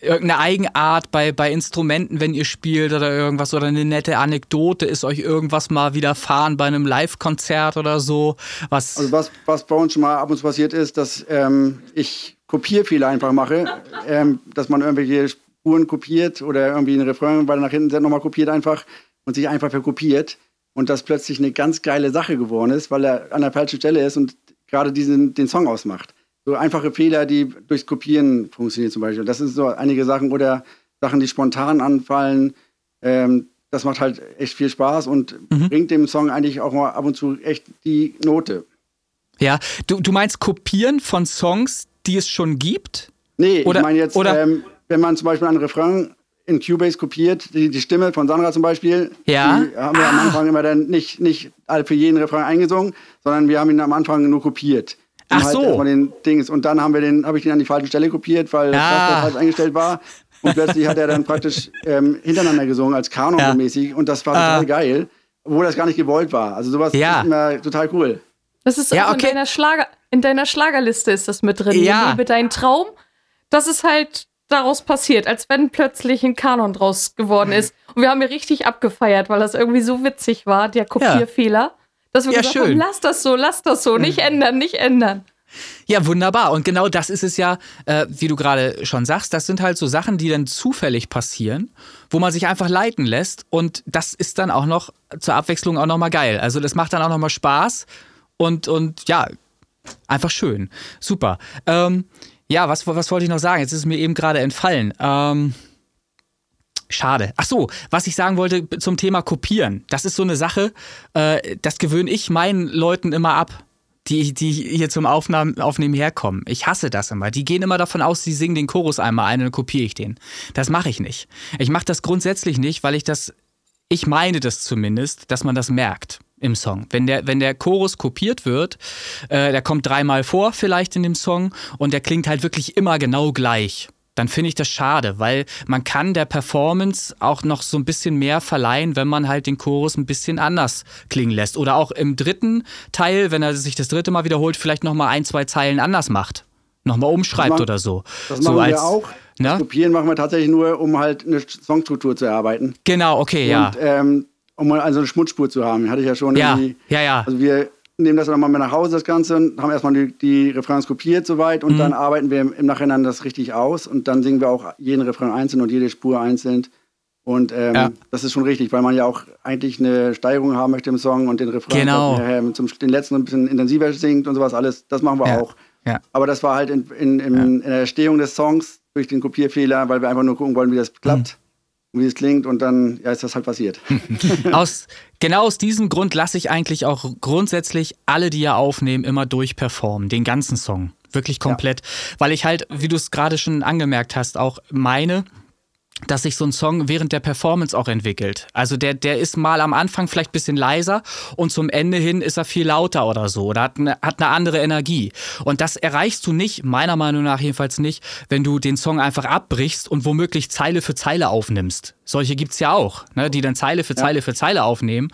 Speaker 2: irgendeine Eigenart bei, bei Instrumenten, wenn ihr spielt oder irgendwas oder eine nette Anekdote, ist euch irgendwas mal widerfahren bei einem Live-Konzert oder so? Was
Speaker 3: also was, was bei uns schon mal ab und zu passiert ist, dass ähm, ich Kopierfehler einfach mache, (laughs) ähm, dass man irgendwelche Spuren kopiert oder irgendwie einen Refrain weiter nach hinten nochmal kopiert einfach und sich einfach verkopiert und das plötzlich eine ganz geile Sache geworden ist, weil er an der falschen Stelle ist und gerade diesen, den Song ausmacht so einfache Fehler, die durchs Kopieren funktionieren zum Beispiel. Das sind so einige Sachen oder Sachen, die spontan anfallen. Ähm, das macht halt echt viel Spaß und mhm. bringt dem Song eigentlich auch mal ab und zu echt die Note.
Speaker 2: Ja, du, du meinst Kopieren von Songs, die es schon gibt?
Speaker 3: Nee, oder, ich meine jetzt, ähm, wenn man zum Beispiel einen Refrain in Cubase kopiert, die, die Stimme von Sandra zum Beispiel,
Speaker 2: ja.
Speaker 3: die haben wir ah. am Anfang immer dann nicht, nicht für jeden Refrain eingesungen, sondern wir haben ihn am Anfang nur kopiert.
Speaker 2: Ach halt so.
Speaker 3: Den Dings. Und dann haben wir den, habe ich den an die falsche Stelle kopiert, weil ah. das falsch eingestellt war. Und plötzlich hat er dann praktisch ähm, hintereinander gesungen als Kanon ja. mäßig und das war ah. total geil, obwohl das gar nicht gewollt war. Also sowas ja. ist immer total cool.
Speaker 5: Das ist ja, okay. in, deiner Schlager, in deiner Schlagerliste ist das mit drin. Ja. Liebe deinen Traum. Das ist halt daraus passiert, als wenn plötzlich ein Kanon draus geworden ist. Und wir haben ja richtig abgefeiert, weil das irgendwie so witzig war, der Kopierfehler. Ja. Dass wir ja, gesagt schön. haben, lass das so, lass das so, nicht ändern, nicht ändern.
Speaker 2: Ja, wunderbar. Und genau das ist es ja, äh, wie du gerade schon sagst, das sind halt so Sachen, die dann zufällig passieren, wo man sich einfach leiten lässt. Und das ist dann auch noch zur Abwechslung auch nochmal geil. Also das macht dann auch nochmal Spaß und, und ja, einfach schön. Super. Ähm, ja, was, was wollte ich noch sagen? Jetzt ist es mir eben gerade entfallen. Ähm, Schade. Ach so, was ich sagen wollte zum Thema Kopieren. Das ist so eine Sache, äh, das gewöhne ich meinen Leuten immer ab, die, die hier zum Aufnahmen, Aufnehmen herkommen. Ich hasse das immer. Die gehen immer davon aus, sie singen den Chorus einmal ein und dann kopiere ich den. Das mache ich nicht. Ich mache das grundsätzlich nicht, weil ich das, ich meine das zumindest, dass man das merkt im Song. Wenn der, wenn der Chorus kopiert wird, äh, der kommt dreimal vor vielleicht in dem Song und der klingt halt wirklich immer genau gleich dann finde ich das schade, weil man kann der Performance auch noch so ein bisschen mehr verleihen, wenn man halt den Chorus ein bisschen anders klingen lässt. Oder auch im dritten Teil, wenn er sich das dritte Mal wiederholt, vielleicht nochmal ein, zwei Zeilen anders macht. Nochmal umschreibt
Speaker 3: machen,
Speaker 2: oder so.
Speaker 3: Das machen so als, wir auch. Ne? Das Kopieren machen wir tatsächlich nur, um halt eine Songstruktur zu erarbeiten.
Speaker 2: Genau, okay,
Speaker 3: Und,
Speaker 2: ja.
Speaker 3: Ähm, um mal also eine Schmutzspur zu haben. Hatte ich ja schon.
Speaker 2: Ja, ja, ja.
Speaker 3: Also wir nehmen das dann nochmal mit nach Hause, das Ganze, haben erstmal die, die Refrains kopiert soweit und mhm. dann arbeiten wir im, Nachhinein das richtig aus und dann singen wir auch jeden Refrain einzeln und jede Spur einzeln. Und ähm, ja. das ist schon richtig, weil man ja auch eigentlich eine Steigerung haben möchte im Song und den Refrain
Speaker 2: genau.
Speaker 3: äh, zum den letzten ein bisschen intensiver singt und sowas alles. Das machen wir ja. auch. Ja. Aber das war halt in, in, in, in der Erstehung des Songs durch den Kopierfehler, weil wir einfach nur gucken wollen, wie das klappt. Mhm wie es klingt und dann ja, ist das halt passiert. (laughs) (laughs)
Speaker 2: aus, genau aus diesem Grund lasse ich eigentlich auch grundsätzlich alle, die ja aufnehmen, immer durchperformen, den ganzen Song. Wirklich komplett. Ja. Weil ich halt, wie du es gerade schon angemerkt hast, auch meine, dass sich so ein Song während der Performance auch entwickelt. Also der, der ist mal am Anfang vielleicht ein bisschen leiser und zum Ende hin ist er viel lauter oder so oder hat eine, hat eine andere Energie. Und das erreichst du nicht, meiner Meinung nach jedenfalls nicht, wenn du den Song einfach abbrichst und womöglich Zeile für Zeile aufnimmst. Solche gibt es ja auch, ne, die dann Zeile für Zeile ja. für Zeile aufnehmen.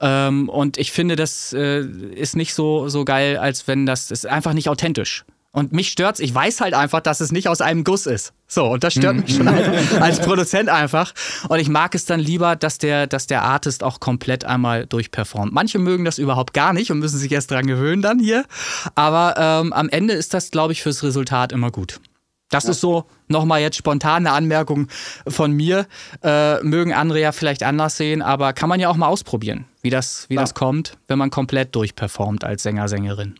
Speaker 2: Ähm, und ich finde, das äh, ist nicht so, so geil, als wenn das, das ist einfach nicht authentisch. Und mich stört's. Ich weiß halt einfach, dass es nicht aus einem Guss ist. So, und das stört mich schon als, (laughs) als, Produzent einfach. Und ich mag es dann lieber, dass der, dass der Artist auch komplett einmal durchperformt. Manche mögen das überhaupt gar nicht und müssen sich erst dran gewöhnen dann hier. Aber ähm, am Ende ist das, glaube ich, fürs Resultat immer gut. Das ja. ist so nochmal jetzt spontane Anmerkung von mir. Äh, mögen andere ja vielleicht anders sehen, aber kann man ja auch mal ausprobieren, wie das, wie ja. das kommt, wenn man komplett durchperformt als Sänger, Sängerin.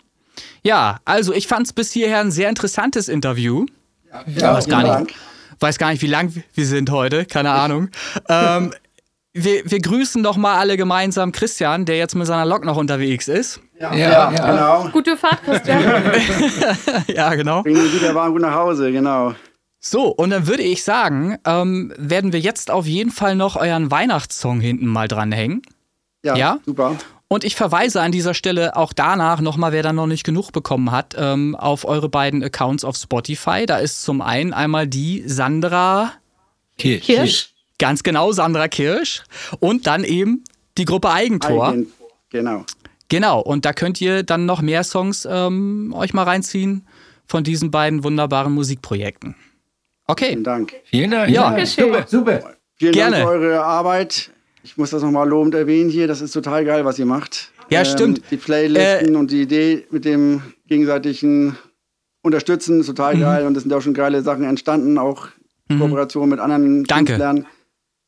Speaker 2: Ja, also ich fand es bis hierher ein sehr interessantes Interview. Ja, weiß, gar nicht, weiß gar nicht, wie lang wir sind heute, keine Ahnung. ähm, wir, wir grüßen doch mal alle gemeinsam Christian, der jetzt mit seiner Lok noch unterwegs ist.
Speaker 5: Ja, ja, ja. genau. Gute Fahrt, Christian. (laughs)
Speaker 2: ja, genau.
Speaker 3: Bringen Sie wieder warm gut nach Hause, genau.
Speaker 2: So, und dann würde ich sagen, ähm, werden wir jetzt auf jeden Fall noch euren Weihnachtssong hinten mal dranhängen.
Speaker 3: Ja, ja? super.
Speaker 2: Und ich verweise an dieser Stelle auch danach nochmal, wer da noch nicht genug bekommen hat, ähm, auf eure beiden Accounts auf Spotify. Da ist zum einen einmal die Sandra
Speaker 5: Kirsch. Kirsch.
Speaker 2: Ganz genau, Sandra Kirsch. Und dann eben die Gruppe Eigentor. Eigen,
Speaker 3: genau.
Speaker 2: Genau, und da könnt ihr dann noch mehr Songs ähm, euch mal reinziehen von diesen beiden wunderbaren Musikprojekten. Okay.
Speaker 3: Vielen Dank.
Speaker 4: Vielen Dank.
Speaker 2: Ja,
Speaker 3: super, super. Vielen Gerne. Dank für eure Arbeit. Ich muss das nochmal lobend erwähnen hier. Das ist total geil, was ihr macht.
Speaker 2: Ja, ähm, stimmt.
Speaker 3: Die Playlisten äh, und die Idee mit dem gegenseitigen Unterstützen ist total mhm. geil. Und es sind auch schon geile Sachen entstanden, auch mhm. Kooperation mit anderen
Speaker 2: Danke. Künstlern.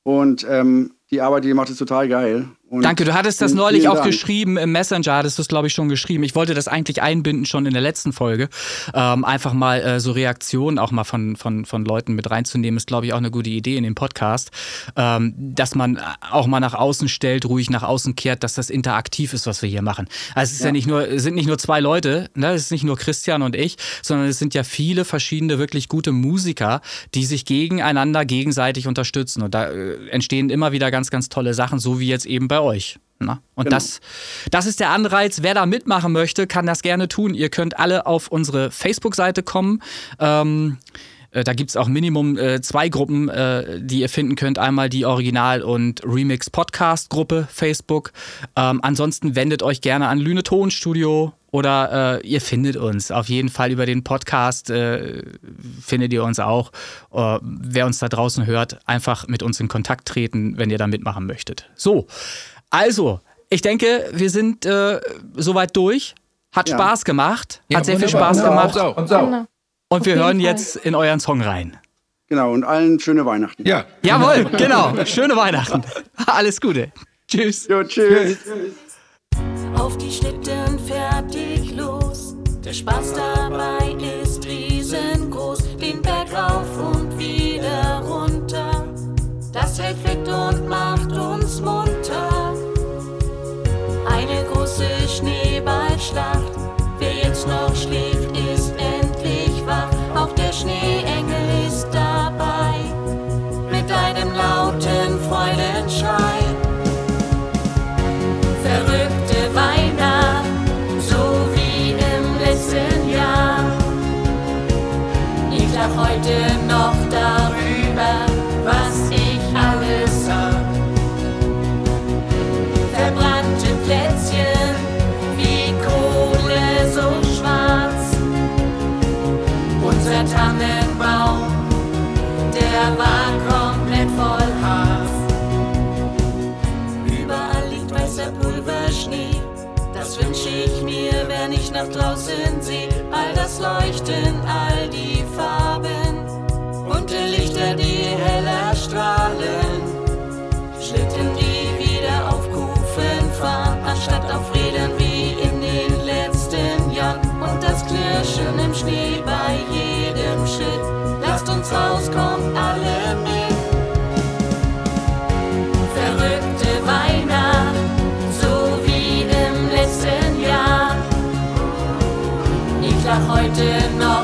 Speaker 3: Und ähm, die Arbeit, die ihr macht, ist total geil.
Speaker 2: Und Danke, du hattest das neulich auch Dank. geschrieben, im Messenger hattest du es, glaube ich, schon geschrieben. Ich wollte das eigentlich einbinden schon in der letzten Folge. Ähm, einfach mal äh, so Reaktionen auch mal von, von, von Leuten mit reinzunehmen, ist, glaube ich, auch eine gute Idee in dem Podcast. Ähm, dass man auch mal nach außen stellt, ruhig nach außen kehrt, dass das interaktiv ist, was wir hier machen. Also es ist ja, ja nicht nur, es sind nicht nur zwei Leute, ne? es ist nicht nur Christian und ich, sondern es sind ja viele verschiedene wirklich gute Musiker, die sich gegeneinander gegenseitig unterstützen. Und da äh, entstehen immer wieder ganz, ganz tolle Sachen, so wie jetzt eben bei bei euch. Na? Und genau. das, das ist der Anreiz. Wer da mitmachen möchte, kann das gerne tun. Ihr könnt alle auf unsere Facebook-Seite kommen. Ähm, äh, da gibt es auch Minimum äh, zwei Gruppen, äh, die ihr finden könnt. Einmal die Original- und Remix-Podcast-Gruppe Facebook. Ähm, ansonsten wendet euch gerne an Lüne Tonstudio oder äh, ihr findet uns. Auf jeden Fall über den Podcast äh, findet ihr uns auch. Äh, wer uns da draußen hört, einfach mit uns in Kontakt treten, wenn ihr da mitmachen möchtet. So, also, ich denke, wir sind äh, soweit durch. Hat ja. Spaß gemacht. Hat ja, sehr viel Spaß gemacht. Uns auch. Uns auch. Genau. Und wir hören Fall. jetzt in euren Song rein.
Speaker 3: Genau, und allen schöne Weihnachten.
Speaker 2: Ja. Jawohl, genau. Schöne Weihnachten. Alles Gute. Tschüss.
Speaker 3: Jo, tschüss.
Speaker 6: Auf die Schlitten fertig los. Der Spaß dabei ist riesengroß. Den Berg rauf und wieder runter. Das hält fit und macht uns munter. Eine große Schneeballschlacht. Wer jetzt noch schläft, ist endlich wach. Auch der Schneeengel heute noch darüber, was ich alles sah. Verbrannte Plätzchen, wie Kohle so schwarz. Unser Tannenbaum, der war komplett voll Harz. Überall liegt weißer Pulverschnee. Das wünsche ich mir, wenn ich nach draußen sehe. Das Knirschen im Schnee bei jedem Schritt. Lasst uns rauskommen, alle mit. Verrückte Weihnacht, so wie im letzten Jahr. Ich lach heute noch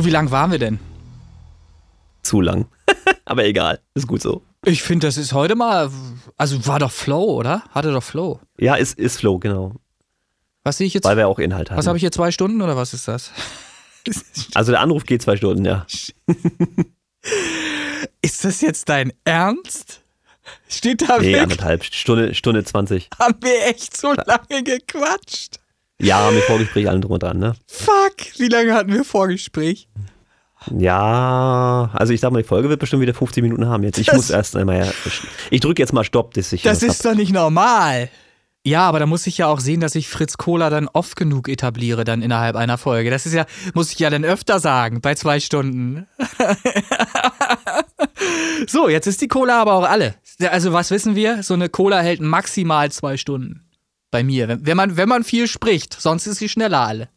Speaker 6: So, wie
Speaker 2: lang waren wir denn?
Speaker 1: Zu lang. (laughs) Aber egal, ist gut so.
Speaker 2: Ich finde, das ist heute mal, also war doch Flow, oder? Hatte doch Flow.
Speaker 1: Ja, ist, ist Flow, genau.
Speaker 2: Was sehe ich jetzt?
Speaker 1: Weil wir auch Inhalt haben.
Speaker 2: Was habe ich hier, zwei Stunden oder was ist das? (laughs)
Speaker 1: Also der Anruf geht zwei Stunden, ja. (laughs)
Speaker 2: Ist das jetzt dein Ernst? Steht da
Speaker 1: Nee, anderthalb, Stunde, Stunde 20.
Speaker 2: Haben wir echt so lange gequatscht?
Speaker 1: Ja, mit Vorgespräch allen drum und dran, ne?
Speaker 2: Fuck, wie lange hatten wir Vorgespräch?
Speaker 1: Ja, also ich sag mal, die Folge wird bestimmt wieder 15 Minuten haben jetzt. Ich
Speaker 2: Das-
Speaker 1: muss erst einmal, ja, ich drücke jetzt mal Stopp, dass ich
Speaker 2: Das ist doch nicht normal. Ja, aber da muss ich ja auch sehen, dass ich Fritz Kohler dann oft genug etabliere, dann innerhalb einer Folge. Das ist ja, muss ich ja dann öfter sagen, bei zwei Stunden. (laughs) so, jetzt ist die Cola aber auch alle. Also, was wissen wir? So eine Cola hält maximal zwei Stunden. Bei mir. Wenn, man, wenn man viel spricht, sonst ist sie schneller alle.